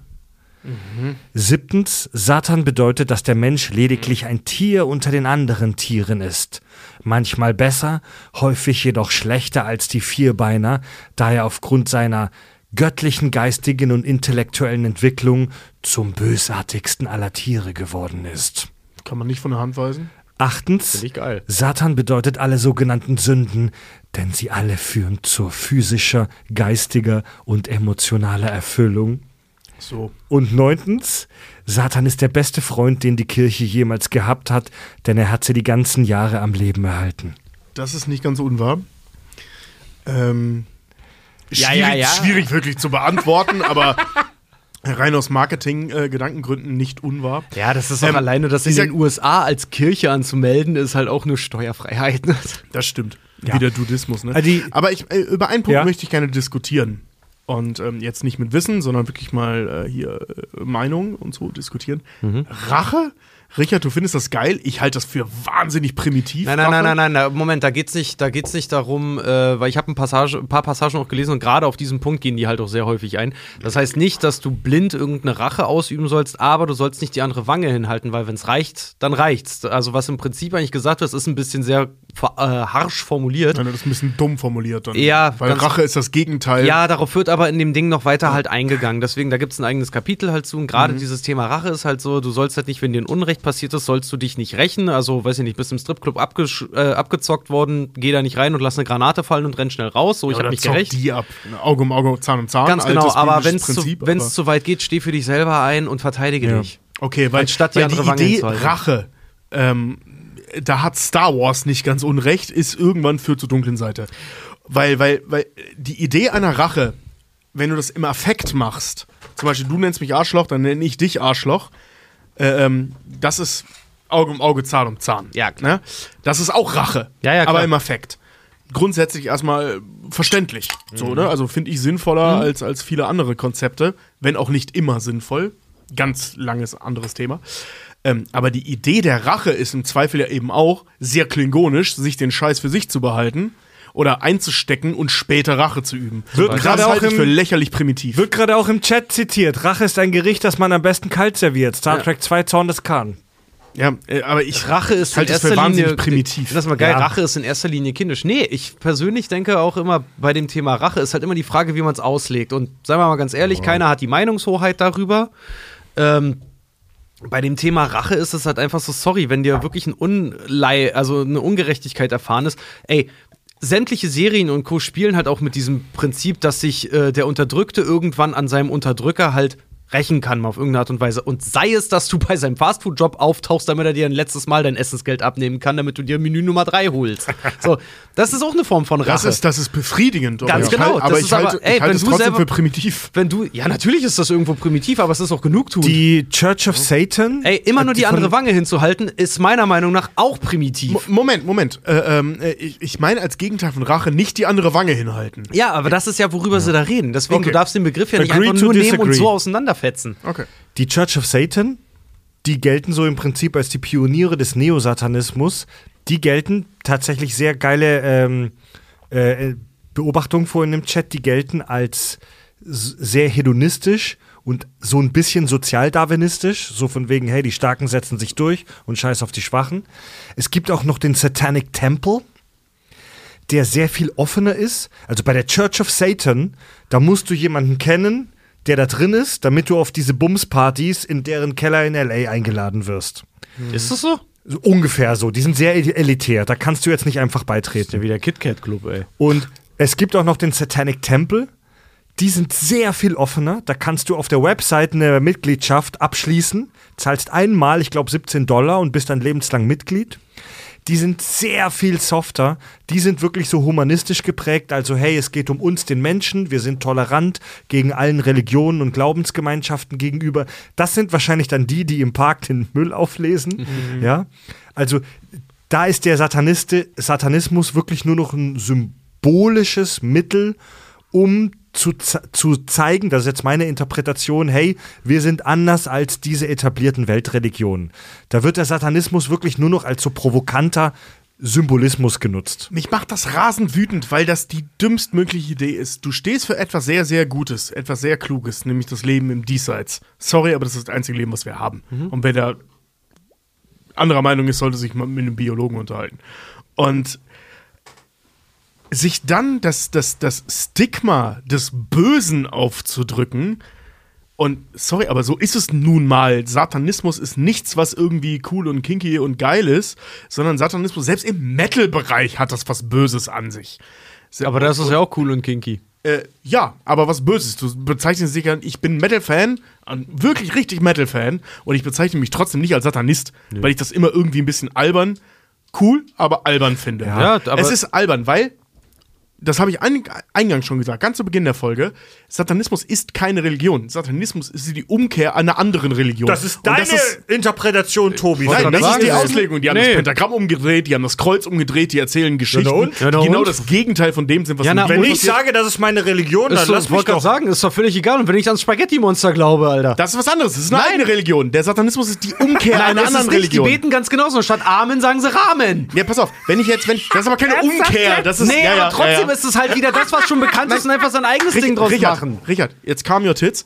Siebtens, Satan bedeutet, dass der Mensch lediglich ein Tier unter den anderen Tieren ist. Manchmal besser, häufig jedoch schlechter als die Vierbeiner, da er aufgrund seiner göttlichen geistigen und intellektuellen Entwicklung zum bösartigsten aller Tiere geworden ist. Kann man nicht von der Hand weisen? Achtens. Satan bedeutet alle sogenannten Sünden, denn sie alle führen zur physischer, geistiger und emotionaler Erfüllung. So. Und neuntens, Satan ist der beste Freund, den die Kirche jemals gehabt hat, denn er hat sie die ganzen Jahre am Leben erhalten. Das ist nicht ganz unwahr. Ähm, Ja, schwierig, ja, ja. schwierig wirklich zu beantworten, aber rein aus Marketing-Gedankengründen nicht unwahr. Ja, das ist auch Ähm, alleine, das in den USA als Kirche anzumelden, ist halt auch nur Steuerfreiheit. Ne? Das stimmt. Wieder Dudismus, ne? Also Aber ich, äh, über einen Punkt Ja. möchte ich gerne diskutieren. Und ähm, jetzt nicht mit Wissen, sondern wirklich mal äh, hier äh, Meinung und so diskutieren. Mhm. Rache? Richard, du findest das geil? Ich halte das für wahnsinnig primitiv. Nein, nein, nein, nein, nein, Moment, da geht's nicht, da geht's nicht darum, äh, weil ich habe ein, Passage, ein paar Passagen auch gelesen und gerade auf diesen Punkt gehen die halt auch sehr häufig ein. Das heißt nicht, dass du blind irgendeine Rache ausüben sollst, aber du sollst nicht die andere Wange hinhalten, weil wenn es reicht, dann reicht's. Also was im Prinzip eigentlich gesagt wird, ist ein bisschen sehr harsch formuliert. Nein, das ist ein bisschen dumm formuliert dann. Ja, Weil Rache ist das Gegenteil. Ja, darauf wird aber in dem Ding noch weiter halt eingegangen. Deswegen, da gibt es ein eigenes Kapitel halt zu. Und gerade dieses Thema Rache ist halt so, du sollst halt nicht, wenn dir ein Unrecht passiert ist, sollst du dich nicht rächen. Also, weiß ich nicht, bist im Stripclub äh, abgezockt worden, geh da nicht rein und lass eine Granate fallen und renn schnell raus. So, ich Oder habe mich gerecht. die ab. Auge um Auge, Zahn um Zahn. Ganz genau, aber wenn es zu, zu weit geht, steh für dich selber ein und verteidige dich. Okay, weil, Anstatt die weil die Idee. Rache, ähm, da hat Star Wars nicht ganz unrecht, ist irgendwann führt zur dunklen Seite. Weil, weil, weil die Idee einer Rache, wenn du das im Affekt machst, zum Beispiel du nennst mich Arschloch, dann nenne ich dich Arschloch, äh, ähm, das ist Auge um Auge, Zahn um Zahn. Ja, klar. Ne? Das ist auch Rache, Ja, ja, aber im Affekt. Grundsätzlich erstmal verständlich. So, ne? Also finde ich sinnvoller Mhm. als, als viele andere Konzepte, wenn auch nicht immer sinnvoll. Ganz langes anderes Thema. Ähm, aber die Idee der Rache ist im Zweifel ja eben auch sehr klingonisch, sich den Scheiß für sich zu behalten oder einzustecken und später Rache zu üben. Wird gerade das auch im- für lächerlich primitiv. Wird gerade auch im Chat zitiert. Rache ist ein Gericht, das man am besten kalt serviert. Star Trek 2 Zorn des Khan. ja, äh, aber ich Rache ist halte in es für erster wahnsinnig Linie primitiv. Das mal geil. Ja. Rache ist in erster Linie kindisch. Nee, ich persönlich denke auch immer bei dem Thema Rache ist halt immer die Frage, wie man es auslegt. Und seien wir mal ganz ehrlich, keiner hat die Meinungshoheit darüber. Ähm, bei dem Thema Rache ist es halt einfach so, sorry, wenn dir wirklich ein Unlei, also eine Ungerechtigkeit erfahren ist, ey, sämtliche Serien und Co. spielen halt auch mit diesem Prinzip, dass sich äh, der Unterdrückte irgendwann an seinem Unterdrücker halt rächen kann, auf irgendeine Art und Weise. Und sei es, dass du bei seinem Fastfood-Job auftauchst, damit er dir ein letztes Mal dein Essensgeld abnehmen kann, damit du dir Menü Nummer 3 holst. So, das ist auch eine Form von Rache. das ist, das ist befriedigend. Ganz ich genau, Halte, aber das ich ist aber- halte, ey, ich halte es trotzdem selber- für primitiv. wenn du, ja, natürlich ist das irgendwo primitiv, aber es ist auch genug tun. Die Church of Satan. Ey, immer nur die andere Wange hinzuhalten, ist meiner Meinung nach auch primitiv. Mo- Moment, Moment. Äh, ähm, äh, ich, ich meine als Gegenteil von Rache nicht die andere Wange hinhalten. Ja, aber das ist ja, worüber sie da reden. Deswegen, Okay. du darfst den Begriff ja nicht Agree einfach nur nehmen und disagree. so auseinanderfetzen. Okay. Die Church of Satan, die gelten so im Prinzip als die Pioniere des Neosatanismus. Die gelten tatsächlich sehr geile ähm, äh, Beobachtungen vorhin im Chat, die gelten als sehr hedonistisch und so ein bisschen sozialdarwinistisch, so von wegen, hey, die Starken setzen sich durch und scheiß auf die Schwachen. Es gibt auch noch den Satanic Temple, der sehr viel offener ist. Also bei der Church of Satan, da musst du jemanden kennen, der da drin ist, damit du auf diese Bumspartys in deren Keller in LA eingeladen wirst. Ist das so? So ungefähr so. Die sind sehr elitär. Da kannst du jetzt nicht einfach beitreten. Ja, wie der KitKat Club, ey. Und es gibt auch noch den Satanic Temple. Die sind sehr viel offener. Da kannst du auf der Website eine Mitgliedschaft abschließen, zahlst einmal, ich glaube, 17 Dollar und bist dann lebenslang Mitglied. Die sind sehr viel softer. Die sind wirklich so humanistisch geprägt. Also, hey, es geht um uns, den Menschen. Wir sind tolerant gegen allen Religionen und Glaubensgemeinschaften gegenüber. Das sind wahrscheinlich dann die, die im Park den Müll auflesen. Ja. Also, da ist der Sataniste, Satanismus wirklich nur noch ein symbolisches Mittel, um zu, zu zeigen, das ist jetzt meine Interpretation, hey, wir sind anders als diese etablierten Weltreligionen. Da wird der Satanismus wirklich nur noch als so provokanter Symbolismus genutzt. Mich macht das rasend wütend, weil das die dümmstmögliche Idee ist. Du stehst für etwas sehr, sehr Gutes, etwas sehr Kluges, nämlich das Leben im Diesseits. Sorry, aber das ist das einzige Leben, was wir haben. Und wer da anderer Meinung ist, sollte sich mal mit einem Biologen unterhalten. Und sich dann das, das, das Stigma des Bösen aufzudrücken, und sorry, aber so ist es nun mal. Satanismus ist nichts, was irgendwie cool und kinky und geil ist, sondern Satanismus, selbst im Metal-Bereich hat das was Böses an sich. Aber das ist ja auch cool und kinky. Äh, ja, aber was Böses. Du bezeichnest dich ja, ich bin Metal-Fan, wirklich richtig Metal-Fan, und ich bezeichne mich trotzdem nicht als Satanist, weil ich das immer irgendwie ein bisschen albern, cool, aber albern finde. Ja, aber- es ist albern, weil das habe ich ein, eingangs schon gesagt, ganz zu Beginn der Folge, Satanismus ist keine Religion. Satanismus ist die Umkehr einer anderen Religion. Das ist Und deine das ist- Interpretation, Tobi. Nein, das ist die Auslegung. Die haben Nee. das Pentagramm umgedreht, die haben das Kreuz umgedreht, die erzählen Geschichten, und? Ja, na die genau und? das Gegenteil von dem sind, was Ja, na, Wenn ich sage, das ist meine Religion, dann Ist so, lass ich mich doch. sagen, ist doch völlig egal. Und wenn ich ans Spaghetti-Monster glaube, Alter. Das ist was anderes. Das ist eine eigene Religion. Der Satanismus ist die Umkehr einer anderen nicht. Religion. Die beten ganz genauso. Statt Amen sagen sie Rahmen. ja, pass auf, wenn ich jetzt, wenn ich, das ist aber keine Umkehr. Das ist, nee, ja, ja, aber trotzdem ist es halt wieder das, was schon bekannt ist und einfach sein eigenes Ding draus Richard, machen. Richard, jetzt kam your tits.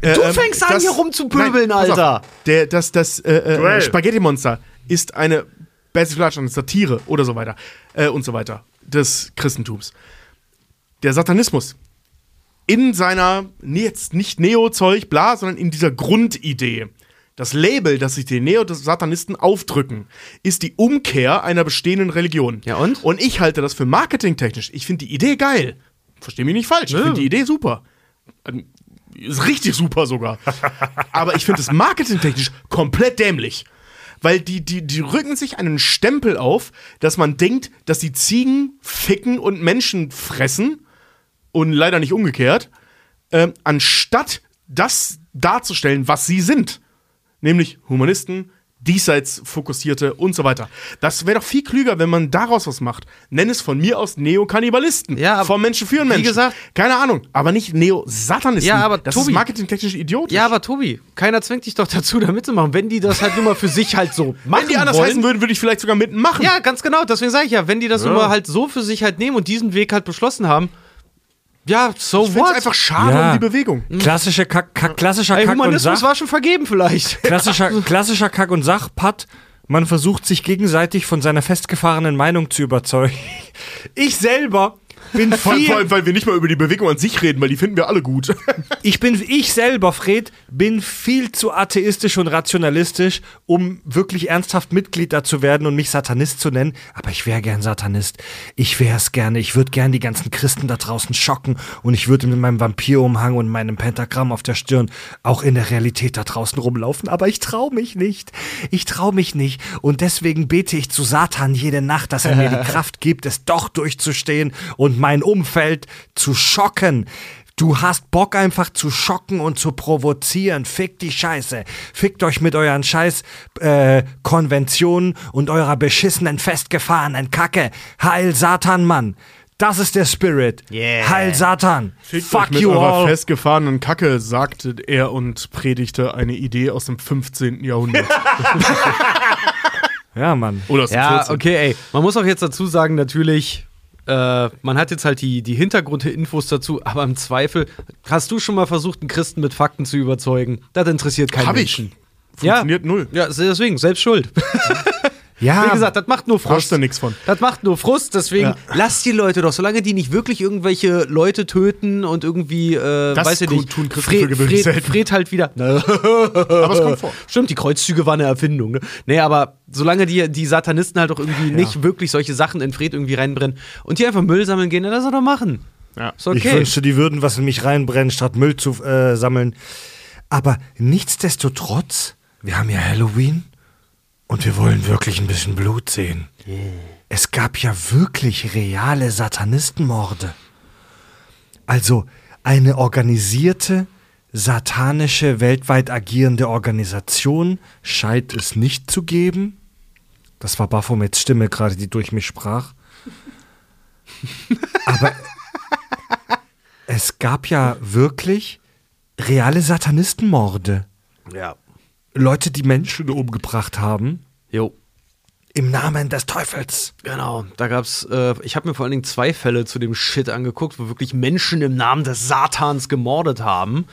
Du fängst an, hier rumzupöbeln, auf. Alter. Der, das das äh, äh, Duell. Spaghetti-Monster ist eine Basic Flash, eine Satire oder so weiter äh, und so weiter des Christentums. Der Satanismus in seiner, nee, jetzt nicht Neo-Zeug, bla, sondern in dieser Grundidee. Das Label, das sich die Neo-Satanisten aufdrücken, ist die Umkehr einer bestehenden Religion. Ja, und? Und ich halte das für marketingtechnisch. Ich finde die Idee geil. Versteh mich nicht falsch. Ich finde die Idee super. Ähm, Ist richtig super sogar. Aber ich finde es marketingtechnisch komplett dämlich. Weil die, die, die rücken sich einen Stempel auf, dass man denkt, dass die Ziegen ficken und Menschen fressen und leider nicht umgekehrt, ähm, anstatt das darzustellen, was sie sind. Nämlich Humanisten, diesseits fokussierte und so weiter. Das wäre doch viel klüger, wenn man daraus was macht. Nenn es von mir aus Neokannibalisten. Ja, Vom Menschen für einen Menschen. gesagt- Keine Ahnung, aber nicht Neo-Satanisten. Ja, aber das Tobi- ist marketingtechnisch idiotisch. Ja, aber Tobi, keiner zwingt dich doch dazu, da mitzumachen. Wenn die das halt nur mal für sich halt so machen wenn die anders wollen. heißen würden, würde ich vielleicht sogar mitmachen. Ja, ganz genau. Deswegen sage ich ja, wenn die das nur mal halt so für sich halt nehmen und diesen Weg halt beschlossen haben, ja, so ich what? einfach schade Ja. um die Bewegung. Klassische Kack, Kack, klassischer Ey, Kack und Humanismus Sach. war schon vergeben vielleicht. Klassischer, klassischer Kack- und Sachpatt. Man versucht sich gegenseitig von seiner festgefahrenen Meinung zu überzeugen. Ich selber bin Vor, viel, vor allem, weil wir nicht mal über die Bewegung an sich reden, weil die finden wir alle gut. ich bin, ich selber, Fred, bin viel zu atheistisch und rationalistisch, um wirklich ernsthaft Mitglied da zu werden und mich Satanist zu nennen. Aber ich wäre gern Satanist. Ich wäre es gerne. Ich würde gern die ganzen Christen da draußen schocken und ich würde mit meinem Vampirumhang und meinem Pentagramm auf der Stirn auch in der Realität da draußen rumlaufen. Aber ich traue mich nicht. Ich traue mich nicht. Und deswegen bete ich zu Satan jede Nacht, dass er mir die Kraft gibt, es doch durchzustehen und mein Umfeld zu schocken. Du hast Bock einfach zu schocken und zu provozieren. Fickt die Scheiße. Fickt euch mit euren scheiß äh, Konventionen und eurer beschissenen festgefahrenen Kacke. Heil Satan, Mann. Das ist der Spirit. Yeah. Heil Satan. Fickt Fuck euch mit you eurer all. festgefahrenen Kacke, sagte er und predigte eine Idee aus dem 15. Jahrhundert. Ja, Mann. Oder aus dem Ja, 14. okay, ey. Man muss auch jetzt dazu sagen, natürlich, äh, man hat jetzt halt die, die Hintergrundinfos dazu, aber im Zweifel, hast du schon mal versucht, einen Christen mit Fakten zu überzeugen? Das interessiert keinen Hab ich. Menschen. Funktioniert null. Ja, deswegen, selbst schuld. Ja, Wie gesagt, das macht nur Frust. du nichts von. Das macht nur Frust, deswegen Ja. lasst die Leute doch, solange die nicht wirklich irgendwelche Leute töten und irgendwie, äh, Das weiß ich tun- nicht, tun Fred, selten. Fred halt wieder. Aber es kommt vor. Stimmt, die Kreuzzüge waren eine Erfindung, ne? Nee, aber solange die, die Satanisten halt auch irgendwie nicht wirklich solche Sachen in Fred irgendwie reinbrennen und die einfach Müll sammeln gehen, dann lass er doch machen. Ja. Okay. Ich wünschte, die würden was in mich reinbrennen, statt Müll zu äh, sammeln. Aber nichtsdestotrotz, wir haben ja Halloween und wir wollen wirklich ein bisschen Blut sehen. Es gab ja wirklich reale Satanistenmorde. Also eine organisierte, satanische, weltweit agierende Organisation scheint es nicht zu geben. Das war Baphomets Stimme gerade, die durch mich sprach. Aber es gab ja wirklich reale Satanistenmorde. Ja. Leute, die Menschen umgebracht haben Jo. im Namen des Teufels. Genau, da gab's, äh, ich habe mir vor allen Dingen zwei Fälle zu dem Shit angeguckt, wo wirklich Menschen im Namen des Satans gemordet haben.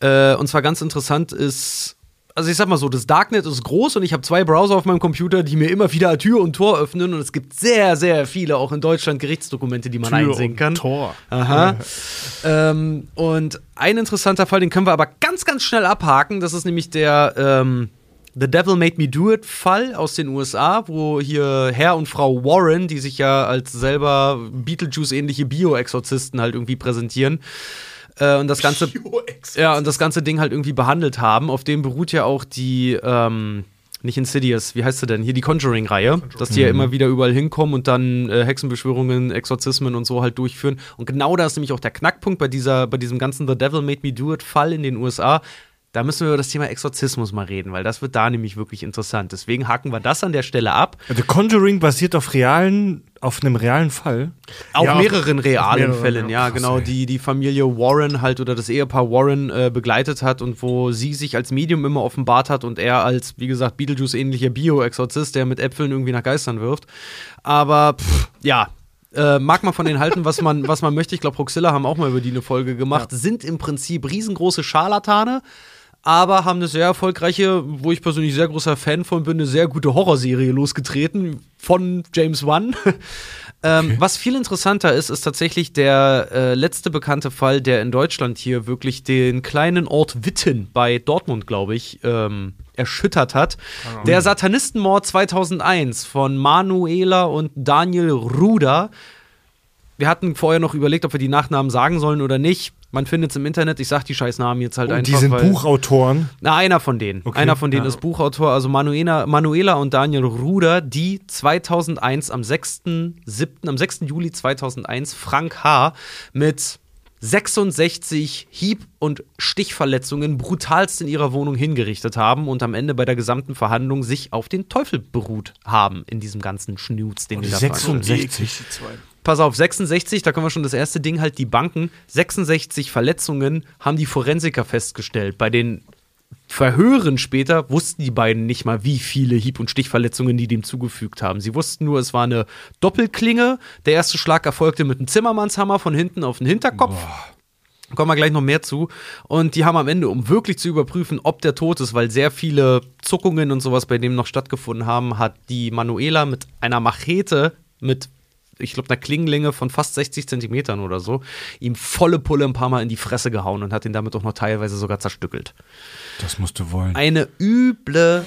Äh, und zwar ganz interessant ist, also ich sag mal so, das Darknet ist groß und ich habe zwei Browser auf meinem Computer, die mir immer wieder Tür und Tor öffnen und es gibt sehr, sehr viele, auch in Deutschland, Gerichtsdokumente, die man Tür einsehen und kann. Tor. Aha. ähm, und ein interessanter Fall, den können wir aber ganz, ganz schnell abhaken. Das ist nämlich der ähm, The Devil Made Me Do It Fall aus den USA, wo hier Herr und Frau Warren, die sich ja als selber Beetlejuice-ähnliche Bio-Exorzisten halt irgendwie präsentieren. Äh, und das ganze ja und das ganze Ding halt irgendwie behandelt haben. Auf dem beruht ja auch die ähm, nicht Insidious, wie heißt sie denn? Hier die Conjuring-Reihe, dass die ja immer wieder überall hinkommen und dann äh, Hexenbeschwörungen, Exorzismen und so halt durchführen. Und genau da ist nämlich auch der Knackpunkt bei, dieser, bei diesem ganzen The Devil Made Me Do It-Fall in den USA. Da müssen wir über das Thema Exorzismus mal reden, weil das wird da nämlich wirklich interessant. Deswegen haken wir das an der Stelle ab. The Conjuring basiert auf realen, auf einem realen Fall. Auf Ja, auf- mehreren realen mehreren, Fällen, ja. ja, genau, die die Familie Warren halt oder das Ehepaar Warren äh, begleitet hat und wo sie sich als Medium immer offenbart hat und er als, wie gesagt, Beetlejuice-ähnlicher Bio-Exorzist, der mit Äpfeln irgendwie nach Geistern wirft. Aber, pff, ja. Äh, mag man von denen halten, was man, was man möchte. Ich glaube, Proxilla haben auch mal über die eine Folge gemacht. Sind im Prinzip riesengroße Scharlatane, aber haben eine sehr erfolgreiche, wo ich persönlich sehr großer Fan von bin, eine sehr gute Horrorserie losgetreten von James Wan. ähm, Was viel interessanter ist, ist tatsächlich der äh, letzte bekannte Fall, der in Deutschland hier wirklich den kleinen Ort Witten bei Dortmund, glaube ich, ähm, erschüttert hat. Der Satanistenmord 2001 von Manuela und Daniel Ruder. Wir hatten vorher noch überlegt, ob wir die Nachnamen sagen sollen oder nicht. Man findet es im Internet. Ich sag die Scheißnamen jetzt halt Und einfach. die sind weil- Buchautoren. na, einer von denen. Okay, einer von denen ja. ist Buchautor, also Manuela, Manuela und Daniel Ruder, die 2001 am 6.7., am 6. Juli 2001 Frank H. mit 66 Hieb- und Stichverletzungen brutalst in ihrer Wohnung hingerichtet haben und am Ende bei der gesamten Verhandlung sich auf den Teufel beruht haben in diesem ganzen Schnutz, den die da veranstalten. 66. Pass auf, 66, da können wir schon das erste Ding halt die Banken. 66 Verletzungen haben die Forensiker festgestellt. Bei den Verhören später wussten die beiden nicht mal, wie viele Hieb- und Stichverletzungen die dem zugefügt haben. Sie wussten nur, es war eine Doppelklinge. Der erste Schlag erfolgte mit einem Zimmermannshammer von hinten auf den Hinterkopf. Kommen wir gleich noch mehr zu. Und die haben am Ende, um wirklich zu überprüfen, ob der tot ist, weil sehr viele Zuckungen und sowas bei dem noch stattgefunden haben, hat die Manuela mit einer Machete mit, ich glaube, einer Klingenlänge von fast 60 Zentimetern oder so, ihm volle Pulle ein paar Mal in die Fresse gehauen und hat ihn damit auch noch teilweise sogar zerstückelt. Das musst du wollen. Eine üble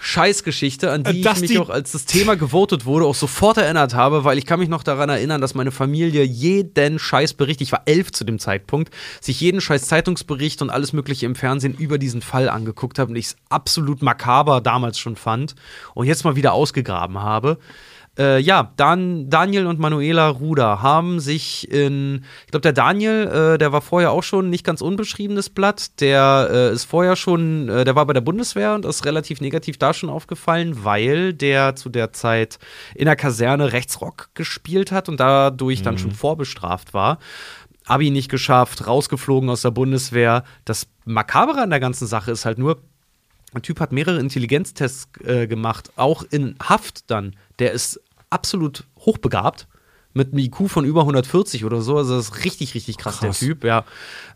Scheißgeschichte, an die Dass ich mich die- auch, als das Thema gewotet wurde, auch sofort erinnert habe, weil ich kann mich noch daran erinnern, dass meine Familie jeden Scheißbericht, ich war elf zu dem Zeitpunkt, sich jeden Scheiß Zeitungsbericht und alles mögliche im Fernsehen über diesen Fall angeguckt habe und ich es absolut makaber damals schon fand und jetzt mal wieder ausgegraben habe. Äh, ja, Dan, Daniel und Manuela Ruder haben sich in, ich glaube, der Daniel, äh, der war vorher auch schon nicht ganz unbeschriebenes Blatt. Der äh, ist vorher schon, äh, der war bei der Bundeswehr und ist relativ negativ da schon aufgefallen, weil der zu der Zeit in der Kaserne Rechtsrock gespielt hat und dadurch dann schon vorbestraft war. Abi nicht geschafft, rausgeflogen aus der Bundeswehr. Das Makabere an der ganzen Sache ist halt nur, ein Typ hat mehrere Intelligenztests äh, gemacht, auch in Haft dann. Der ist absolut hochbegabt, mit einem IQ von über 140 oder so. Also das ist richtig, richtig krass, Krass. der Typ, ja.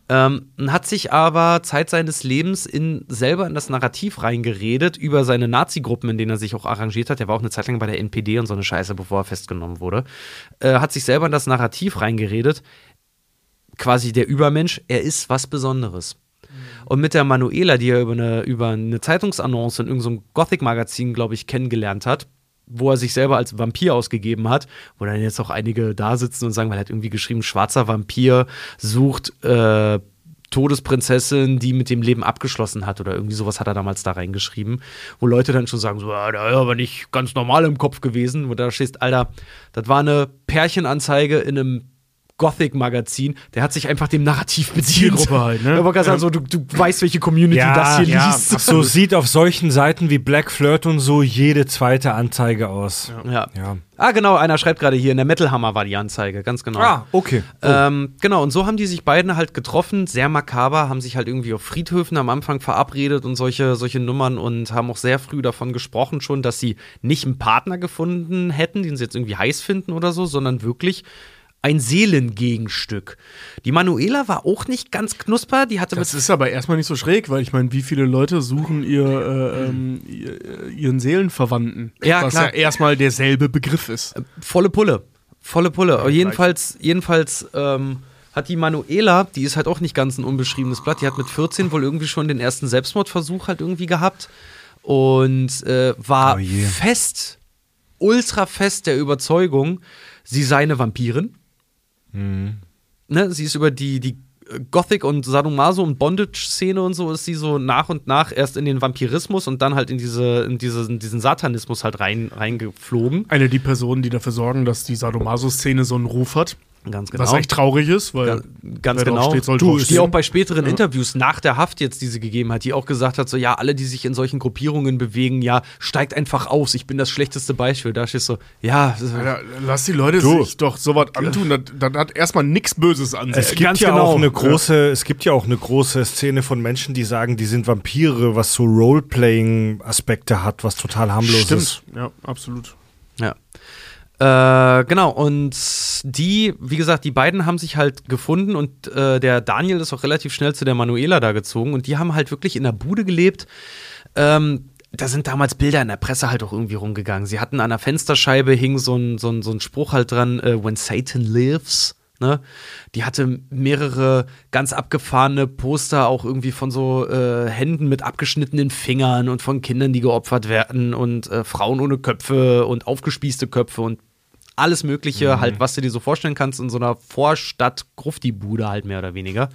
Ähm, hat sich aber Zeit seines Lebens in, selber in das Narrativ reingeredet über seine Nazi-Gruppen, in denen er sich auch arrangiert hat. Der war auch eine Zeit lang bei der NPD und so eine Scheiße, bevor er festgenommen wurde. Äh, hat sich selber in das Narrativ reingeredet. Quasi der Übermensch, er ist was Besonderes. Und mit der Manuela, die er über eine, über eine Zeitungsannonce in irgendeinem Gothic-Magazin, glaube ich, kennengelernt hat, wo er sich selber als Vampir ausgegeben hat, wo dann jetzt auch einige da sitzen und sagen, weil er hat irgendwie geschrieben, schwarzer Vampir sucht äh, Todesprinzessin, die mit dem Leben abgeschlossen hat oder irgendwie sowas hat er damals da reingeschrieben, wo Leute dann schon sagen, so, ja, der ist aber nicht ganz normal im Kopf gewesen, wo da stehst, Alter, das war eine Pärchenanzeige in einem Gothic-Magazin, der hat sich einfach dem Narrativ bedient. Zielgruppe halt, ne? Ja, wollte gerade sagen, so, du, du weißt, welche Community das hier ja. liest. Ach so sieht auf solchen Seiten wie Black Flirt und so jede zweite Anzeige aus. Ja. Ja. Ah, genau, einer schreibt gerade hier, in der Metal Hammer war die Anzeige, ganz genau. Ah, okay. Ähm, genau, und so haben die sich beiden halt getroffen, sehr makaber, haben sich halt irgendwie auf Friedhöfen am Anfang verabredet und solche, solche Nummern und haben auch sehr früh davon gesprochen schon, dass sie nicht einen Partner gefunden hätten, den sie jetzt irgendwie heiß finden oder so, sondern wirklich ein Seelengegenstück. Die Manuela war auch nicht ganz knusper, die hatte Das ist aber erstmal nicht so schräg, weil ich meine, wie viele Leute suchen ihr, äh, ähm, ihr, ihren Seelenverwandten? Ja, was klar. ja erstmal derselbe Begriff ist. volle Pulle. Volle Pulle. jedenfalls, jedenfalls ähm, hat die Manuela, die ist halt auch nicht ganz ein unbeschriebenes Blatt, die hat mit 14 wohl irgendwie schon den ersten Selbstmordversuch halt irgendwie gehabt und äh, war Oh fest, ultra fest der Überzeugung, sie sei eine Vampirin. Ne, sie ist über die, die Gothic und Sadomaso und Bondage-Szene und so ist sie so nach und nach erst in den Vampirismus und dann halt in diese, in diese, in diesen Satanismus halt rein, reingeflogen. Eine die Personen, die dafür sorgen, dass die Sadomaso-Szene so einen Ruf hat. Ganz genau. Was echt traurig ist, weil Ga- ganz drauf genau. steht, soll du, die auch bei späteren Interviews nach der Haft jetzt diese gegeben hat, die auch gesagt hat, so ja, alle, die sich in solchen Gruppierungen bewegen, ja, steigt einfach aus. Ich bin das schlechteste Beispiel. Da steht so, ja, Alter, lass die Leute Du. sich doch sowas antun. Das, das hat erstmal nichts Böses an sich. Es gibt Ganz ja genau. auch eine große, es gibt ja auch eine große Szene von Menschen, die sagen, die sind Vampire, was so Roleplaying-Aspekte hat, was total harmlos ist. Stimmt. Ja, absolut. Ja. Äh, genau, und die, wie gesagt, die beiden haben sich halt gefunden und äh, der Daniel ist auch relativ schnell zu der Manuela da gezogen und die haben halt wirklich in der Bude gelebt. Ähm, da sind damals Bilder in der Presse halt auch irgendwie rumgegangen. Sie hatten an der Fensterscheibe hing so ein, so ein, so ein Spruch halt dran, äh, When Satan lives. Ne? Die hatte mehrere ganz abgefahrene Poster, auch irgendwie von so äh, Händen mit abgeschnittenen Fingern und von Kindern, die geopfert werden und äh, Frauen ohne Köpfe und aufgespießte Köpfe und alles Mögliche, halt, was du dir so vorstellen kannst, in so einer Vorstadt-Grufti-Bude halt mehr oder weniger.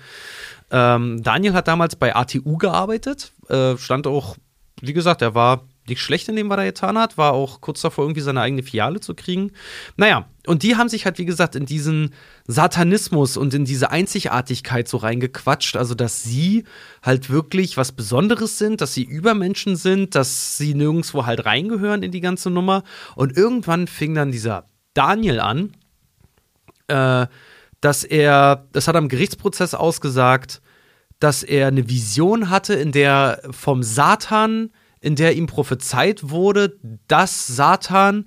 Ähm, Daniel hat damals bei ATU gearbeitet, äh, stand auch, wie gesagt, er war nicht schlecht in dem, was er getan hat, war auch kurz davor, irgendwie seine eigene Filiale zu kriegen. Naja, und die haben sich halt, wie gesagt, in diesen Satanismus und in diese Einzigartigkeit so reingequatscht, also dass sie halt wirklich was Besonderes sind, dass sie Übermenschen sind, dass sie nirgendwo halt reingehören in die ganze Nummer. Und irgendwann fing dann dieser Daniel an, äh, dass er, das hat er im Gerichtsprozess ausgesagt, dass er eine Vision hatte, in der vom Satan, in der ihm prophezeit wurde, dass Satan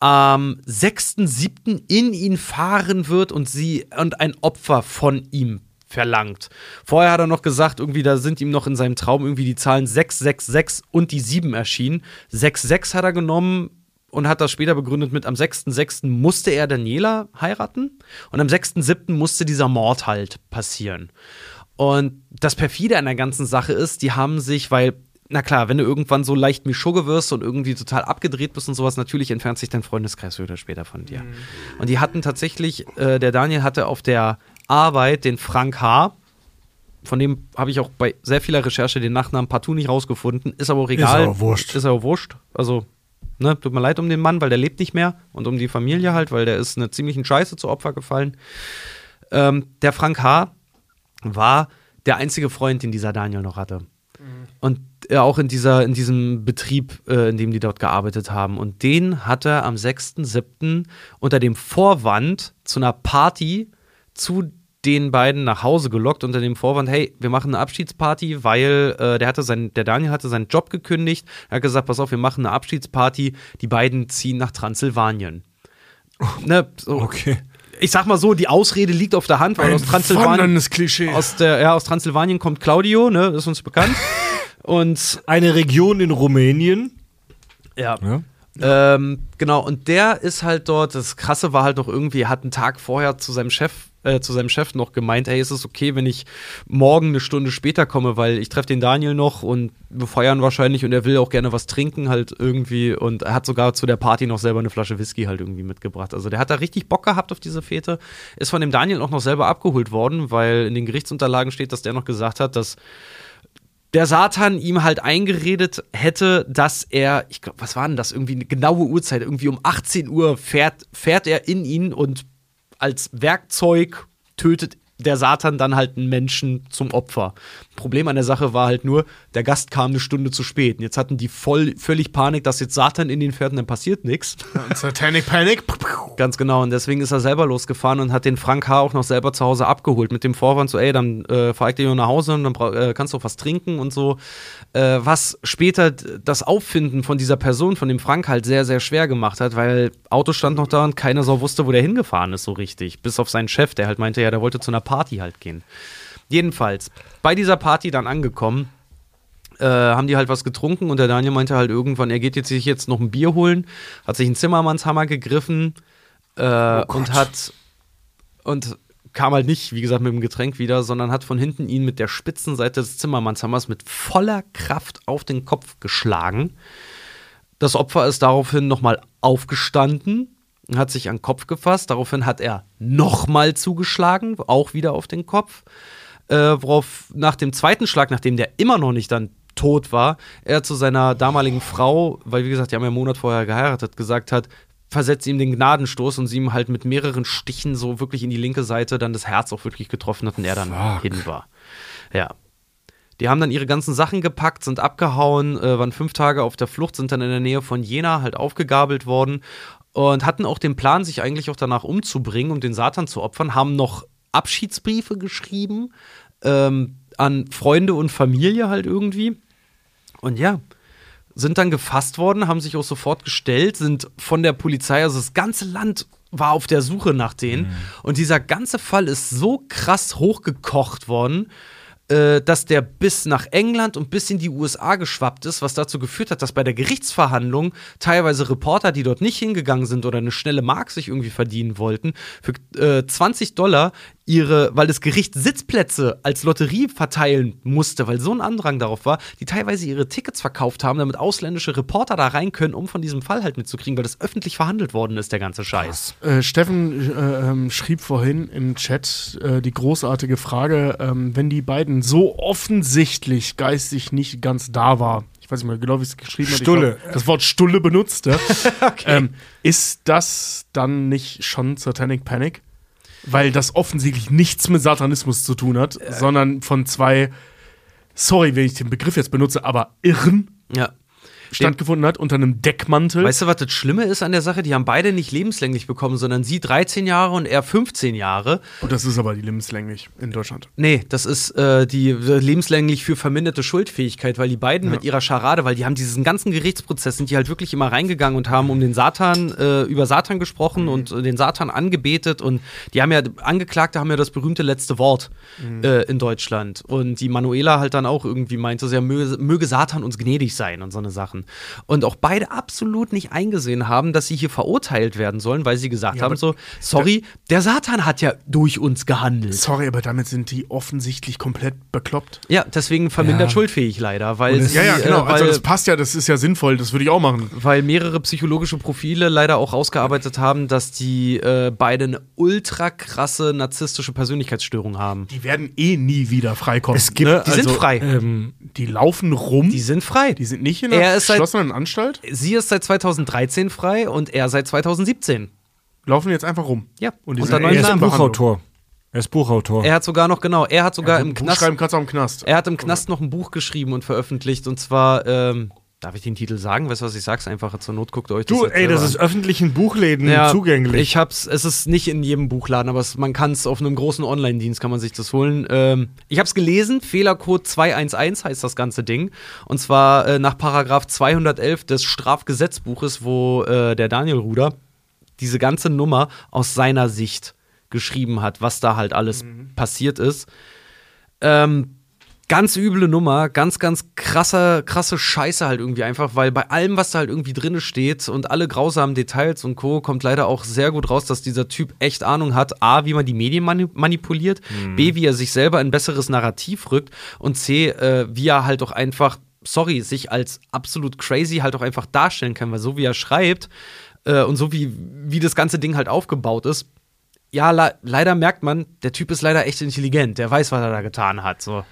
am 6.7. in ihn fahren wird und sie und ein Opfer von ihm verlangt. Vorher hat er noch gesagt, irgendwie, da sind ihm noch in seinem Traum irgendwie die Zahlen 666 und die 7 erschienen. 66 hat er genommen und hat das später begründet mit am 6.6. musste er Daniela heiraten und am 6.7. musste dieser Mord halt passieren. Und das perfide an der ganzen Sache ist, die haben sich, weil na klar, wenn du irgendwann so leicht Mischugge wirst und irgendwie total abgedreht bist und sowas, natürlich entfernt sich dein Freundeskreis früher oder später von dir. Und die hatten tatsächlich, äh, der Daniel hatte auf der Arbeit den Frank H., von dem habe ich auch bei sehr vieler Recherche den Nachnamen partout nicht rausgefunden, ist aber auch egal. auch wurscht. Ist aber wurscht. Also, ne, tut mir leid um den Mann, weil der lebt nicht mehr und um die Familie halt, weil der ist eine ziemlichen Scheiße zu Opfer gefallen. Ähm, der Frank H. war der einzige Freund, den dieser Daniel noch hatte. Und äh, auch in, dieser, in diesem Betrieb, äh, in dem die dort gearbeitet haben. Und den hat er am 6.7. unter dem Vorwand zu einer Party zu den beiden nach Hause gelockt, unter dem Vorwand, hey, wir machen eine Abschiedsparty, weil äh, der hatte sein, der Daniel hatte seinen Job gekündigt. Er hat gesagt, pass auf, wir machen eine Abschiedsparty, die beiden ziehen nach Transsilvanien. Ne, so. Okay. Ich sag mal so, die Ausrede liegt auf der Hand, weil aus Transsilvanien, Klischee. aus, der, ja, aus Transsilvanien kommt Claudio, ne, ist uns bekannt. Und Eine Region in Rumänien. ja. Ja. Ähm, genau, und der ist halt dort, das Krasse war halt noch irgendwie, er hat einen Tag vorher zu seinem Chef, äh, zu seinem Chef noch gemeint, hey, ist es okay, wenn ich morgen eine Stunde später komme, weil ich treffe den Daniel noch und wir feiern wahrscheinlich und er will auch gerne was trinken halt irgendwie und er hat sogar zu der Party noch selber eine Flasche Whisky halt irgendwie mitgebracht. Also der hat da richtig Bock gehabt auf diese Fete, ist von dem Daniel auch noch selber abgeholt worden, weil in den Gerichtsunterlagen steht, dass der noch gesagt hat, dass der Satan ihm halt eingeredet hätte, dass er, ich glaube, was war denn das? Irgendwie eine genaue Uhrzeit, irgendwie um 18 Uhr fährt, fährt er in ihn und als Werkzeug tötet der Satan dann halt einen Menschen zum Opfer. Problem an der Sache war halt nur, der Gast kam eine Stunde zu spät. Und jetzt hatten die voll, völlig Panik, dass jetzt Satan in fährt und dann passiert nichts. Satanic Panic. Ganz genau. Und deswegen ist er selber losgefahren und hat den Frank H. auch noch selber zu Hause abgeholt. Mit dem Vorwand so, ey, dann äh, fahr ich dich noch nach Hause und dann äh, kannst du auch was trinken und so. Äh, was später das Auffinden von dieser Person, von dem Frank halt sehr, sehr schwer gemacht hat, weil Auto stand noch da und keiner so wusste, wo der hingefahren ist so richtig. Bis auf seinen Chef, der halt meinte, ja, der wollte zu einer Party halt gehen. Jedenfalls, bei dieser Party dann angekommen, äh, haben die halt was getrunken und der Daniel meinte halt irgendwann, er geht jetzt sich jetzt noch ein Bier holen, hat sich einen Zimmermannshammer gegriffen äh, und hat und kam halt nicht, wie gesagt, mit dem Getränk wieder, sondern hat von hinten ihn mit der spitzen Seite des Zimmermannshammers mit voller Kraft auf den Kopf geschlagen. Das Opfer ist daraufhin nochmal aufgestanden, und hat sich an den Kopf gefasst. Daraufhin hat er nochmal zugeschlagen, auch wieder auf den Kopf. Äh, worauf nach dem zweiten Schlag, nachdem der immer noch nicht dann tot war, er zu seiner damaligen Frau, weil wie gesagt, die haben ja einen Monat vorher geheiratet, gesagt hat, versetzt ihm den Gnadenstoß und sie ihm halt mit mehreren Stichen so wirklich in die linke Seite dann das Herz auch wirklich getroffen hat und er dann hin war. Ja. Die haben dann ihre ganzen Sachen gepackt, sind abgehauen, äh, waren fünf Tage auf der Flucht, sind dann in der Nähe von Jena halt aufgegabelt worden und hatten auch den Plan, sich eigentlich auch danach umzubringen, um den Satan zu opfern, haben noch Abschiedsbriefe geschrieben ähm, an Freunde und Familie halt irgendwie. Und ja, sind dann gefasst worden, haben sich auch sofort gestellt, sind von der Polizei, also das ganze Land war auf der Suche nach denen. Und dieser ganze Fall ist so krass hochgekocht worden, äh, dass der bis nach England und bis in die USA geschwappt ist, was dazu geführt hat, dass bei der Gerichtsverhandlung teilweise Reporter, die dort nicht hingegangen sind oder eine schnelle Mark sich irgendwie verdienen wollten, für äh, 20 Dollar ihre, weil das Gericht Sitzplätze als Lotterie verteilen musste, weil so ein Andrang darauf war, die teilweise ihre Tickets verkauft haben, damit ausländische Reporter da rein können, um von diesem Fall halt mitzukriegen, weil das öffentlich verhandelt worden ist, der ganze Scheiß. Äh, Steffen äh, ähm, schrieb vorhin im Chat äh, die großartige Frage, ähm, wenn die beiden so offensichtlich geistig nicht ganz da war, ich weiß nicht mehr genau, wie es geschrieben hat. ich Stulle. glaub, das Wort Stulle benutzt, ja. ähm, ist das dann nicht schon Satanic Panic? Weil das offensichtlich nichts mit Satanismus zu tun hat, sondern von zwei, sorry, wenn ich den Begriff jetzt benutze, aber Irren Ja. Stattgefunden hat unter einem Deckmantel. Weißt du, was das Schlimme ist an der Sache? Die haben beide nicht lebenslänglich bekommen, sondern sie 13 Jahre und er 15 Jahre. Und das ist aber die lebenslänglich in Deutschland. Nee, das ist äh, die lebenslänglich für verminderte Schuldfähigkeit, weil die beiden mit ihrer Scharade, weil die haben diesen ganzen Gerichtsprozess, sind die halt wirklich immer reingegangen und haben um den Satan, äh, über Satan gesprochen und äh, den Satan angebetet und die haben ja, Angeklagte haben ja das berühmte letzte Wort äh, in Deutschland und die Manuela halt dann auch irgendwie meinte, so, ja, möge, möge Satan uns gnädig sein und so eine Sachen. Und auch beide absolut nicht eingesehen haben, dass sie hier verurteilt werden sollen, weil sie gesagt Ja, haben so, sorry, der Satan hat ja durch uns gehandelt. Sorry, aber damit sind die offensichtlich komplett bekloppt. Ja, deswegen vermindert Ja. schuldfähig leider, weil, sie, Ja, ja, genau. äh, weil, also das passt ja, das ist ja sinnvoll, das würde ich auch machen. weil mehrere psychologische Profile leider auch ausgearbeitet haben, dass die äh, beide eine ultra krasse narzisstische Persönlichkeitsstörung haben. Die werden eh nie wieder freikommen. Es gibt- ne? Die sind Also, frei. Ähm, Die laufen rum. Die sind frei. Die sind nicht in Er einer ist seit- geschlossenen Anstalt. Sie ist seit 2013 frei und er seit 2017. Laufen jetzt einfach rum. Ja, Und die unter sind neuen er ist. Buchautor. Er ist Buchautor. Er hat sogar noch, genau, er hat sogar Ja, im Buch Knast. schreiben kannst du auch im Knast. Er hat im Knast noch ein Buch geschrieben und veröffentlicht und zwar, ähm, darf ich den Titel sagen? Weißt du, was ich sag's einfach? Zur Not guckt euch das du, jetzt ey, das ist öffentlich in Buchläden Ja, zugänglich. Ich hab's, es ist nicht in jedem Buchladen, aber es, man kann es auf einem großen Online-Dienst kann man sich das holen. Ähm, ich hab's gelesen, Fehlercode 211 heißt das ganze Ding. Und zwar äh, nach Paragraph 211 des Strafgesetzbuches, wo äh, der Daniel Ruder diese ganze Nummer aus seiner Sicht geschrieben hat, was da halt alles passiert ist. Ähm, ganz üble Nummer, ganz, ganz krasse, krasse Scheiße halt irgendwie einfach, weil bei allem, was da halt irgendwie drinne steht und alle grausamen Details und Co., kommt leider auch sehr gut raus, dass dieser Typ echt Ahnung hat, A, wie man die Medien mani manipuliert, B, wie er sich selber in ein besseres Narrativ rückt und C, äh, wie er halt auch einfach, sorry, sich als absolut crazy halt auch einfach darstellen kann, weil so wie er schreibt äh, und so wie, wie das ganze Ding halt aufgebaut ist, ja, le leider merkt man, der Typ ist leider echt intelligent. Der weiß, was er da getan hat. So.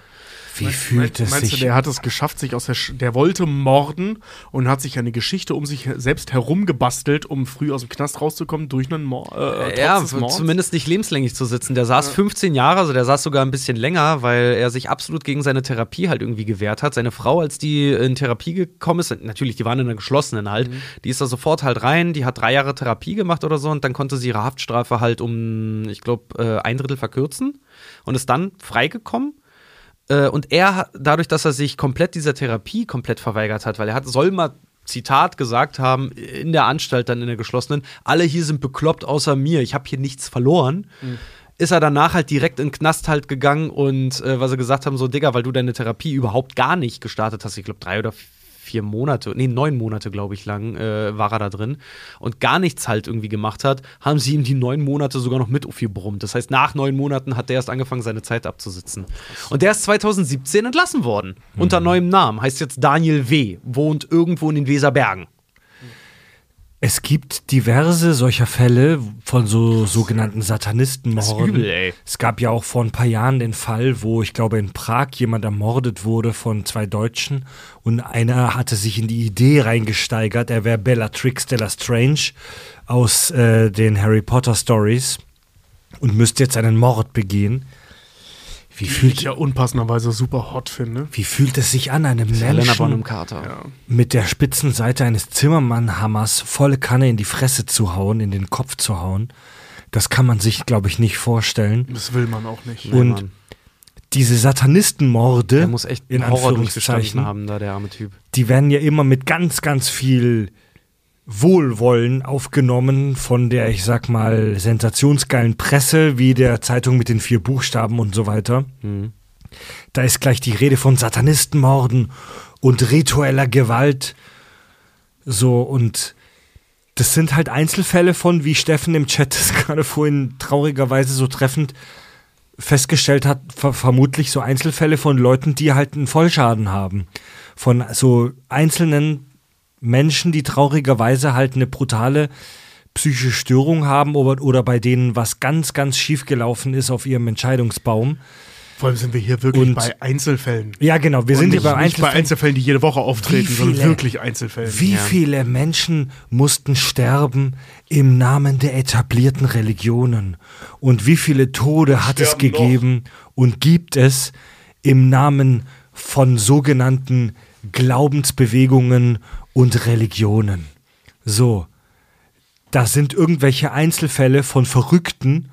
Wie fühlt es Meinst du, sich? der hat es geschafft, sich aus der, Sch der wollte morden und hat sich eine Geschichte um sich selbst herum gebastelt, um früh aus dem Knast rauszukommen durch einen Mord. Äh, trotz ja, zumindest nicht lebenslänglich zu sitzen. Der saß 15 Jahre, also der saß sogar ein bisschen länger, weil er sich absolut gegen seine Therapie halt irgendwie gewehrt hat. Seine Frau, als die in Therapie gekommen ist, natürlich, die waren in einer geschlossenen halt, Mhm. die ist da sofort halt rein, die hat drei Jahre Therapie gemacht oder so und dann konnte sie ihre Haftstrafe halt um, ich glaube, äh, ein Drittel verkürzen und ist dann freigekommen. Äh, und er, hat- dadurch, dass er sich komplett dieser Therapie komplett verweigert hat, weil er hat, soll mal Zitat gesagt haben, in der Anstalt, dann in der geschlossenen, alle hier sind bekloppt außer mir, ich habe hier nichts verloren. Ist er danach halt direkt in den Knast halt gegangen und äh, was sie gesagt haben, so, Digga, weil du deine Therapie überhaupt gar nicht gestartet hast, ich glaube drei oder vier Monate, nee, neun Monate, glaube ich, lang äh, war er da drin und gar nichts halt irgendwie gemacht hat, haben sie ihm die neun Monate sogar noch mit aufgebrummt. Das heißt, nach neun Monaten hat der erst angefangen, seine Zeit abzusitzen. Und der ist 2017 entlassen worden. Unter neuem Namen. Heißt jetzt Daniel W., wohnt irgendwo in den Weserbergen. Es gibt diverse solcher Fälle von so sogenannten Satanistenmorden. übel. Es gab ja auch vor ein paar Jahren den Fall, wo ich glaube in Prag jemand ermordet wurde von zwei Deutschen und einer hatte sich in die Idee reingesteigert, er wäre Bellatrix Stella Strange aus äh, den Harry Potter Stories und müsste jetzt einen Mord begehen. Wie Die ich fühlt, ja unpassenderweise super hot finde. wie fühlt es sich an, einem Helena Bonham Menschen Carter. mit der spitzen Seite eines Zimmermannhammers volle Kanne in die Fresse zu hauen, in den Kopf zu hauen? Das kann man sich, glaube ich, nicht vorstellen. Das will man auch nicht. Und diese Satanistenmorde, Der muss echt in Anführungszeichen, haben, da der arme Typ. die werden ja immer mit ganz, ganz viel Wohlwollen aufgenommen von der, ich sag mal, sensationsgeilen Presse, wie der Zeitung mit den vier Buchstaben und so weiter. Da ist gleich die Rede von Satanistenmorden und ritueller Gewalt. So, und das sind halt Einzelfälle von, wie Steffen im Chat das gerade vorhin traurigerweise so treffend festgestellt hat, ver vermutlich so Einzelfälle von Leuten, die halt einen Vollschaden haben. Von so einzelnen Menschen, die traurigerweise halt eine brutale psychische Störung haben oder, oder bei denen was ganz, ganz schief gelaufen ist auf ihrem Entscheidungsbaum. Vor allem sind wir hier wirklich Und- bei Einzelfällen. Ja, genau, wir Und sind hier bei nicht bei Einzelfällen. Einzelfällen, die jede Woche auftreten, Wie sondern viele- wirklich Einzelfällen. Wie viele Menschen mussten sterben im Namen der etablierten Religionen? Und wie viele Tode hat es Sterben noch. gegeben und gibt es im Namen von sogenannten Glaubensbewegungen und Religionen? So, das sind irgendwelche Einzelfälle von Verrückten,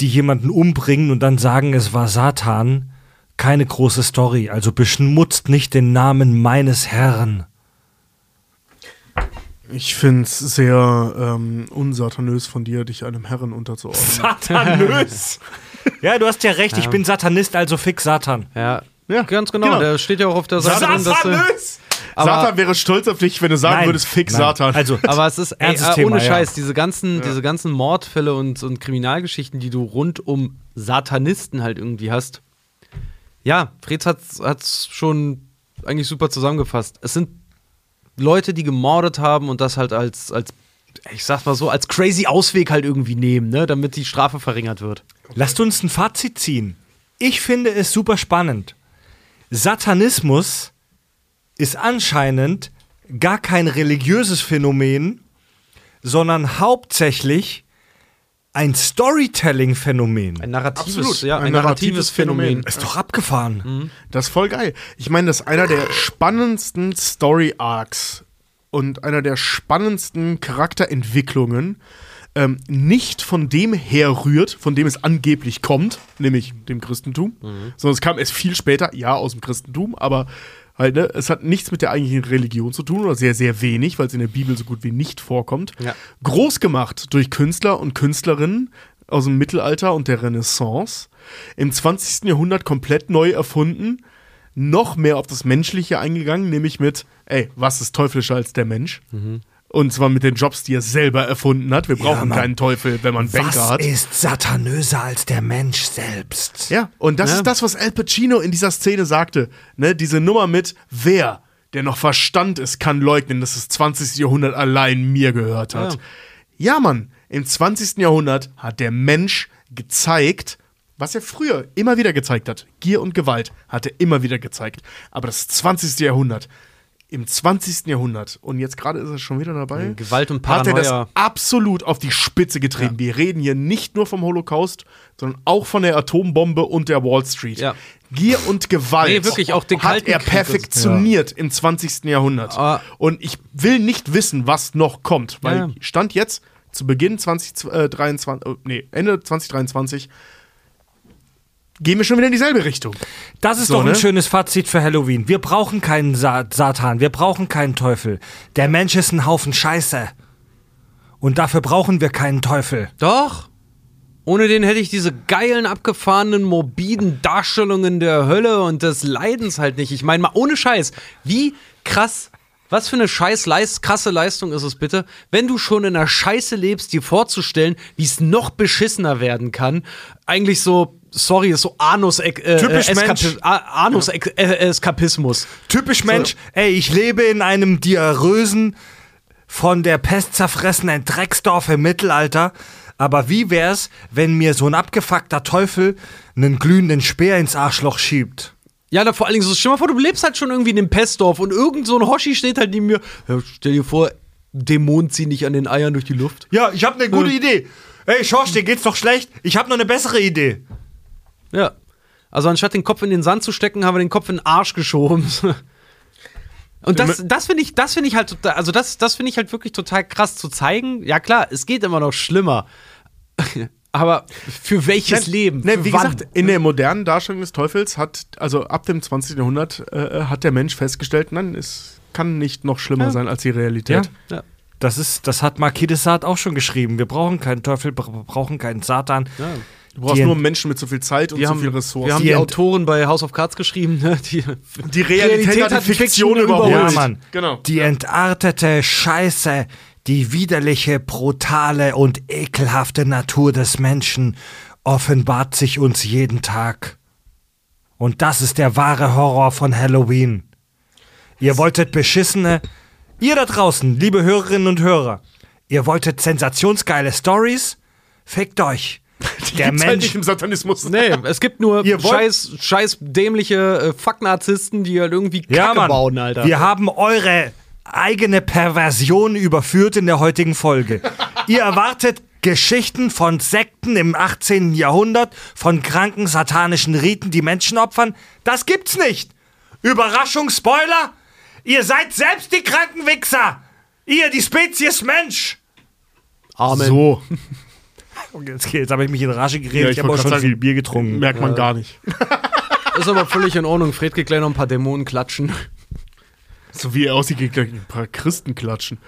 die jemanden umbringen und dann sagen, es war Satan. Keine große Story, also beschmutzt nicht den Namen meines Herrn. Ich finde es sehr ähm, unsatanös von dir, dich einem Herren unterzuordnen. Satanös. ja, du hast ja recht, ich bin Satanist, also fix Satan. Ja, Ja, ganz genau. genau. Der steht ja auch auf der Seite. drin, dass du- Aber- Satan wäre stolz auf dich, wenn du sagen Nein, würdest, fick nein. Satan. Also, Aber es ist ey, Ernstes äh, Thema, ohne ja. Scheiß, diese ganzen, diese ganzen Mordfälle und, und Kriminalgeschichten, die du rund um Satanisten halt irgendwie hast. Ja, Freds hat es schon eigentlich super zusammengefasst. Es sind Leute, die gemordet haben und das halt als, als ich sag mal so, als crazy Ausweg halt irgendwie nehmen, ne, damit die Strafe verringert wird. lasst uns ein Fazit ziehen. Ich finde es super spannend. Satanismus ist anscheinend gar kein religiöses Phänomen, sondern hauptsächlich ein Storytelling-Phänomen. Ein narratives, Absolut. ja, ein, Ein narratives narratives Phänomen. Phänomen. Ist doch abgefahren. Das ist voll geil. Ich meine, das ist einer der spannendsten Story-Arcs und einer der spannendsten Charakterentwicklungen ähm, nicht von dem herrührt, von dem es angeblich kommt, nämlich dem Christentum, sondern es kam erst viel später, ja, aus dem Christentum, aber halt, ne, es hat nichts mit der eigentlichen Religion zu tun oder sehr, sehr wenig, weil es in der Bibel so gut wie nicht vorkommt. Ja. Groß gemacht durch Künstler und Künstlerinnen aus dem Mittelalter und der Renaissance. Im 20. Jahrhundert komplett neu erfunden, noch mehr auf das Menschliche eingegangen, nämlich mit, ey, was ist teuflischer als der Mensch? Und zwar mit den Jobs, die er selber erfunden hat. Wir brauchen Mann. keinen Teufel, wenn man Banker Was hat. ist satanöser als der Mensch selbst? Ja, und das Ja. ist das, was Al Pacino in dieser Szene sagte. Ne, diese Nummer mit, wer, der noch Verstand ist, kann leugnen, dass das 20. Jahrhundert allein mir gehört hat. Ja, Mann, im 20. Jahrhundert hat der Mensch gezeigt, was er früher immer wieder gezeigt hat. Gier und Gewalt hat er immer wieder gezeigt. Aber das 20. Jahrhundert, im 20. Jahrhundert, und jetzt gerade ist er schon wieder dabei, Gewalt und hat er Paranoia. das absolut auf die Spitze getrieben. Wir reden hier nicht nur vom Holocaust, sondern auch von der Atombombe und der Wall Street. Ja. Gier und Gewalt Nee, wirklich, auch den hat er perfektioniert im 20. Jahrhundert. Ah. Und ich will nicht wissen, was noch kommt, weil Ja. Stand jetzt, zu Beginn 2023, äh, nee, Ende 2023, gehen wir schon wieder in dieselbe Richtung. Das ist So, doch ein ne? schönes Fazit für Halloween. Wir brauchen keinen Sa Satan, wir brauchen keinen Teufel. Der Mensch ist ein Haufen Scheiße. Und dafür brauchen wir keinen Teufel. Doch. Ohne den hätte ich diese geilen, abgefahrenen, morbiden Darstellungen der Hölle und des Leidens halt nicht. Ich meine mal, ohne Scheiß, wie krass, was für eine scheiß Leist, krasse Leistung ist es bitte, wenn du schon in der Scheiße lebst, dir vorzustellen, wie es noch beschissener werden kann. Eigentlich so, sorry, ist so Anus, äh, Typisch äh, Mensch. Eskapi- A- Anus äh, Eskapismus. Typisch Mensch, ey, ich lebe in einem diarösen, von der Pest zerfressenen Drecksdorf im Mittelalter. Aber wie wär's, wenn mir so ein abgefuckter Teufel einen glühenden Speer ins Arschloch schiebt? Ja, da vor allen Dingen so, stell mal vor, du lebst halt schon irgendwie in dem Pestdorf und irgend so ein Hoshi steht halt neben mir. Ja, stell dir vor, Dämonen ziehen dich an den Eiern durch die Luft. Ja, ich habe eine gute Idee. Hey, Schorsch, dir geht's doch schlecht. Ich habe noch eine bessere Idee. Ja. Also anstatt den Kopf in den Sand zu stecken, haben wir den Kopf in den Arsch geschoben. Und das, das finde ich, das finde ich halt total, also das, das finde ich halt wirklich total krass zu zeigen. Ja klar, es geht immer noch schlimmer. Aber für welches Leben? Ne, Für wie wann? gesagt, in der modernen Darstellung des Teufels hat, also ab dem 20. Jahrhundert, äh, hat der Mensch festgestellt, nein, es kann nicht noch schlimmer sein als die Realität. Ja. Das ist, das hat Marquis de Sade auch schon geschrieben. Wir brauchen keinen Teufel, wir brauchen keinen Satan. Du brauchst Die nur Menschen mit so viel Zeit und Wir so haben, viel Ressourcen. wir haben Die die Autoren bei House of Cards geschrieben, ne? die, die Realität, hat die Fiktion überholt. Ja, Mann. Genau. Die entartete Scheiße, die widerliche, brutale und ekelhafte Natur des Menschen offenbart sich uns jeden Tag. Und das ist der wahre Horror von Halloween. Ihr wolltet beschissene, ihr da draußen, liebe Hörerinnen und Hörer, ihr wolltet sensationsgeile Stories? Fickt euch. Der Gibt's halt Mensch nicht im Satanismus. Nee, es gibt nur scheiß, scheiß dämliche äh, Fuck-Narzissten, die halt irgendwie Kacke Ja, Mann. bauen, Alter. Wir haben eure eigene Perversion überführt in der heutigen Folge. Ihr erwartet Geschichten von Sekten im 18. Jahrhundert, von kranken satanischen Riten, die Menschen opfern. Das gibt's nicht. Überraschung, Spoiler. Ihr seid selbst die kranken Wichser. Ihr, die Spezies Mensch. Amen. So, Jetzt, jetzt habe ich mich in Rage geredet. Ja, ich ich habe auch schon grad viel sagen, Bier getrunken. merkt man gar nicht. Ist aber völlig in Ordnung. Fred geht gleich noch ein paar Dämonen klatschen. So wie er aussieht, geht gleich ein paar Christen klatschen.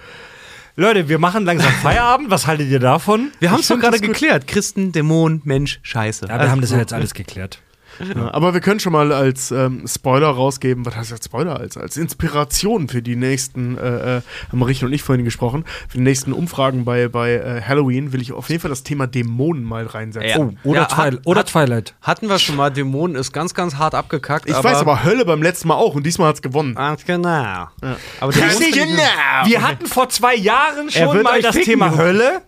Leute, wir machen langsam Feierabend. Was haltet ihr davon? Wir haben es doch gerade geklärt. Christen, Dämon, Mensch, Scheiße. Ja, wir haben das ja jetzt alles geklärt. Ja, aber wir können schon mal als ähm, Spoiler rausgeben, was heißt als Spoiler? Als, als Inspiration für die nächsten, äh, äh, haben Richten und ich vorhin gesprochen, für die nächsten Umfragen bei, bei äh, Halloween will ich auf jeden Fall das Thema Dämonen mal reinsetzen. Ja. Oh, oder, Ja, Twilight, hat- oder hat- Twilight. Hatten wir schon mal, Dämonen ist ganz, ganz hart abgekackt. Ich weiß aber Hölle beim letzten Mal auch und diesmal hat's gewonnen. Ganz genau. Aber Dämonen finde ich- Wir hatten vor zwei Jahren schon mal das ficken, Thema. Hölle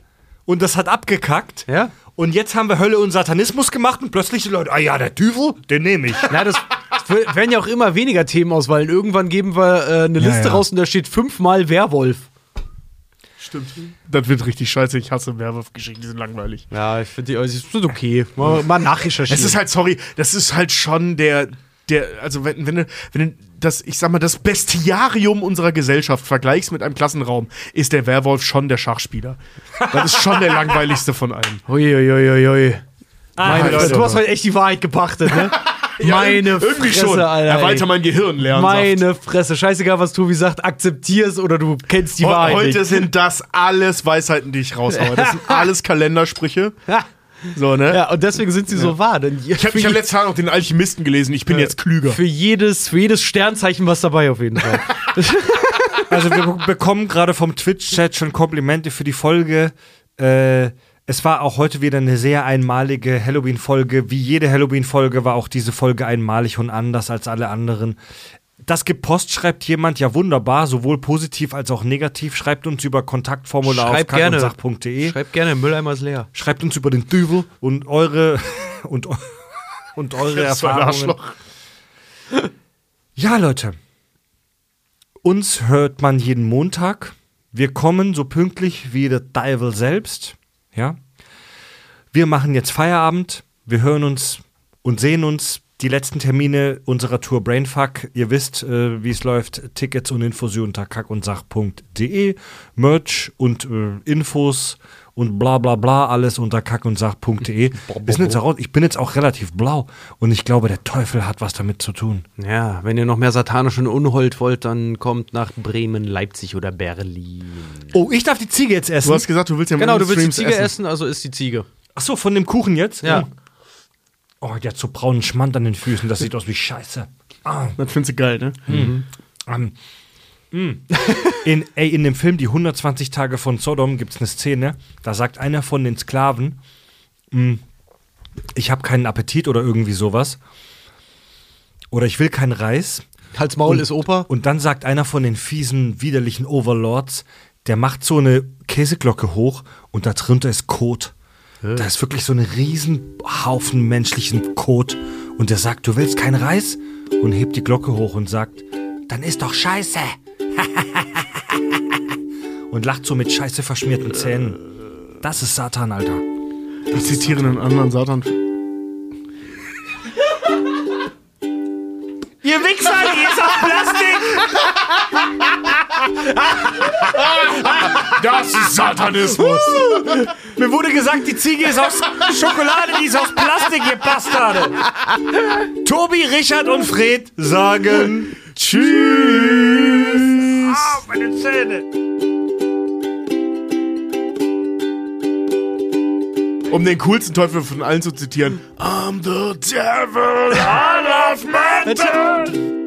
und das hat abgekackt. Ja? Und jetzt haben wir Hölle und Satanismus gemacht und plötzlich die Leute, ah ja, der Teufel, den nehme ich. Na, das werden ja auch immer weniger Themenauswahlen. Irgendwann geben wir äh, eine Ja, Liste ja. raus und da steht fünfmal Werwolf. Stimmt. Das wird richtig scheiße. Ich hasse Werwolf-Geschichten, die sind langweilig. Ja, ich finde die die sind okay. Mal, mal nachrecherchieren. Es ist halt, sorry, das ist halt schon der, der, also wenn, wenn du, wenn du das, ich sag mal, das Bestiarium unserer Gesellschaft vergleichst mit einem Klassenraum, ist der Werwolf schon der Schachspieler. Das ist schon der langweiligste von allen. Uiuiuiui. Meine Leute. Du hast heute echt die Wahrheit gepachtet, ne? Meine irgendwie Fresse, schon. Alter. Erweiter mein Gehirn lernen. Meine Fresse. Scheißegal, was Tobi sagt, akzeptier's oder du kennst die Wahrheit Heute nicht. sind das alles Weisheiten, die ich raushaue. Das sind alles Kalendersprüche. Ja. So, ne? Ja, und deswegen sind sie so wahr. Denn Ich habe hab letztes Jahr noch den Alchemisten gelesen. Ich bin jetzt klüger. für jedes, für jedes Sternzeichen was dabei auf jeden Fall. Also wir be- bekommen gerade vom Twitch-Chat schon Komplimente für die Folge. Äh, es war auch heute wieder eine sehr einmalige Halloween-Folge. Wie jede Halloween-Folge war auch diese Folge einmalig und anders als alle anderen. Das gibt Post, schreibt jemand, ja wunderbar, sowohl positiv als auch negativ. Schreibt uns über Kontaktformular Schreibt auf gerne. kackundsach.de. Schreibt gerne, Mülleimer ist leer. Schreibt uns über den Düvel und eure und, und eure Das Erfahrungen. Arschloch. Ja, Leute. Uns hört man jeden Montag. Wir kommen so pünktlich wie der Teufel selbst. Ja. Wir machen jetzt Feierabend. Wir hören uns und sehen uns. Die letzten Termine unserer Tour Brainfuck. Ihr wisst, äh, wie es läuft. Tickets und Infos unter kackundsach.de. Merch und äh, Infos und bla bla bla. Alles unter auch, ich bin jetzt auch relativ blau und ich glaube, der Teufel hat was damit zu tun. Ja, wenn ihr noch mehr satanischen Unhold wollt, dann kommt nach Bremen, Leipzig oder Berlin. Oh, ich darf die Ziege jetzt essen. Du hast gesagt, du willst ja Genau, du willst die Ziege essen. also ist die Ziege. Ach so, von dem Kuchen jetzt? Ja. Oh, der hat so braunen Schmand an den Füßen. Das sieht aus wie Scheiße. Das findest du geil, ne? Ähm, mm. in, ey, in dem Film Die 120 Tage von Sodom gibt es eine Szene, da sagt einer von den Sklaven, mm, ich habe keinen Appetit oder irgendwie sowas. Oder ich will keinen Reis. Hals Maul Und- ist Opa. Und dann sagt einer von den fiesen, widerlichen Overlords, der macht so eine Käseglocke hoch und da drunter ist Kot. Da ist wirklich so ein Riesenhaufen menschlichen Kot. Und der sagt, du willst keinen Reis? Und hebt die Glocke hoch und sagt, dann ist doch scheiße. und lacht so mit scheiße verschmierten Zähnen. Das ist Satan, Alter. Ich zitiere einen anderen Satan. Ihr Wichser, die ist aus Plastik! Das ist Satanismus. Mir wurde gesagt, die Ziege ist aus Schokolade, die ist aus Plastik, ihr Bastarde! Tobi, Richard und Fred sagen Tschüss. Ah, meine Zähne! Um den coolsten Teufel von allen zu zitieren. I'm the devil, I love metal.